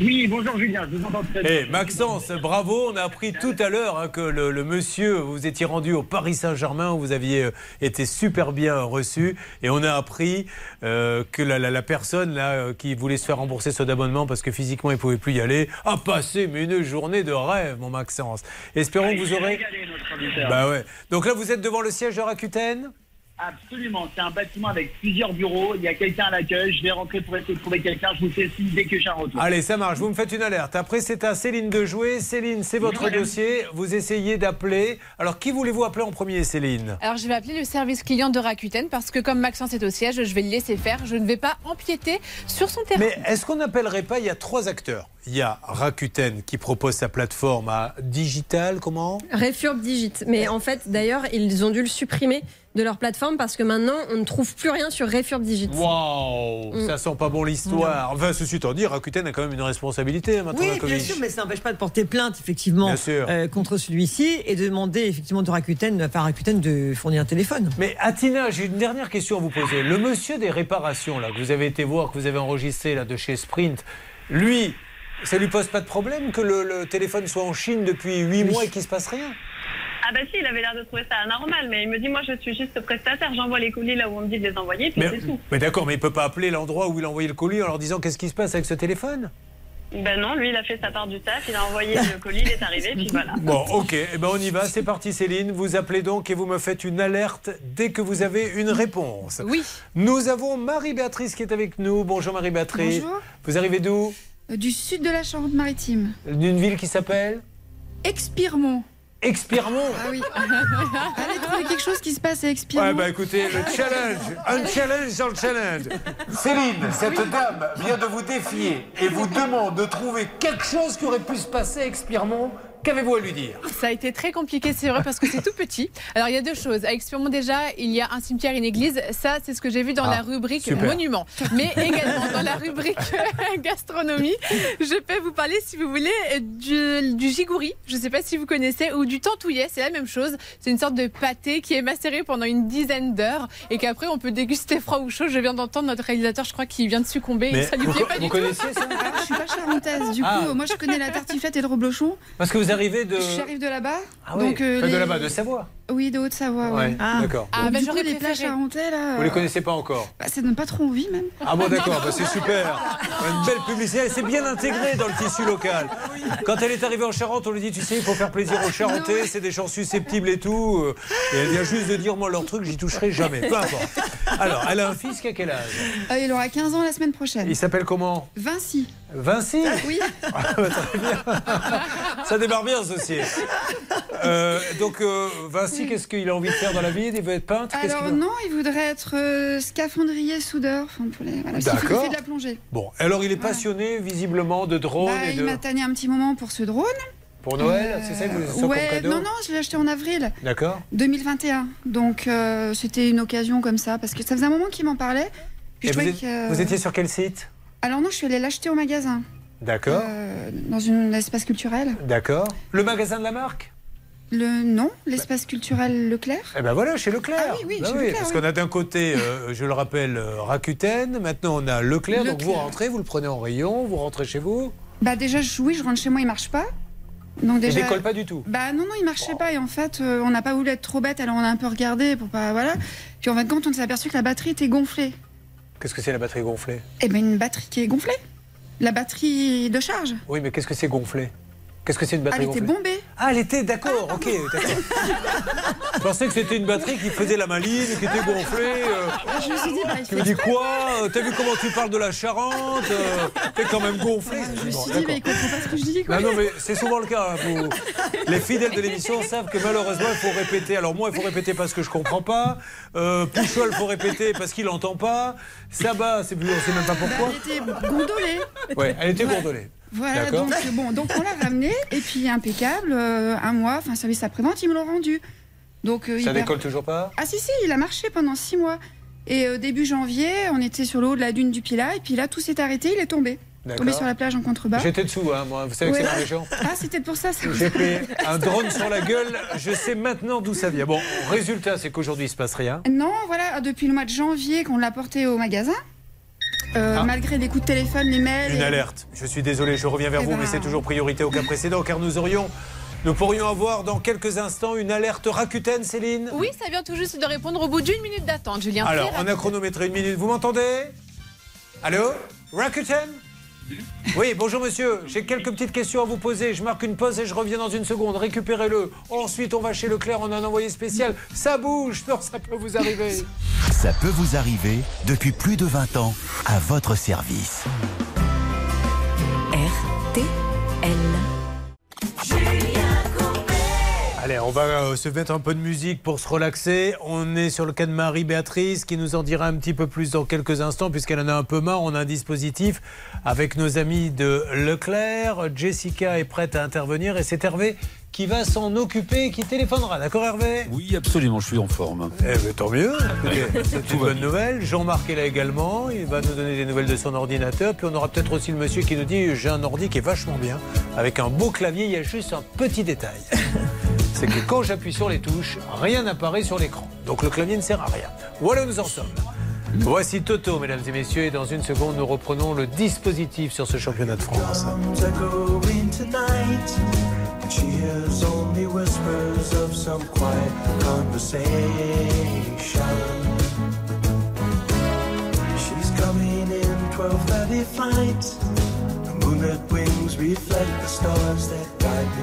Oui, bonjour Julien, je vous entends très bien. Eh, Maxence, bravo. On a appris tout à l'heure hein, que le, le monsieur, vous étiez rendu au Paris Saint-Germain, où vous aviez euh, été super bien reçu. Et on a appris euh, que la, la- la personne là, euh, qui voulait se faire rembourser son abonnement parce que physiquement il ne pouvait plus y aller, a passé mais une journée de rêve, mon Maxence. Espérons Ah, que il vous aurez. régalé, notre. Bah ouais. Donc là, vous êtes devant le siège de Rakuten? Absolument, c'est un bâtiment avec plusieurs bureaux. Il y a quelqu'un à l'accueil. Je vais rentrer pour essayer de trouver quelqu'un. Je vous fais signe dès que j'ai un retour. Allez, ça marche. Vous me faites une alerte. Après, c'est à Céline de jouer. Céline, c'est votre Oui, dossier. Vous essayez d'appeler. Alors, qui voulez-vous appeler en premier, Céline? Alors je vais appeler le service client de Rakuten parce que comme Maxence est au siège, je vais le laisser faire. Je ne vais pas empiéter sur son terrain. Mais est-ce qu'on n'appellerait pas Il y a trois acteurs. Il y a Rakuten qui propose sa plateforme à digital. Comment? Refurb Digit. Mais en fait, d'ailleurs, ils ont dû le supprimer de leur plateforme parce que maintenant, on ne trouve plus rien sur Refurb Digit. Waouh Mm. Ça sent pas bon l'histoire. Enfin, ceci étant dit, Rakuten a quand même une responsabilité hein, maintenant. Oui, bien sûr, mais ça n'empêche pas de porter plainte, effectivement, euh, contre celui-ci et de demander, effectivement, de Rakuten, enfin, Rakuten de fournir un téléphone. Mais Atina, j'ai une dernière question à vous poser. Le monsieur des réparations là que vous avez été voir, que vous avez enregistré là de chez Sprint, lui, ça lui pose pas de problème que le, le téléphone soit en Chine depuis 8 mois et qu'il se passe rien? Ah bah si, il avait l'air de trouver ça anormal, mais il me dit moi je suis juste prestataire, j'envoie les colis là où on me dit de les envoyer, puis c'est tout. mais d'accord, mais il peut pas appeler l'endroit où il a envoyé le colis en leur disant qu'est-ce qui se passe avec ce téléphone? Ben non, lui il a fait sa part du taf, il a envoyé le colis, il est arrivé, puis voilà. Bon, ok, eh ben on y va, c'est parti Céline. Vous appelez donc et vous me faites une alerte dès que vous avez une réponse. Oui. Nous avons Marie-Béatrice qui est avec nous. Bonjour Marie-Béatrice. Bonjour. Vous arrivez d'où? Euh, Du sud de la Charente-Maritime. D'une ville qui s'appelle? Expiremont. Expiremont Ah oui. Allez trouver quelque chose qui se passe à Expiremont. Ouais, bah écoutez, le challenge, un challenge dans le challenge. Céline, cette dame vient de vous défier et vous demande de trouver quelque chose qui aurait pu se passer à Expiremont. Qu'avez-vous à lui dire? Ça a été très compliqué, c'est vrai, parce que c'est tout petit. Alors, il y a deux choses. À Expiremont, déjà, il y a un cimetière et une église. Ça, c'est ce que j'ai vu dans Ah, la rubrique super. monument. Mais également dans la rubrique gastronomie, je peux vous parler, si vous voulez, du, du gigouri. Je ne sais pas si vous connaissez, ou du tantouillet. C'est la même chose. C'est une sorte de pâté qui est macéré pendant une dizaine d'heures et qu'après, on peut déguster froid ou chaud. Je viens d'entendre notre réalisateur, je crois qu'il vient de succomber. et Mais ça lui plaît co- pas vous du tout. ça? Je suis pas charentaise. Du Ah. coup, moi, je connais la tartiflette et le reblochon. Parce que vous arrivez de. J'arrive de là-bas. Ah oui, donc, euh, enfin, de là-bas, de Savoie. Oui, de Haute-Savoie. Ouais, Ouais. d'accord. Ah, Donc, bah, du coup, j'aurais les plats préféré. charentais, là. Vous les euh, connaissez pas encore bah, ça donne pas trop envie, même. Ah bon d'accord, bah, c'est super. Une belle publicité, c'est bien intégré dans le tissu local. Quand elle est arrivée en Charente, on lui dit, tu sais, il faut faire plaisir aux Charentais, c'est des gens susceptibles et tout. euh, Et elle vient juste de dire, moi, leur truc, j'y toucherai jamais, peu importe. Alors, elle a un fils qui a quel âge? Euh, il aura 15 ans la semaine prochaine. Il s'appelle comment? Vinci. Vinci? Oui. Ah, bah, très bien. Ça démarre bien, ce dossier. Euh, donc, euh, Vinci, qu'est-ce qu'il a envie de faire dans la vie Il veut être peintre Alors non, il voudrait être euh, scaphandrier, soudeur. Enfin, pour les... voilà, il fait- il D'accord. fait de la plongée. Bon, alors il est passionné visiblement de drone Bah, et il m'a tanné un petit moment pour ce drone. Pour Noël, c'est ça que vous ça Ouais, comme cadeau non, non, je l'ai acheté en avril D'accord 2021. Donc euh, c'était une occasion comme ça, parce que ça faisait un moment qu'il m'en parlait. Puis Et je vous, trouvais êtes- que- vous étiez sur quel site Alors non, je suis allée l'acheter au magasin, D'accord, euh, dans une espace culturel. d'accord. Le magasin de la marque Le non, l'espace culturel Leclerc? Eh ben voilà, chez Leclerc. Ah oui, oui, Bah chez Leclerc, parce oui. qu'on a d'un côté, euh, je le rappelle, euh, Rakuten. Maintenant, on a Leclerc. Donc vous rentrez, vous le prenez en rayon, vous rentrez chez vous. Bah déjà, je- oui, je rentre chez moi, il marche pas. Donc Il déjà. décolle pas du tout. Bah non, non, il marchait pas. Et en fait, euh, on n'a pas voulu être trop bête, alors on a un peu regardé pour pas. Voilà. Puis en fait, quand on s'est aperçu que la batterie était gonflée. Qu'est-ce que c'est la batterie gonflée? Eh ben une batterie qui est gonflée. La batterie de charge. Oui, mais qu'est-ce que c'est gonflé? Qu'est-ce que c'est une Ah, batterie elle était bombée. Ah, elle était, d'accord, ok, d'accord. Je pensais que c'était une batterie qui faisait la maline, qui était gonflée. euh. Je me suis dit, bah, Tu me dis quoi Euh, T'as vu comment tu parles de la Charente euh, T'es quand même gonflé. Je me Bon, suis dit, mais il comprend pas ce que je dis, quoi. Non, non, mais c'est souvent le cas. hein, Les fidèles de l'émission savent que malheureusement, il faut répéter. Alors, moi, il faut répéter parce que je comprends pas. Euh, Pouchol, il faut répéter parce qu'il entend pas. Sabat, c'est plus, on sait même pas pourquoi. Bah, Elle était gondolée. Ouais, elle était gondolée. Voilà, donc bon, donc on l'a ramené et puis impeccable, euh, un mois, enfin service après-vente, ils me l'ont rendu. Donc euh, Ça décolle toujours pas? Ah si si, il a marché pendant six mois. Et euh, début janvier, on était sur le haut de la dune du Pilat et puis là tout s'est arrêté, il est tombé. Tombé sur la plage en contrebas. J'étais dessous, hein, moi. Vous savez que c'est gens. Ah c'était pour ça. ça. J'ai pris un drone sur la gueule. Je sais maintenant d'où ça vient. Bon, résultat, c'est qu'aujourd'hui, il se passe rien. Non, voilà, depuis le mois de janvier qu'on l'a porté au magasin. Euh, Ah. Malgré les coups de téléphone, les mails. Une et- alerte. Je suis désolé, je reviens vers Eh vous, ben- mais c'est toujours priorité au cas précédent, car nous aurions, nous pourrions avoir dans quelques instants une alerte Rakuten, Céline. Oui, ça vient tout juste de répondre au bout d'une minute d'attente, Julien. Alors, on a chronométré une minute. Vous m'entendez? Allô? Rakuten? Oui, bonjour monsieur. J'ai quelques petites questions à vous poser. Je marque une pause et je reviens dans une seconde. Récupérez-le. Ensuite, on va chez Leclerc. On a un envoyé spécial. Ça bouge. Non, ça peut vous arriver. Ça peut vous arriver depuis plus de 20 ans à votre service. RTL. Allez, on va euh, se mettre un peu de musique pour se relaxer. On est sur le cas de Marie-Béatrice qui nous en dira un petit peu plus dans quelques instants puisqu'elle en a un peu marre. On a un dispositif avec nos amis de Leclerc. Jessica est prête à intervenir et c'est Hervé qui va s'en occuper et qui téléphonera. D'accord Hervé? Oui, absolument, je suis en forme. Eh ben, tant mieux. C'est une bonne nouvelle. Jean-Marc est là également. Il va nous donner des nouvelles de son ordinateur. Puis on aura peut-être aussi le monsieur qui nous dit j'ai un ordi qui est vachement bien. Avec un beau clavier, il y a juste un petit détail. C'est que quand j'appuie sur les touches, rien n'apparaît sur l'écran. Donc le clavier ne sert à rien. Voilà où nous en sommes. Voici Toto, mesdames et messieurs, et dans une seconde, nous reprenons le dispositif sur ce championnat de France. Drums are going tonight. And she hears only whispers of some quiet conversation. She's coming in 12:30 flight. The moonlit wings reflect the stars that guide.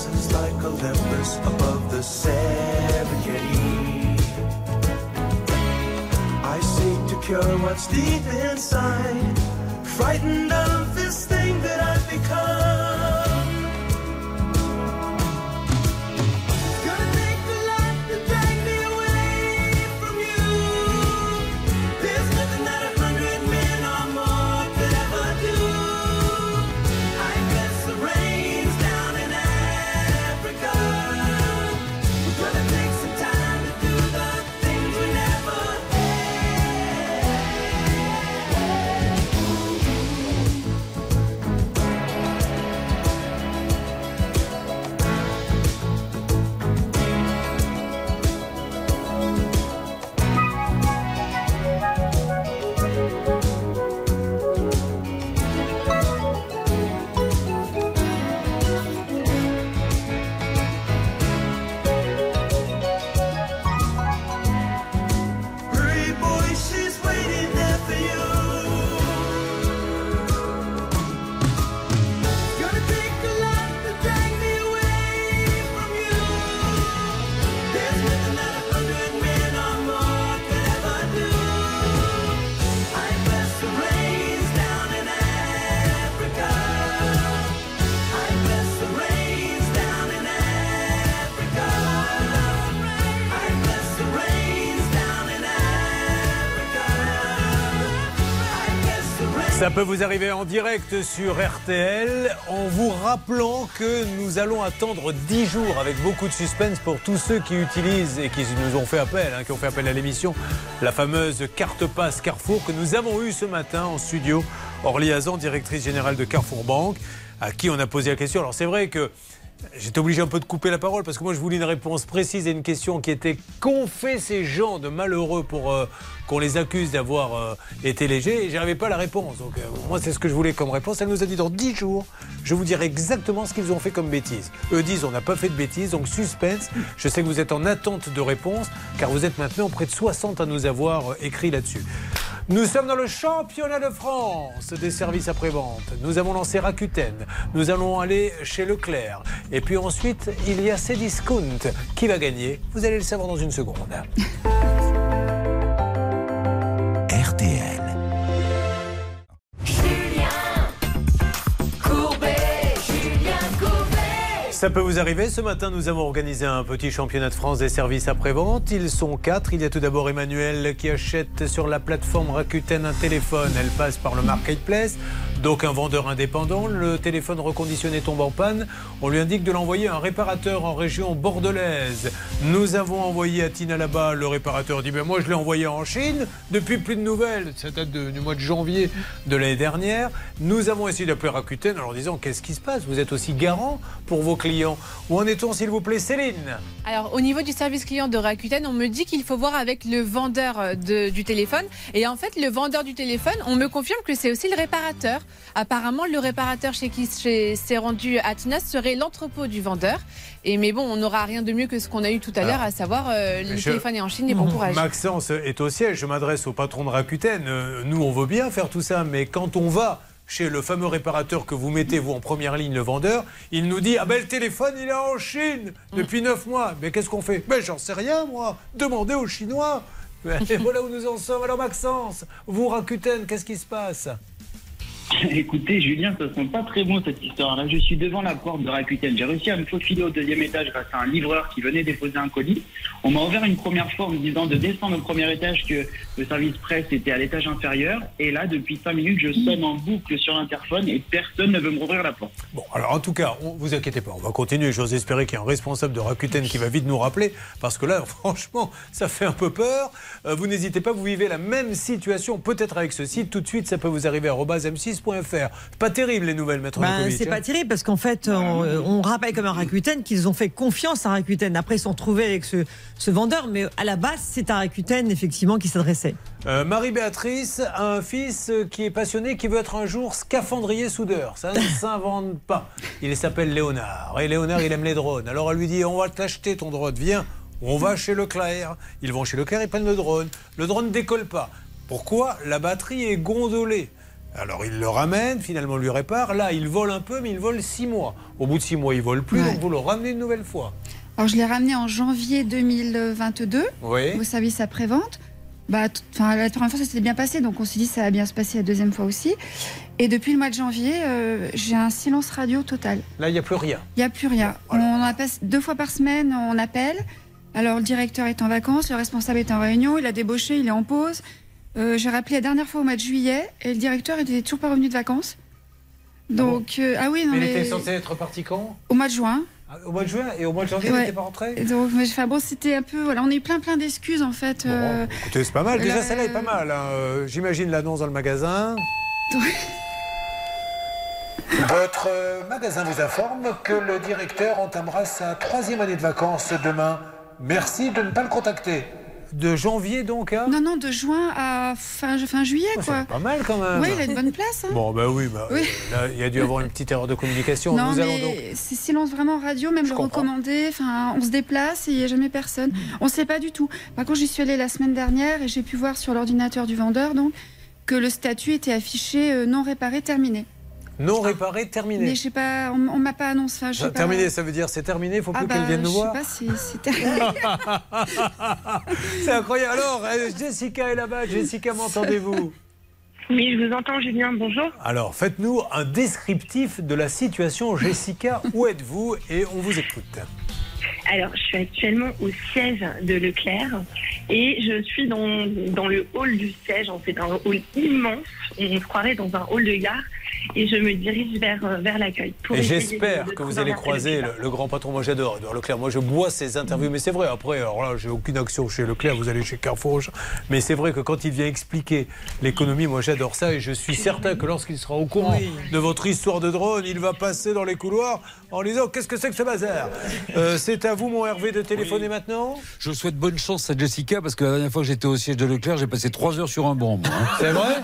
Rises like Olympus above the Serengeti. I seek to cure what's deep inside, frightened of this Ça peut vous arriver en direct sur RTL en vous rappelant que nous allons attendre 10 jours avec beaucoup de suspense pour tous ceux qui utilisent et qui nous ont fait appel, hein, qui ont fait appel à l'émission, la fameuse carte passe Carrefour que nous avons eue ce matin en studio. Orly Hazan, directrice générale de Carrefour Banque, à qui on a posé la question. Alors c'est vrai que J'étais obligé un peu de couper la parole parce que moi je voulais une réponse précise à une question qui était qu'ont fait ces gens de malheureux pour euh, qu'on les accuse d'avoir euh, été légers? Et j'arrivais pas à la réponse. Donc euh, moi c'est ce que je voulais comme réponse. Elle nous a dit dans 10 jours, je vous dirai exactement ce qu'ils ont fait comme bêtises. Eux disent on n'a pas fait de bêtises, donc suspense. Je sais que vous êtes en attente de réponse car vous êtes maintenant près de 60 à nous avoir écrit là-dessus. Nous sommes dans le championnat de France des services après-vente. Nous avons lancé Rakuten. Nous allons aller chez Leclerc. Et puis ensuite, il y a Cdiscount. Qui va gagner? Vous allez le savoir dans une seconde. Ça peut vous arriver. Ce matin, nous avons organisé un petit championnat de France des services après-vente. Ils sont quatre. Il y a tout d'abord Emmanuel qui achète sur la plateforme Rakuten un téléphone. Elle passe par le marketplace. Donc un vendeur indépendant. Le téléphone reconditionné tombe en panne. On lui indique de l'envoyer à un réparateur en région bordelaise. Nous avons envoyé à Tina là-bas. Le réparateur dit ben Moi, je l'ai envoyé en Chine. Depuis, plus de nouvelles. Ça date du mois de janvier de l'année dernière. Nous avons essayé d'appeler Rakuten en leur disant Qu'est-ce qui se passe? Vous êtes aussi garant pour vos clients. Où en est-on, s'il vous plaît, Céline? Alors, au niveau du service client de Rakuten, on me dit qu'il faut voir avec le vendeur euh, du téléphone. Et en fait, le vendeur du téléphone, on me confirme que c'est aussi le réparateur. Apparemment, le réparateur chez qui c'est rendu à Tina serait l'entrepôt du vendeur. Et mais bon, on n'aura rien de mieux que ce qu'on a eu tout à l'heure, à savoir euh, le Je- téléphone est en Chine et bon courage. Maxence est au siège. Je m'adresse au patron de Rakuten. Euh, Nous, on veut bien faire tout ça, mais quand on va chez le fameux réparateur que vous mettez, vous, en première ligne, le vendeur, il nous dit Ah ben le téléphone, il est en Chine depuis neuf mois. Mais qu'est-ce qu'on fait? Ben j'en sais rien, moi. Demandez aux Chinois. Et voilà où nous en sommes. Alors, Maxence, vous, Rakuten, qu'est-ce qui se passe? Écoutez, Julien, ça sent pas très bon cette histoire-là. Je suis devant la porte de Rakuten. J'ai réussi à me faufiler au deuxième étage grâce à un livreur qui venait déposer un colis. On m'a ouvert une première fois en me disant de descendre au premier étage que le service presse était à l'étage inférieur. Et là, depuis cinq minutes, je sonne en boucle sur l'interphone et personne ne veut me rouvrir la porte. Bon, alors en tout cas, on, vous inquiétez pas, on va continuer. J'ose espérer qu'il y a un responsable de Rakuten qui va vite nous rappeler, parce que là, franchement, ça fait un peu peur. Euh, vous n'hésitez pas, vous vivez la même situation, peut-être avec ce site. Tout de suite, ça peut vous arriver à m6.fr. Pas terrible les nouvelles, maître Ben, Mikovic, c'est hein. pas terrible parce qu'en fait, on, on rappelle comme un Rakuten qu'ils ont fait confiance à Rakuten. Après, ils se sont retrouvés avec ce, ce vendeur, mais à la base, c'est à Rakuten effectivement qui s'adressait. Euh, Marie-Béatrice a un fils qui est passionné, qui veut être un jour scaphandrier soudeur. Ça ne s'invente pas. Il s'appelle Léonard. Et Léonard, il aime les drones. Alors elle lui dit On va t'acheter ton drone, viens. On va chez Leclerc. Ils vont chez Leclerc, ils prennent le drone. Le drone ne décolle pas. Pourquoi? La batterie est gondolée. Alors il le ramène, finalement on lui répare. Là, il vole un peu, mais il vole six mois. Au bout de six mois, il vole plus, donc vous le ramenez une nouvelle fois. Alors, je l'ai ramené en janvier 2022 Oui. au service après-vente. Bah, la première fois, ça s'était bien passé, donc on s'est dit ça va bien se passer la deuxième fois aussi. Et depuis le mois de janvier, euh, j'ai un silence radio total. Là, il n'y a plus rien. Il n'y a plus rien. On en a passe deux fois par semaine, on appelle. Alors le directeur est en vacances, le responsable est en réunion, il a débauché, il est en pause. Euh, j'ai rappelé la dernière fois au mois de juillet et le directeur était toujours pas revenu de vacances. Donc ah, ah oui non il mais était censé être parti quand? au mois de juin. Ah, Au mois de juin et au mois de janvier, il n'était pas rentré? Et Donc mais, enfin, bon c'était un peu voilà on a eu plein plein d'excuses en fait. euh, Écoutez, c'est pas mal. Déjà, là, celle-là est pas mal. hein. Euh, J'imagine l'annonce dans le magasin. Votre euh, magasin vous informe que le directeur entamera sa troisième année de vacances demain. Merci de ne pas le contacter. De janvier donc à Non non de juin à fin fin juillet quoi. Pas mal quand même. Oui il a une bonne place. hein. Bon, bah oui, bah, Oui. là, il y a dû avoir une petite erreur de communication. Non, Nous mais allons donc. c'est silence vraiment radio, même le recommandé. Enfin, on se déplace et il n'y a jamais personne. On ne sait pas du tout. Par contre, j'y suis allée la semaine dernière et j'ai pu voir sur l'ordinateur du vendeur donc que le statut était affiché euh, non réparé, terminé. Non réparé, terminé. Mais je sais pas, on, on m'a pas annoncé. Enfin, je sais Ça, pas. Terminé, ça veut dire c'est terminé, il faut Ah plus bah, qu'elle vienne nous je voir. sais pas si c'est terminé. C'est incroyable. Alors, euh, Jessica est là-bas. Jessica, m'entendez-vous? Oui, je vous entends, Julien. Bonjour. Alors, faites-nous un descriptif de la situation. Jessica, où êtes-vous? Et on vous écoute. Alors, je suis actuellement au siège de Leclerc et je suis dans, dans le hall du siège. En fait, un hall immense. On se croirait dans un hall de gare. Et je me dirige vers, euh, vers l'accueil. Et j'espère que vous allez croiser le, le grand patron. Moi, j'adore Edouard Leclerc. Moi, je bois ses interviews, mais c'est vrai. Après, alors là, j'ai aucune action chez Leclerc. Vous allez chez Carrefour. je- Mais c'est vrai que quand il vient expliquer l'économie, moi, j'adore ça. Et je suis certain que lorsqu'il sera au courant de votre histoire de drone, il va passer dans les couloirs en disant Qu'est-ce que c'est que ce bazar? Euh, C'est à vous, mon Hervé, de téléphoner maintenant? Je souhaite bonne chance à Jessica parce que la dernière fois que j'étais au siège de Leclerc, j'ai passé trois heures sur un banc. hein. C'est vrai?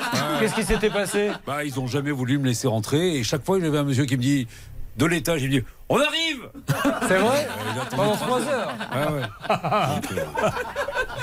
Qu'est-ce qui s'était passé? Bah, Ils n'ont jamais voulu me laisser rentrer. Et chaque fois, il y avait un monsieur qui me dit de l'étage, il me dit On arrive C'est vrai Pendant trois trois heures. Ouais. Donc, euh,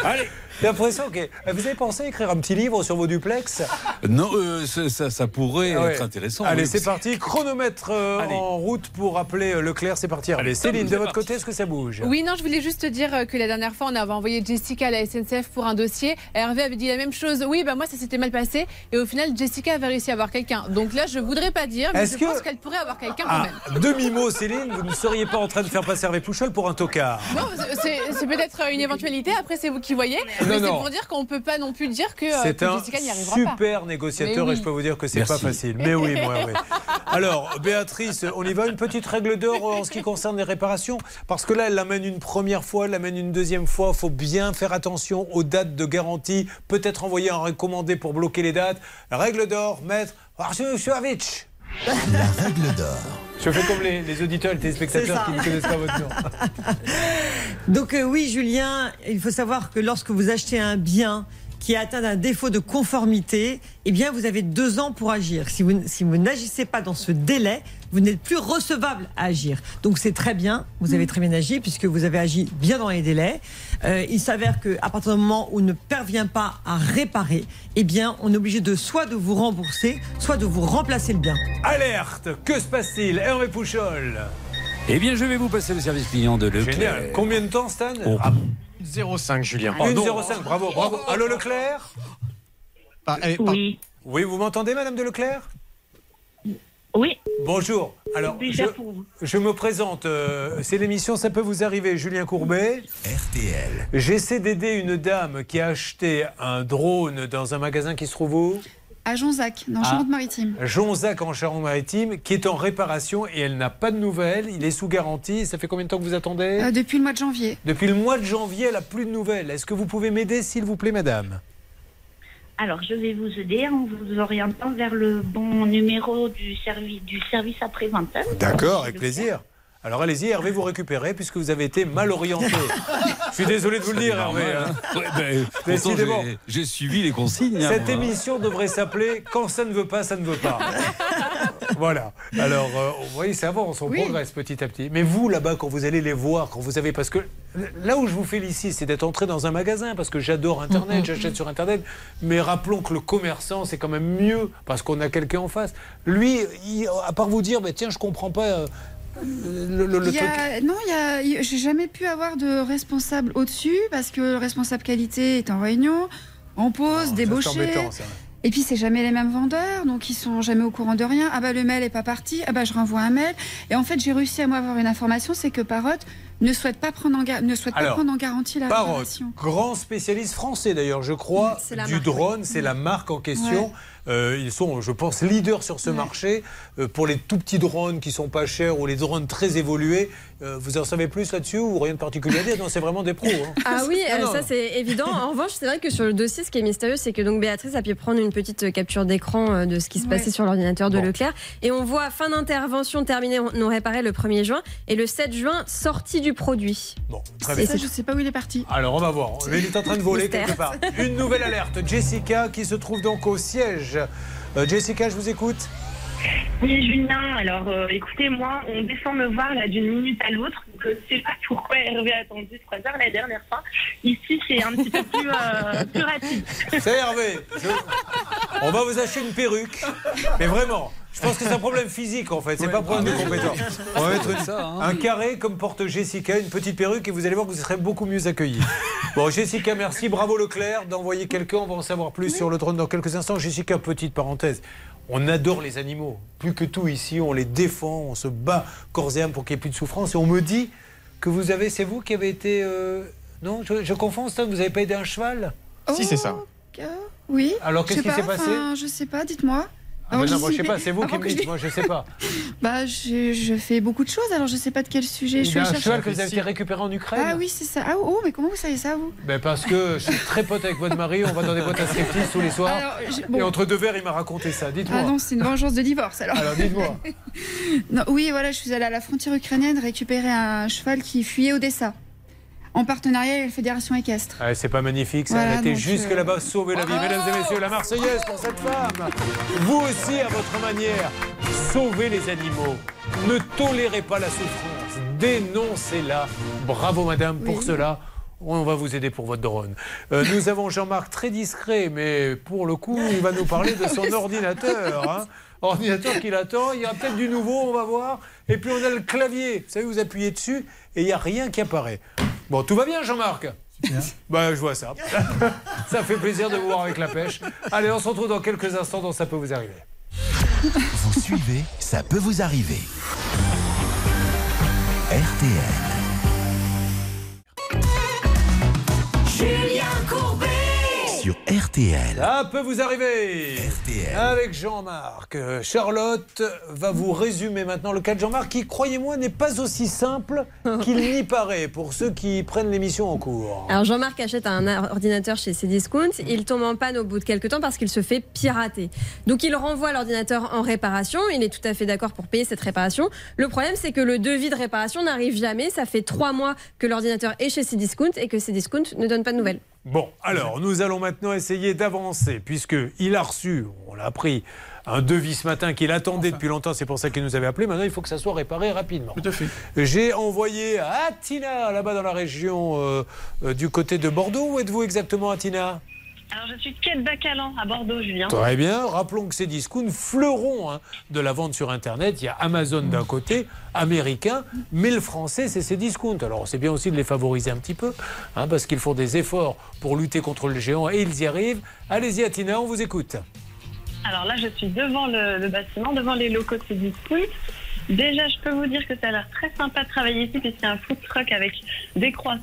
Allez J'ai l'impression que vous avez pensé écrire un petit livre sur vos duplex Non, euh, ça, pourrait Ah ouais. être intéressant. Allez, oui. c'est parti. Chronomètre euh, Allez. en route pour appeler euh, Leclerc. C'est parti. Allez, Céline, de votre parti. côté, est-ce que ça bouge? Oui, non, je voulais juste te dire euh, que la dernière fois, on avait envoyé Jessica à la SNCF pour un dossier. Hervé avait dit la même chose. Oui, bah moi, ça s'était mal passé. Et au final, Jessica avait réussi à avoir quelqu'un. Donc là, je voudrais pas dire, mais Est-ce je que- pense qu'elle pourrait avoir quelqu'un quand Ah, même. demi-mot, Céline, vous ne seriez pas en train de faire passer Hervé Pouchol pour un tocard? Non, c'est c'est peut-être une éventualité. Après, c'est vous qui voyez. Non, mais c'est non. pour dire qu'on peut pas non plus dire que, euh, que un Jessica n'y arrivera pas. super négociateur Mais et je peux vous dire que c'est pas facile. Mais oui, moi, oui. Alors, Béatrice, on y va une petite règle d'or en ce qui concerne les réparations? Parce que là, elle l'amène une première fois, elle l'amène une deuxième fois. Il faut bien faire attention aux dates de garantie. Peut-être envoyer un recommandé pour bloquer les dates. Règle d'or, maître Arsunovic. La règle d'or. Je fais comme les, les auditeurs et les téléspectateurs qui ne connaissent pas votre nom. Donc euh, oui, Julien, il faut savoir que lorsque vous achetez un bien qui est atteint d'un défaut de conformité, eh bien, vous avez deux ans pour agir. Si vous, si vous n'agissez pas dans ce délai, vous n'êtes plus recevable à agir. Donc c'est très bien, vous avez très bien agi puisque vous avez agi bien dans les délais. Euh, il s'avère qu'à partir du moment où on ne parvient pas à réparer, eh bien, on est obligé de soit de vous rembourser, soit de vous remplacer le bien. Alerte Que se passe-t-il Hervé Pouchol? Eh bien, je vais vous passer le service client de Leclerc. Génial. Combien de temps, Stan? Oh. Ah, 0,5 Julien. Oh, 1,05, bravo, bravo. Allô Leclerc? Par- eh, par- Oui. Oui, vous m'entendez, Madame de Leclerc? Oui. Bonjour. Alors, je, Déjà pour vous. je me présente. euh, c'est l'émission Ça peut vous arriver, Julien Courbet. RTL. J'essaie d'aider une dame qui a acheté un drone dans un magasin qui se trouve où? À Jonzac, dans Ah. Charente-Maritime. Jonzac en Charente-Maritime, qui est en réparation et elle n'a pas de nouvelles. Il est sous garantie. Ça fait combien de temps que vous attendez? Euh, depuis le mois de janvier. Depuis le mois de janvier, elle n'a plus de nouvelles. Est-ce que vous pouvez m'aider, s'il vous plaît, madame? Alors, je vais vous aider en vous orientant vers le bon numéro du service, du service après-vente. D'accord, avec plaisir. Alors allez-y, Hervé, vous récupérez puisque vous avez été mal orienté. Je suis désolé de vous le dire, Hervé. hein. Ouais, ben, j'ai- suivi les consignes. hein, Cette moi. émission devrait s'appeler Quand ça ne veut pas, ça ne veut pas. voilà. Alors, euh, vous voyez, ça avance, on Oui. progresse petit à petit. Mais vous, là-bas, quand vous allez les voir, quand vous avez. Parce que là où je vous félicite, c'est d'être entré dans un magasin, parce que j'adore Internet, j'achète sur Internet. Mais rappelons que le commerçant, c'est quand même mieux, parce qu'on a quelqu'un en face. Lui, il- à part vous dire, bah, tiens, je comprends pas. Le, truc. non, il j'ai jamais pu avoir de responsable au-dessus parce que le responsable qualité est en réunion, en pause, débauché. Et puis c'est jamais les mêmes vendeurs, donc ils sont jamais au courant de rien. Ah bah le mail est pas parti, ah bah je renvoie un mail. Et en fait j'ai réussi à m'avoir une information, c'est que Parrot ne souhaite pas prendre en, ga- ne souhaite pas Alors, prendre en garantie la Parrot, grand spécialiste français d'ailleurs, je crois, du marque, drone, c'est la marque en question. Ouais. Euh, ils sont, je pense, leaders sur ce marché. Euh, pour les tout petits drones qui sont pas chers ou les drones très évolués, euh, vous en savez plus là-dessus ou rien de particulier à dire? Non, c'est vraiment des pros. hein. Ah oui, euh, ça c'est évident. En revanche, c'est vrai que sur le dossier, ce qui est mystérieux, c'est que donc Béatrice a pu prendre une petite capture d'écran de ce qui se Ouais. passait sur l'ordinateur de Leclerc. Et on voit fin d'intervention terminée non réparée le 1er juin et le 7 juin sortie du produit. Bon, très Et bien. ça je sais pas où il est parti. Alors on va voir. Il est en train de voler quelque part. Une nouvelle alerte. Jessica qui se trouve donc au siège. Euh, Jessica, je vous écoute. Oui, Julien, alors euh, écoutez, moi, on descend me voir là d'une minute à l'autre. Je sais pas pourquoi Hervé a attendu trois heures la dernière fois. Ici, c'est un petit peu plus, euh, plus rapide. C'est Hervé. Je- On va vous acheter une perruque. Mais vraiment, je pense que c'est un problème physique en fait. C'est pas un problème de compétence. On va mettre une- ça, hein. un carré comme porte Jessica, une petite perruque et vous allez voir que vous serez beaucoup mieux accueillis. Bon, Jessica, merci. Bravo Leclerc d'envoyer quelqu'un. On va en savoir plus sur le drone dans quelques instants. Jessica, petite parenthèse. On adore les animaux. Plus que tout ici, on les défend, on se bat corps et âme pour qu'il n'y ait plus de souffrance. Et on me dit que vous avez, c'est vous qui avez été. euh, Non, je, je confonds, Stan, vous n'avez pas aidé un cheval? Si, c'est ça. Euh, oui. Alors, qu'est-ce qui s'est pas, passé? Je sais pas, dites-moi. Mais Alors, non, j'y moi, je sais pas, c'est vous qui me dites, moi je sais pas. Bah, je, je fais beaucoup de choses, alors je sais pas de quel sujet je Il suis y un cheval que vous avez été récupéré en Ukraine Ah oui, c'est ça. Ah, oh, mais comment vous savez ça, vous? Ben Parce que je suis très pote avec votre mari, on va dans des boîtes à striptease tous les soirs. Alors, bon. Et entre deux verres, il m'a raconté ça. Dites-moi. Ah non, c'est une vengeance de divorce, alors. Alors dites-moi. Non, oui, voilà, je suis allée à la frontière ukrainienne récupérer un cheval qui fuyait Odessa, en partenariat avec la Fédération équestre. Ah, c'est pas magnifique, ça. Voilà, a été jusque euh, là-bas sauver la vie. Mesdames et messieurs, la Marseillaise pour cette femme. Vous aussi, à votre manière, sauvez les animaux. Ne tolérez pas la souffrance. Dénoncez-la. Bravo, madame, pour cela. On va vous aider pour votre drone. Euh, nous avons Jean-Marc très discret, mais pour le coup, il va nous parler de son ordinateur. hein. Ordinateur qu'il attend. Il y a peut-être du nouveau, on va voir. Et puis on a le clavier. Vous savez, vous appuyez dessus et il n'y a rien qui apparaît. Bon, tout va bien, Jean-Marc bah, je vois ça. ça fait plaisir de vous voir avec la pêche. Allez, on se retrouve dans quelques instants dans Ça peut vous arriver. Vous suivez, ça peut vous arriver. RTL. Julien Courbet Sur RTL. Ça peut vous arriver Avec Jean-Marc. Euh, Charlotte va vous résumer maintenant le cas de Jean-Marc qui, croyez-moi, n'est pas aussi simple qu'il n'y paraît pour ceux qui prennent l'émission en cours. Alors Jean-Marc achète un ordinateur chez Cdiscount, il tombe en panne au bout de quelques temps parce qu'il se fait pirater. Donc il renvoie l'ordinateur en réparation, il est tout à fait d'accord pour payer cette réparation. Le problème c'est que le devis de réparation n'arrive jamais, ça fait trois mois que l'ordinateur est chez Cdiscount et que Cdiscount ne donne pas de nouvelles. Bon, alors nous allons maintenant essayer d'avancer, puisqu'il a reçu, on l'a appris, un devis ce matin qu'il attendait depuis longtemps, c'est pour ça qu'il nous avait appelé. Maintenant, il faut que ça soit réparé rapidement. Tout à fait. J'ai envoyé à Atina, là-bas dans la région euh, euh, du côté de Bordeaux. Où êtes-vous exactement, Atina Alors, je suis de Bacalan à Bordeaux, Julien. Très bien. Rappelons que c'est Discount, fleuron hein, de la vente sur Internet. Il y a Amazon d'un côté, américain, mais le français, c'est Cdiscount. Alors, c'est bien aussi de les favoriser un petit peu, hein, parce qu'ils font des efforts pour lutter contre le géant et ils y arrivent. Allez-y, Atina, on vous écoute. Alors là, je suis devant le, le bâtiment, devant les locaux de Cdiscount. Déjà, je peux vous dire que ça a l'air très sympa de travailler ici, puisqu'il y a un food truck avec des croissants,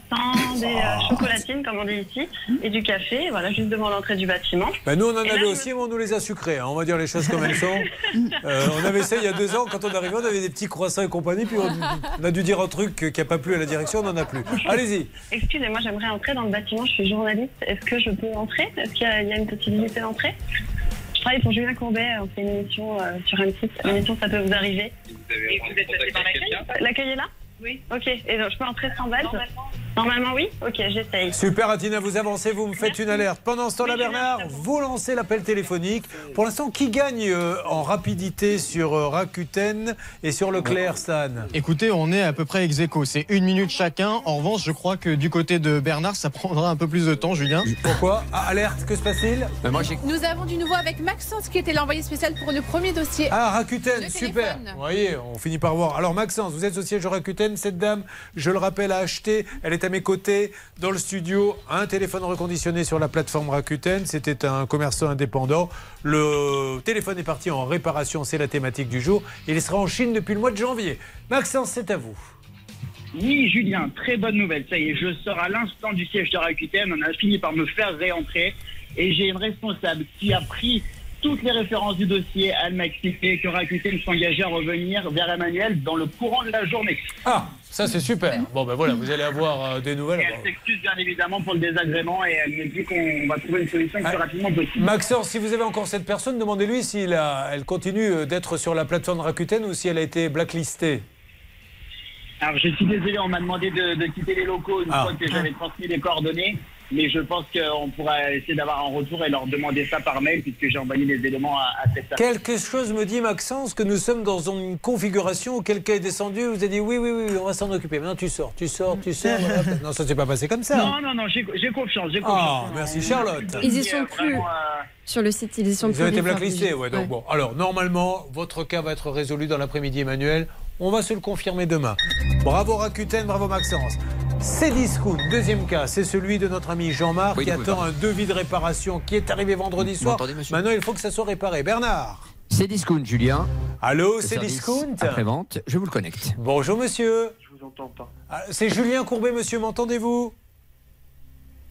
des euh, chocolatines, comme on dit ici, et du café, voilà, juste devant l'entrée du bâtiment. Ben, nous, on en Et là, avait je aussi, mais on nous les a sucrés. hein. On va dire les choses comme elles sont. Euh, on avait ça il y a deux ans. Quand on arrivait, on avait des petits croissants et compagnie. Puis on, on a dû dire un truc qui n'a pas plu à la direction. On n'en a plus. Allez-y. Excusez-moi, j'aimerais entrer dans le bâtiment. Je suis journaliste. Est-ce que je peux entrer? Est-ce qu'il y, a- il y a une possibilité d'entrer? Je travaille pour Julien Courbet. On fait une émission euh, sur un site. L'émission, ça peut vous arriver. Et vous êtes passé par l'accueil L'accueil est là? Oui. Ok. Et donc, je peux entrer sans badge Normalement, oui Ok, j'essaye. Super, Atina, vous avancez, vous me faites une alerte. Pendant ce temps-là, Bernard, vous lancez l'appel téléphonique. Pour l'instant, qui gagne euh, en rapidité sur euh, Rakuten et sur Leclerc, Stan? Écoutez, on est à peu près ex aequo. C'est une minute chacun. En revanche, je crois que du côté de Bernard, ça prendra un peu plus de temps, Julien. Pourquoi? Ah, Alerte, que se passe-t-il? Nous avons du nouveau avec Maxence qui était l'envoyé spécial pour le premier dossier. Ah, Rakuten, super. Vous voyez, on finit par voir. Alors, Maxence, vous êtes au siège de Rakuten. Cette dame, je le rappelle, a acheté, elle est à mes côtés dans le studio, un téléphone reconditionné sur la plateforme Rakuten. C'était un commerçant indépendant. Le téléphone est parti en réparation, c'est la thématique du jour. Il sera en Chine depuis le mois de janvier. Maxence, c'est à vous. Oui, Julien, très bonne nouvelle. Ça y est, je sors à l'instant du siège de Rakuten. On a fini par me faire réentrer. Et j'ai une responsable qui a pris toutes les références du dossier. Elle m'a expliqué que Rakuten s'engageait à revenir vers Emmanuel dans le courant de la journée. Ah, ça c'est super. Bon, ben voilà, vous allez avoir euh, des nouvelles. Et elle s'excuse bien évidemment pour le désagrément et elle me dit qu'on va trouver une solution le plus rapidement possible. Maxence, si vous avez encore cette personne, demandez-lui si elle continue euh, d'être sur la plateforme Rakuten ou si elle a été blacklistée. Alors je suis désolé, on m'a demandé de, de quitter les locaux une Ah. fois que j'avais transmis les coordonnées. Mais je pense qu'on pourra essayer d'avoir un retour et leur demander ça par mail puisque j'ai envoyé les éléments à, à cette personne. Quelque chose me dit, Maxence, que nous sommes dans une configuration où quelqu'un est descendu, vous a dit oui, oui, oui, on va s'en occuper. Maintenant, tu sors, tu sors, tu sors. voilà. Non, ça s'est pas passé comme ça. Non, non, non, j'ai j'ai confiance, j'ai Ah, confiance. merci Charlotte. Ils y sont plus sur le site, ils y sont Vous plus. avez été blacklisté, ouais. Donc bon, alors normalement, votre cas va être résolu dans l'après-midi, Emmanuel. On va se le confirmer demain. Bravo Rakuten, bravo Maxence. C'est Discount, deuxième cas, c'est celui de notre ami Jean-Marc Oui, qui attend un devis de réparation qui est arrivé vendredi soir. Maintenant, il faut que ça soit réparé. Bernard. C'est Discount, Julien. Allô, Le c'est service Discount Après-vente, je vous le connecte. Bonjour monsieur. Je vous entends pas. Ah, C'est Julien Courbet, monsieur, m'entendez-vous?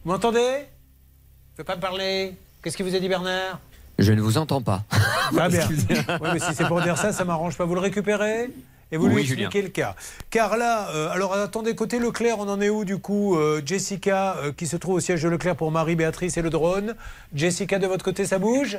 Vous m'entendez? Ne peut pas me parler Qu'est-ce qu'il vous a dit Bernard? Je ne vous entends pas. Très bien. Oui, mais si c'est pour dire ça, ça m'arrange pas. Vous le récupérez? Et vous lui Oui, expliquez Julien. le cas. Car là, euh, alors attendez, côté Leclerc, on en est où du coup euh, Jessica, euh, qui se trouve au siège de Leclerc pour Marie-Béatrice et le drone? Jessica, de votre côté, ça bouge?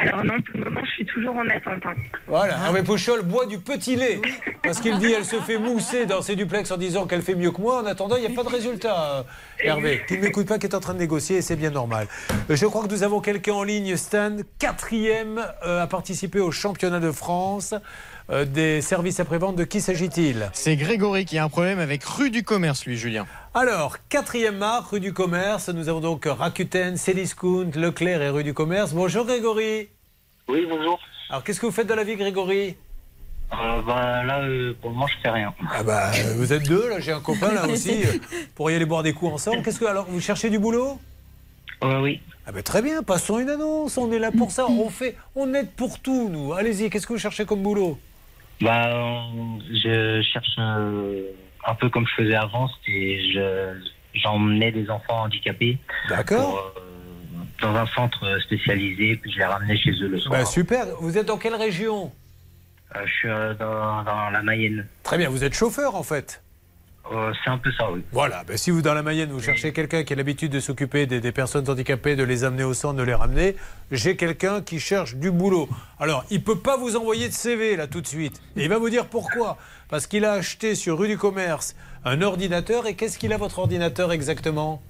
Alors non, pour le moment, je suis toujours en attente. hein. Voilà, Hervé Pouchol boit du petit lait. Parce qu'il dit elle se fait mousser dans ses duplex en disant qu'elle fait mieux que moi. En attendant, il n'y a pas de résultat, euh, Hervé. Qui ne m'écoute pas, qui est en train de négocier, et c'est bien normal. Euh, Je crois que nous avons quelqu'un en ligne, Stan, quatrième euh, à participer au championnat de France euh, des services après-vente. De qui s'agit-il C'est Grégory qui a un problème avec rue du commerce, lui, Julien. Alors, quatrième marque, rue du Commerce. Nous avons donc Rakuten, Céliscount, Leclerc et rue du Commerce. Bonjour Grégory. Oui, bonjour. Alors, qu'est-ce que vous faites dans la vie, Grégory Euh, bah, là, euh, pour le moment, je fais rien. Ah bah, euh, vous êtes deux, là, j'ai un copain là aussi. euh, Pourriez aller boire des coups ensemble. Qu'est-ce que alors vous cherchez du boulot oui. Ah bah très bien, passons une annonce. On est là pour ça. On fait, on aide pour tout, nous. Allez-y. Qu'est-ce que vous cherchez comme boulot Bah, je cherche un peu comme je faisais avant, c'était je j'emmenais des enfants handicapés. D'accord. pour, euh, Dans un centre spécialisé, puis je les ramenais chez eux le soir. Bah super. Vous êtes dans quelle région? Euh, je suis euh, dans, dans la Mayenne. Très bien. Vous êtes chauffeur en fait. Euh, c'est un peu ça, oui. Voilà, ben, si vous dans la Mayenne vous cherchez quelqu'un qui a l'habitude de s'occuper des, des personnes handicapées, de les amener au centre, de les ramener, j'ai quelqu'un qui cherche du boulot. Alors, il peut pas vous envoyer de CV là tout de suite. Et il va vous dire pourquoi. Parce qu'il a acheté sur rue du Commerce un ordinateur. Et qu'est-ce qu'il a votre ordinateur exactement?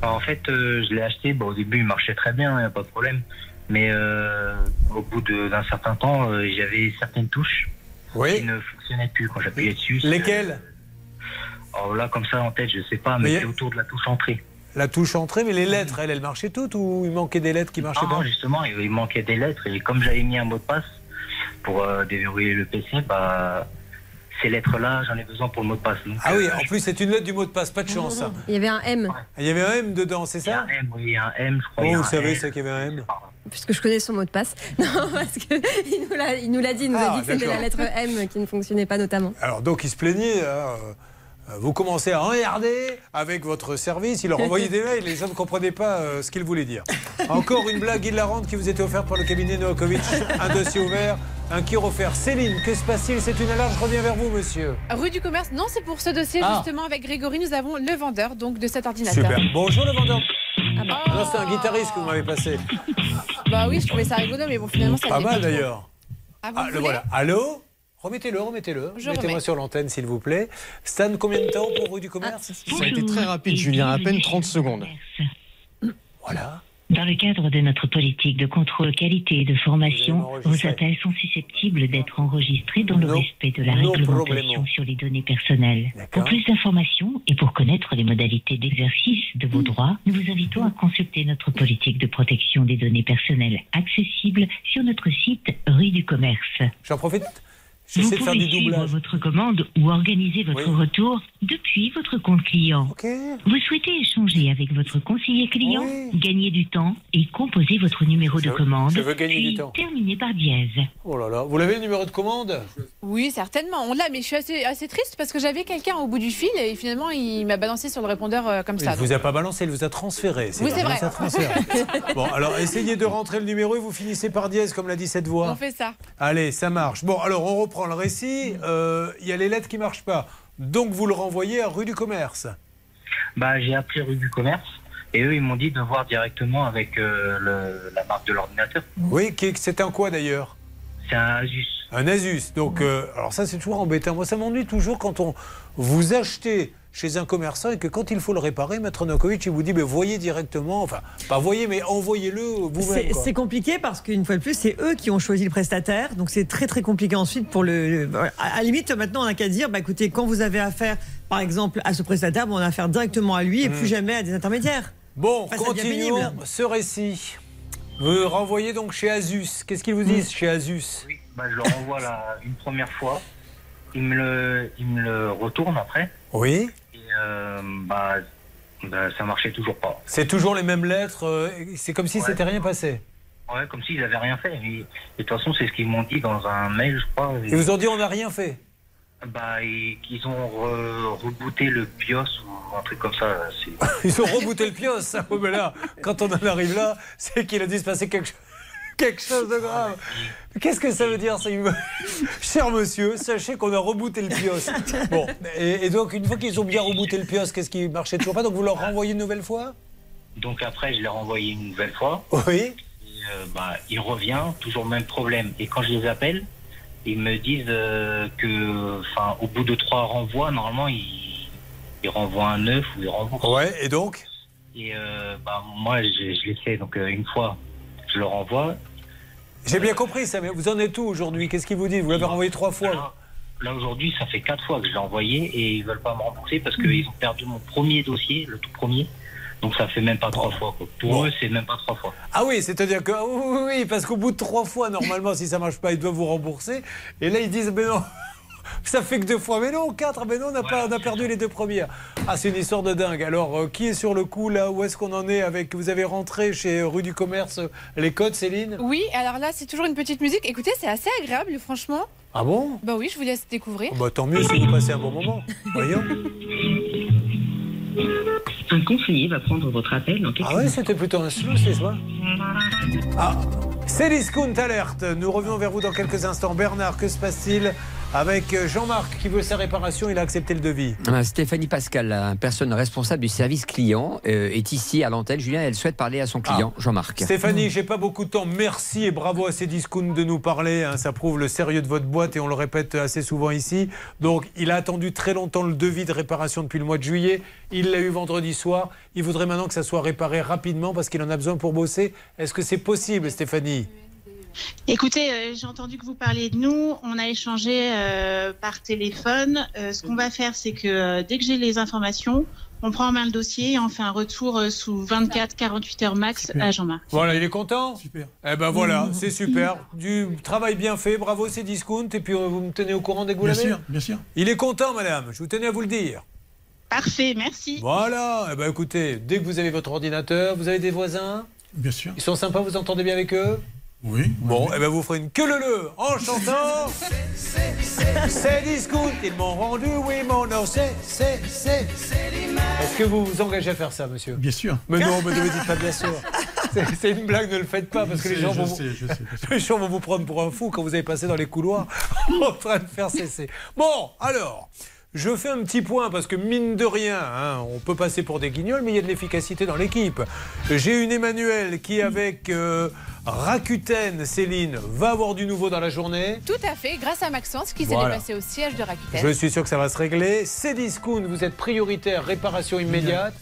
Alors, en fait, euh, je l'ai acheté. Bon, au début, il marchait très bien, il n'y a pas de problème. Mais euh, au bout d'un certain temps, j'avais certaines touches qui ne fonctionnaient plus quand j'appuyais dessus. Lesquelles? Alors là, comme ça, en tête, je sais pas, mais, Mais y a- c'est autour de la touche entrée. La touche entrée, mais les lettres, elles, elles marchaient toutes ou il manquait des lettres qui marchaient Non, pas justement, il, il manquait des lettres. Et comme j'avais mis un mot de passe pour euh, déverrouiller le PC, bah, ces lettres-là, j'en ai besoin pour le mot de passe. Donc, Ah oui, euh, en plus c'est une lettre du mot de passe, pas de chance. ça. Il y avait un M. Il y avait un M dedans, c'est ça Il y a un M, oui, il y a un M, je crois. Oh, vous savez, c'est qu'il y avait un M. Puisque je connais son mot de passe. Non, parce qu'il nous l'a il nous l'a dit. Il nous Ah, a dit que c'était la lettre M qui ne fonctionnait pas notamment. Alors donc il se plaignait. hein, euh, vous commencez à regarder avec votre service. Il leur envoyait des mails. Les gens ne comprenaient pas euh, ce qu'il voulait dire. Encore une blague hilarante qui vous était offerte par le cabinet Novakovic. Un dossier ouvert, un qui offert. Céline, que se passe-t-il? C'est une alarme. Je reviens vers vous, monsieur. Rue du Commerce, non, c'est pour ce dossier Ah. justement avec Grégory. Nous avons le vendeur donc de cet ordinateur. Super. Bonjour le vendeur. Ah bah. Non, c'est un guitariste que vous m'avez passé. Bah oui, je trouvais ça rigolo, mais bon, finalement, ça Pas mal d'ailleurs. Ah, Ah, le voilà. Allô? Remettez-le, remettez-le. Mettez-moi remets. sur l'antenne, s'il vous plaît. Stan, combien de temps pour rue du commerce Ça a été très rapide, Julien, à peine 30 secondes. Voilà. Dans le cadre de notre politique de contrôle qualité et de formation, vos appels sont susceptibles d'être enregistrés dans le respect de la no réglementation problemo. sur les données personnelles. Pour plus d'informations et pour connaître les modalités d'exercice de vos droits, nous vous invitons à consulter notre politique de protection des données personnelles accessible sur notre site Rue du Commerce. J'en profite. Vous J'essaie de faire pouvez du suivre doublage. votre commande ou organiser votre Oui. retour depuis votre compte client. Vous souhaitez échanger avec votre conseiller client, gagner du temps et composer votre numéro de commande, je veux gagner puis du temps. terminer par dièse. Oh là là. Vous l'avez le numéro de commande? Oui, certainement. On l'a, mais je suis assez, assez triste parce que j'avais quelqu'un au bout du fil et finalement, il m'a balancé sur le répondeur euh, comme Il ça. ne vous a pas balancé, il vous a transféré. Oui, c'est vrai. ça, bon, alors essayez de rentrer le numéro et vous finissez par dièse, comme l'a dit cette voix. On fait ça. Allez, ça marche. Bon, alors on reprend le récit. Euh, Il y a les lettres qui ne marchent pas. Donc vous le renvoyez à rue du commerce. Bah, j'ai appelé rue du commerce et eux, ils m'ont dit de voir directement avec euh, le- la marque de l'ordinateur. Oui, qui- c'est un quoi d'ailleurs? C'est un Asus. Un Asus. Donc, euh, alors ça, c'est toujours embêtant. Moi, ça m'ennuie toujours quand on vous achetez chez un commerçant et que quand il faut le réparer, Maître Nokovic, il vous dit, mais voyez directement, enfin, pas voyez, mais envoyez-le vous-même. C'est compliqué parce qu'une fois de plus, c'est eux qui ont choisi le prestataire. Donc c'est très très compliqué ensuite pour le. le- à la limite, maintenant, on n'a qu'à dire bah, écoutez, quand vous avez affaire, par exemple, à ce prestataire, bon, on a affaire directement à lui et plus jamais à des intermédiaires. Bon, Enfin, continuons ce récit. Vous renvoyez donc chez Asus. Qu'est-ce qu'ils vous disent chez Asus? Bah, je le renvoie là une première fois. Ils me le, ils me le retournent après. Oui. Euh, bah, bah, ça marchait toujours pas. C'est toujours les mêmes lettres. euh, C'est comme si Ouais. c'était rien passé. Ouais, comme s'ils avaient rien fait. Et de toute façon, c'est ce qu'ils m'ont dit dans un mail, je crois. Ils vous ont dit on n'a rien fait. Bah, et qu'ils ont re- rebooté le BIOS ou un truc comme ça. Ils ont rebooté le pios. Oui, mais là, quand on en arrive là, c'est qu'il a dû se passer quelque, cho- quelque chose de grave. Qu'est-ce que ça veut dire ça Cher monsieur, sachez qu'on a rebooté le pios. Bon, et, et donc une fois qu'ils ont bien rebooté le pios, qu'est-ce qui marchait toujours pas Donc vous leur renvoyez une nouvelle fois? Donc après, je l'ai renvoyé une nouvelle fois. Oui. Et, euh, bah, il revient, toujours le même problème. Et quand je les appelle, ils me disent euh, que, enfin, au bout de trois renvois, normalement, ils, ils renvoient un neuf ou ils renvoient. Ouais, et donc? Et euh, bah, moi, je, je l'ai fait. Donc euh, une fois, je le renvoie. J'ai bien compris ça, mais vous en êtes où aujourd'hui? Qu'est-ce qu'ils vous disent Vous l'avez renvoyé trois fois là aujourd'hui, ça fait quatre fois que je l'ai envoyé et ils veulent pas me rembourser parce qu'ils ont perdu mon premier dossier, le tout premier. Donc ça fait même pas trois fois. quoi. Pour Bon. eux, c'est même pas trois fois. Ah oui, c'est-à-dire que oui, oui, oui, parce qu'au bout de trois fois, normalement, si ça marche pas, ils doivent vous rembourser. Et là, ils disent, mais non, ça fait que deux fois. Mais non, quatre, mais non, on a, pas, on a perdu les deux premières. Ah, c'est une histoire de dingue. Alors, euh, qui est sur le coup, là? Où est-ce qu'on en est avec Vous avez rentré chez Rue du Commerce euh, les codes, Céline? Oui, alors là, c'est toujours une petite musique. Écoutez, c'est assez agréable, franchement. Ah bon? Bah oui, je vous laisse découvrir. bah, Tant mieux si vous passez un bon moment. Voyons. Un conseiller va prendre votre appel dans quelques Ah ouais, c'était plutôt un slow, c'est ça? Ah, c'est Discount Alerte. Nous revenons vers vous dans quelques instants. Bernard, que se passe-t-il avec euh, Jean-Marc qui veut sa réparation Il a accepté le devis. Euh, Stéphanie Pascal, personne responsable du service client, euh, est ici à l'antenne. Julien, elle souhaite parler à son client, Jean-Marc. Stéphanie, j'ai pas beaucoup de temps. Merci et bravo à ces discounts de nous parler. hein. Ça prouve le sérieux de votre boîte et on le répète assez souvent ici. Donc, il a attendu très longtemps le devis de réparation depuis le mois de juillet. Il l'a eu vendredi soir. Il voudrait maintenant que ça soit réparé rapidement parce qu'il en a besoin pour bosser. Est-ce que c'est possible, Stéphanie? Écoutez, euh, j'ai entendu que vous parliez de nous. On a échangé euh, par téléphone. Euh, ce qu'on va faire, c'est que euh, dès que j'ai les informations, on prend en main le dossier et on fait un retour euh, sous 24-48 heures max à Jean-Marc. Voilà, il est content? Super. Eh ben voilà, c'est super. Du travail bien fait, bravo, c'est discount. Et puis euh, vous me tenez au courant dès que vous Bien l'avez? sûr, bien sûr. Il est content, madame. Je vous tenais à vous le dire. Parfait, merci. Voilà. Eh ben écoutez, dès que vous avez votre ordinateur, vous avez des voisins Bien sûr. Ils sont sympas, vous entendez bien avec eux Oui. Bon, eh ben vous ferez une queue le le en chantant. C'est discount, ils m'ont rendu, oui, mon nom, c'est, c'est, c'est. Est-ce que vous vous engagez à faire ça, monsieur Bien sûr. Mais non, mais ne me dites pas bien sûr. C'est- C'est une blague, ne le faites pas, parce que les sais, gens, vont, sais, sais, les gens vont vous prendre pour un fou quand vous allez passer dans les couloirs en train de faire cesser. Bon, alors, je fais un petit point, parce que mine de rien, hein, on peut passer pour des guignols, mais il y a de l'efficacité dans l'équipe. J'ai une Emmanuel qui, avec euh, Rakuten, Céline, va avoir du nouveau dans la journée. Tout à fait, grâce à Maxence qui s'est déplacé au siège de Rakuten. Je suis sûr que ça va se régler. C'est discount, vous êtes prioritaire, réparation immédiate.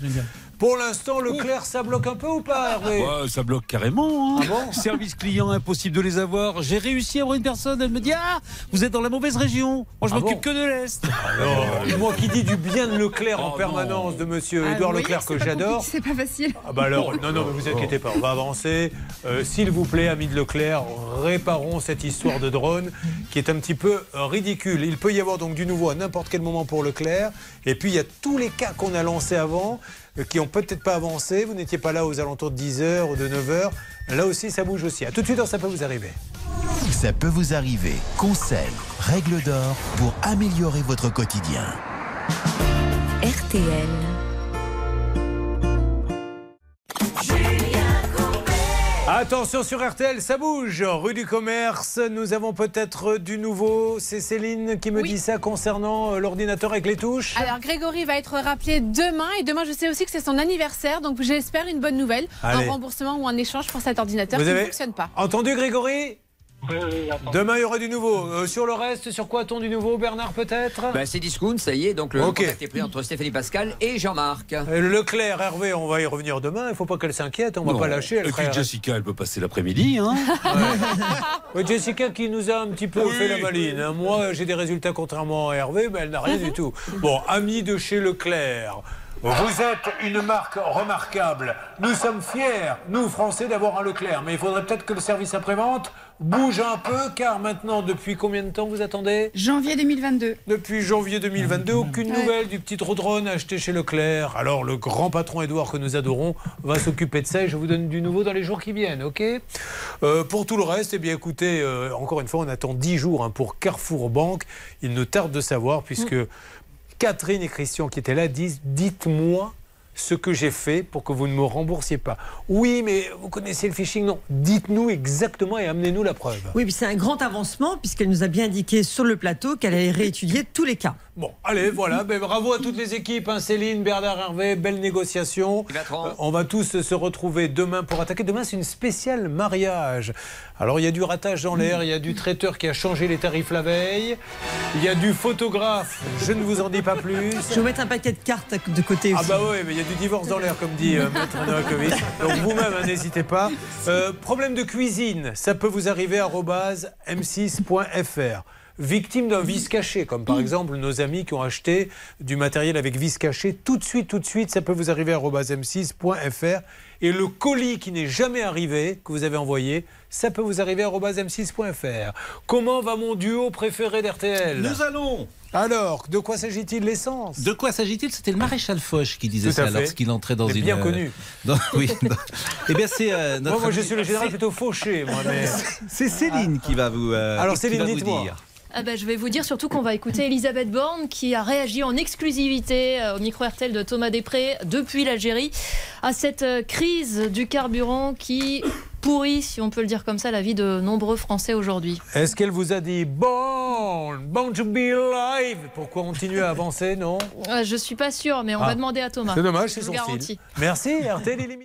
Pour l'instant, Leclerc, ça bloque un peu ou pas, Hervé Ouais, ça bloque carrément. hein. Service client, impossible de les avoir. J'ai réussi à avoir une personne, elle me dit Ah, vous êtes dans la mauvaise région. Moi, je Ah m'occupe bon que de l'Est. Alors, moi qui dis du bien de Leclerc en permanence, de monsieur Ah, Édouard Leclerc que j'adore. C'est pas facile. Ah bah alors, non, non, mais vous inquiétez pas, on va avancer. Euh, S'il vous plaît, amis de Leclerc, réparons cette histoire de drone qui est un petit peu ridicule. Il peut y avoir donc du nouveau à n'importe quel moment pour Leclerc. Et puis, il y a tous les cas qu'on a lancés avant qui ont peut-être pas avancé. Vous n'étiez pas là aux alentours de 10h ou de 9h. Là aussi, ça bouge aussi. À tout de suite, ça peut vous arriver. Ça peut vous arriver. Conseils, règles d'or pour améliorer votre quotidien. RTL. Attention sur RTL, ça bouge. Rue du Commerce, nous avons peut-être du nouveau. C'est Céline qui me dit ça concernant euh, l'ordinateur avec les touches. Alors Grégory va être rappelé demain et demain je sais aussi que c'est son anniversaire donc j'espère une bonne nouvelle, Allez. un remboursement ou un échange pour cet ordinateur Vous qui ne fonctionne pas. entendu Grégory? Demain, il y aura du nouveau. Euh, sur le reste, sur quoi a-t-on du nouveau, Bernard, peut-être? Ben, c'est discount, ça y est, donc le Ok. contact est pris entre Stéphanie Pascal et Jean-Marc. Leclerc, Hervé, on va y revenir demain. Il ne faut pas qu'elle s'inquiète, on ne va pas lâcher. Elle Et puis Jessica, elle peut passer l'après-midi. Hein. Oui, Jessica qui nous a un petit peu Oui. fait la maline. hein. Moi, j'ai des résultats contrairement à Hervé, mais elle n'a rien du tout. Bon, amis de chez Leclerc. Vous êtes une marque remarquable. Nous sommes fiers, nous Français, d'avoir un Leclerc. Mais il faudrait peut-être que le service après-vente bouge un peu, car maintenant, depuis combien de temps vous attendez Janvier 2022. Depuis janvier 2022, aucune Ouais. nouvelle du petit drone acheté chez Leclerc. Alors, le grand patron Édouard que nous adorons va s'occuper de ça et je vous donne du nouveau dans les jours qui viennent, ok? Euh, Pour tout le reste, eh bien, écoutez, euh, encore une fois, on attend 10 jours hein, pour Carrefour Banque. Il nous tarde de savoir, puisque Catherine et Christian qui étaient là disent Dites-moi ce que j'ai fait pour que vous ne me remboursiez pas. Oui, mais vous connaissez le phishing Non. Dites-nous exactement et amenez-nous la preuve. Oui, c'est un grand avancement puisqu'elle nous a bien indiqué sur le plateau qu'elle allait réétudier tous les cas. Bon, allez, voilà. Ben, bravo à toutes les équipes. hein. Céline, Bernard Hervé, belle négociation. Euh, on va tous se retrouver demain pour attaquer. Demain, c'est une spéciale mariage. Alors, il y a du ratage dans l'air, il y a du traiteur qui a changé les tarifs la veille, il y a du photographe, je ne vous en dis pas plus. Je vais vous mettre un paquet de cartes de côté Ah aussi. bah oui, mais il y a du divorce dans l'air, comme dit euh, Maître Novakovic. Donc vous-même, hein, n'hésitez pas. Euh, problème de cuisine, ça peut vous arriver arobase m6.fr. victimes d'un vice caché, comme par exemple nos amis qui ont acheté du matériel avec vice caché. Tout de suite, tout de suite, ça peut vous arriver à m6.fr. Et le colis qui n'est jamais arrivé, que vous avez envoyé, ça peut vous arriver à m6.fr. Comment va mon duo préféré d'RTL Nous allons Alors, de quoi s'agit-il l'essence? De quoi s'agit-il? C'était le maréchal Foch qui disait ça lorsqu'il entrait dans une. bien euh, connu. dans- oui. dans- Eh bien, c'est. euh, Moi, notre moi, je suis le général plutôt fauché, moi. Mais... C'est Céline qui va vous. euh, Alors, Céline, dites-moi. Ah bah, je vais vous dire surtout qu'on va écouter Elisabeth Borne qui a réagi en exclusivité euh, au micro RTL de Thomas Després depuis l'Algérie à cette euh, crise du carburant qui pourrit, si on peut le dire comme ça, la vie de nombreux Français aujourd'hui. Est-ce qu'elle vous a dit Born, born to be alive? Pourquoi continuer à avancer, non? Euh, Je suis pas sûre, mais on Ah. va demander à Thomas. C'est dommage, c'est son garantis. Merci, RTL.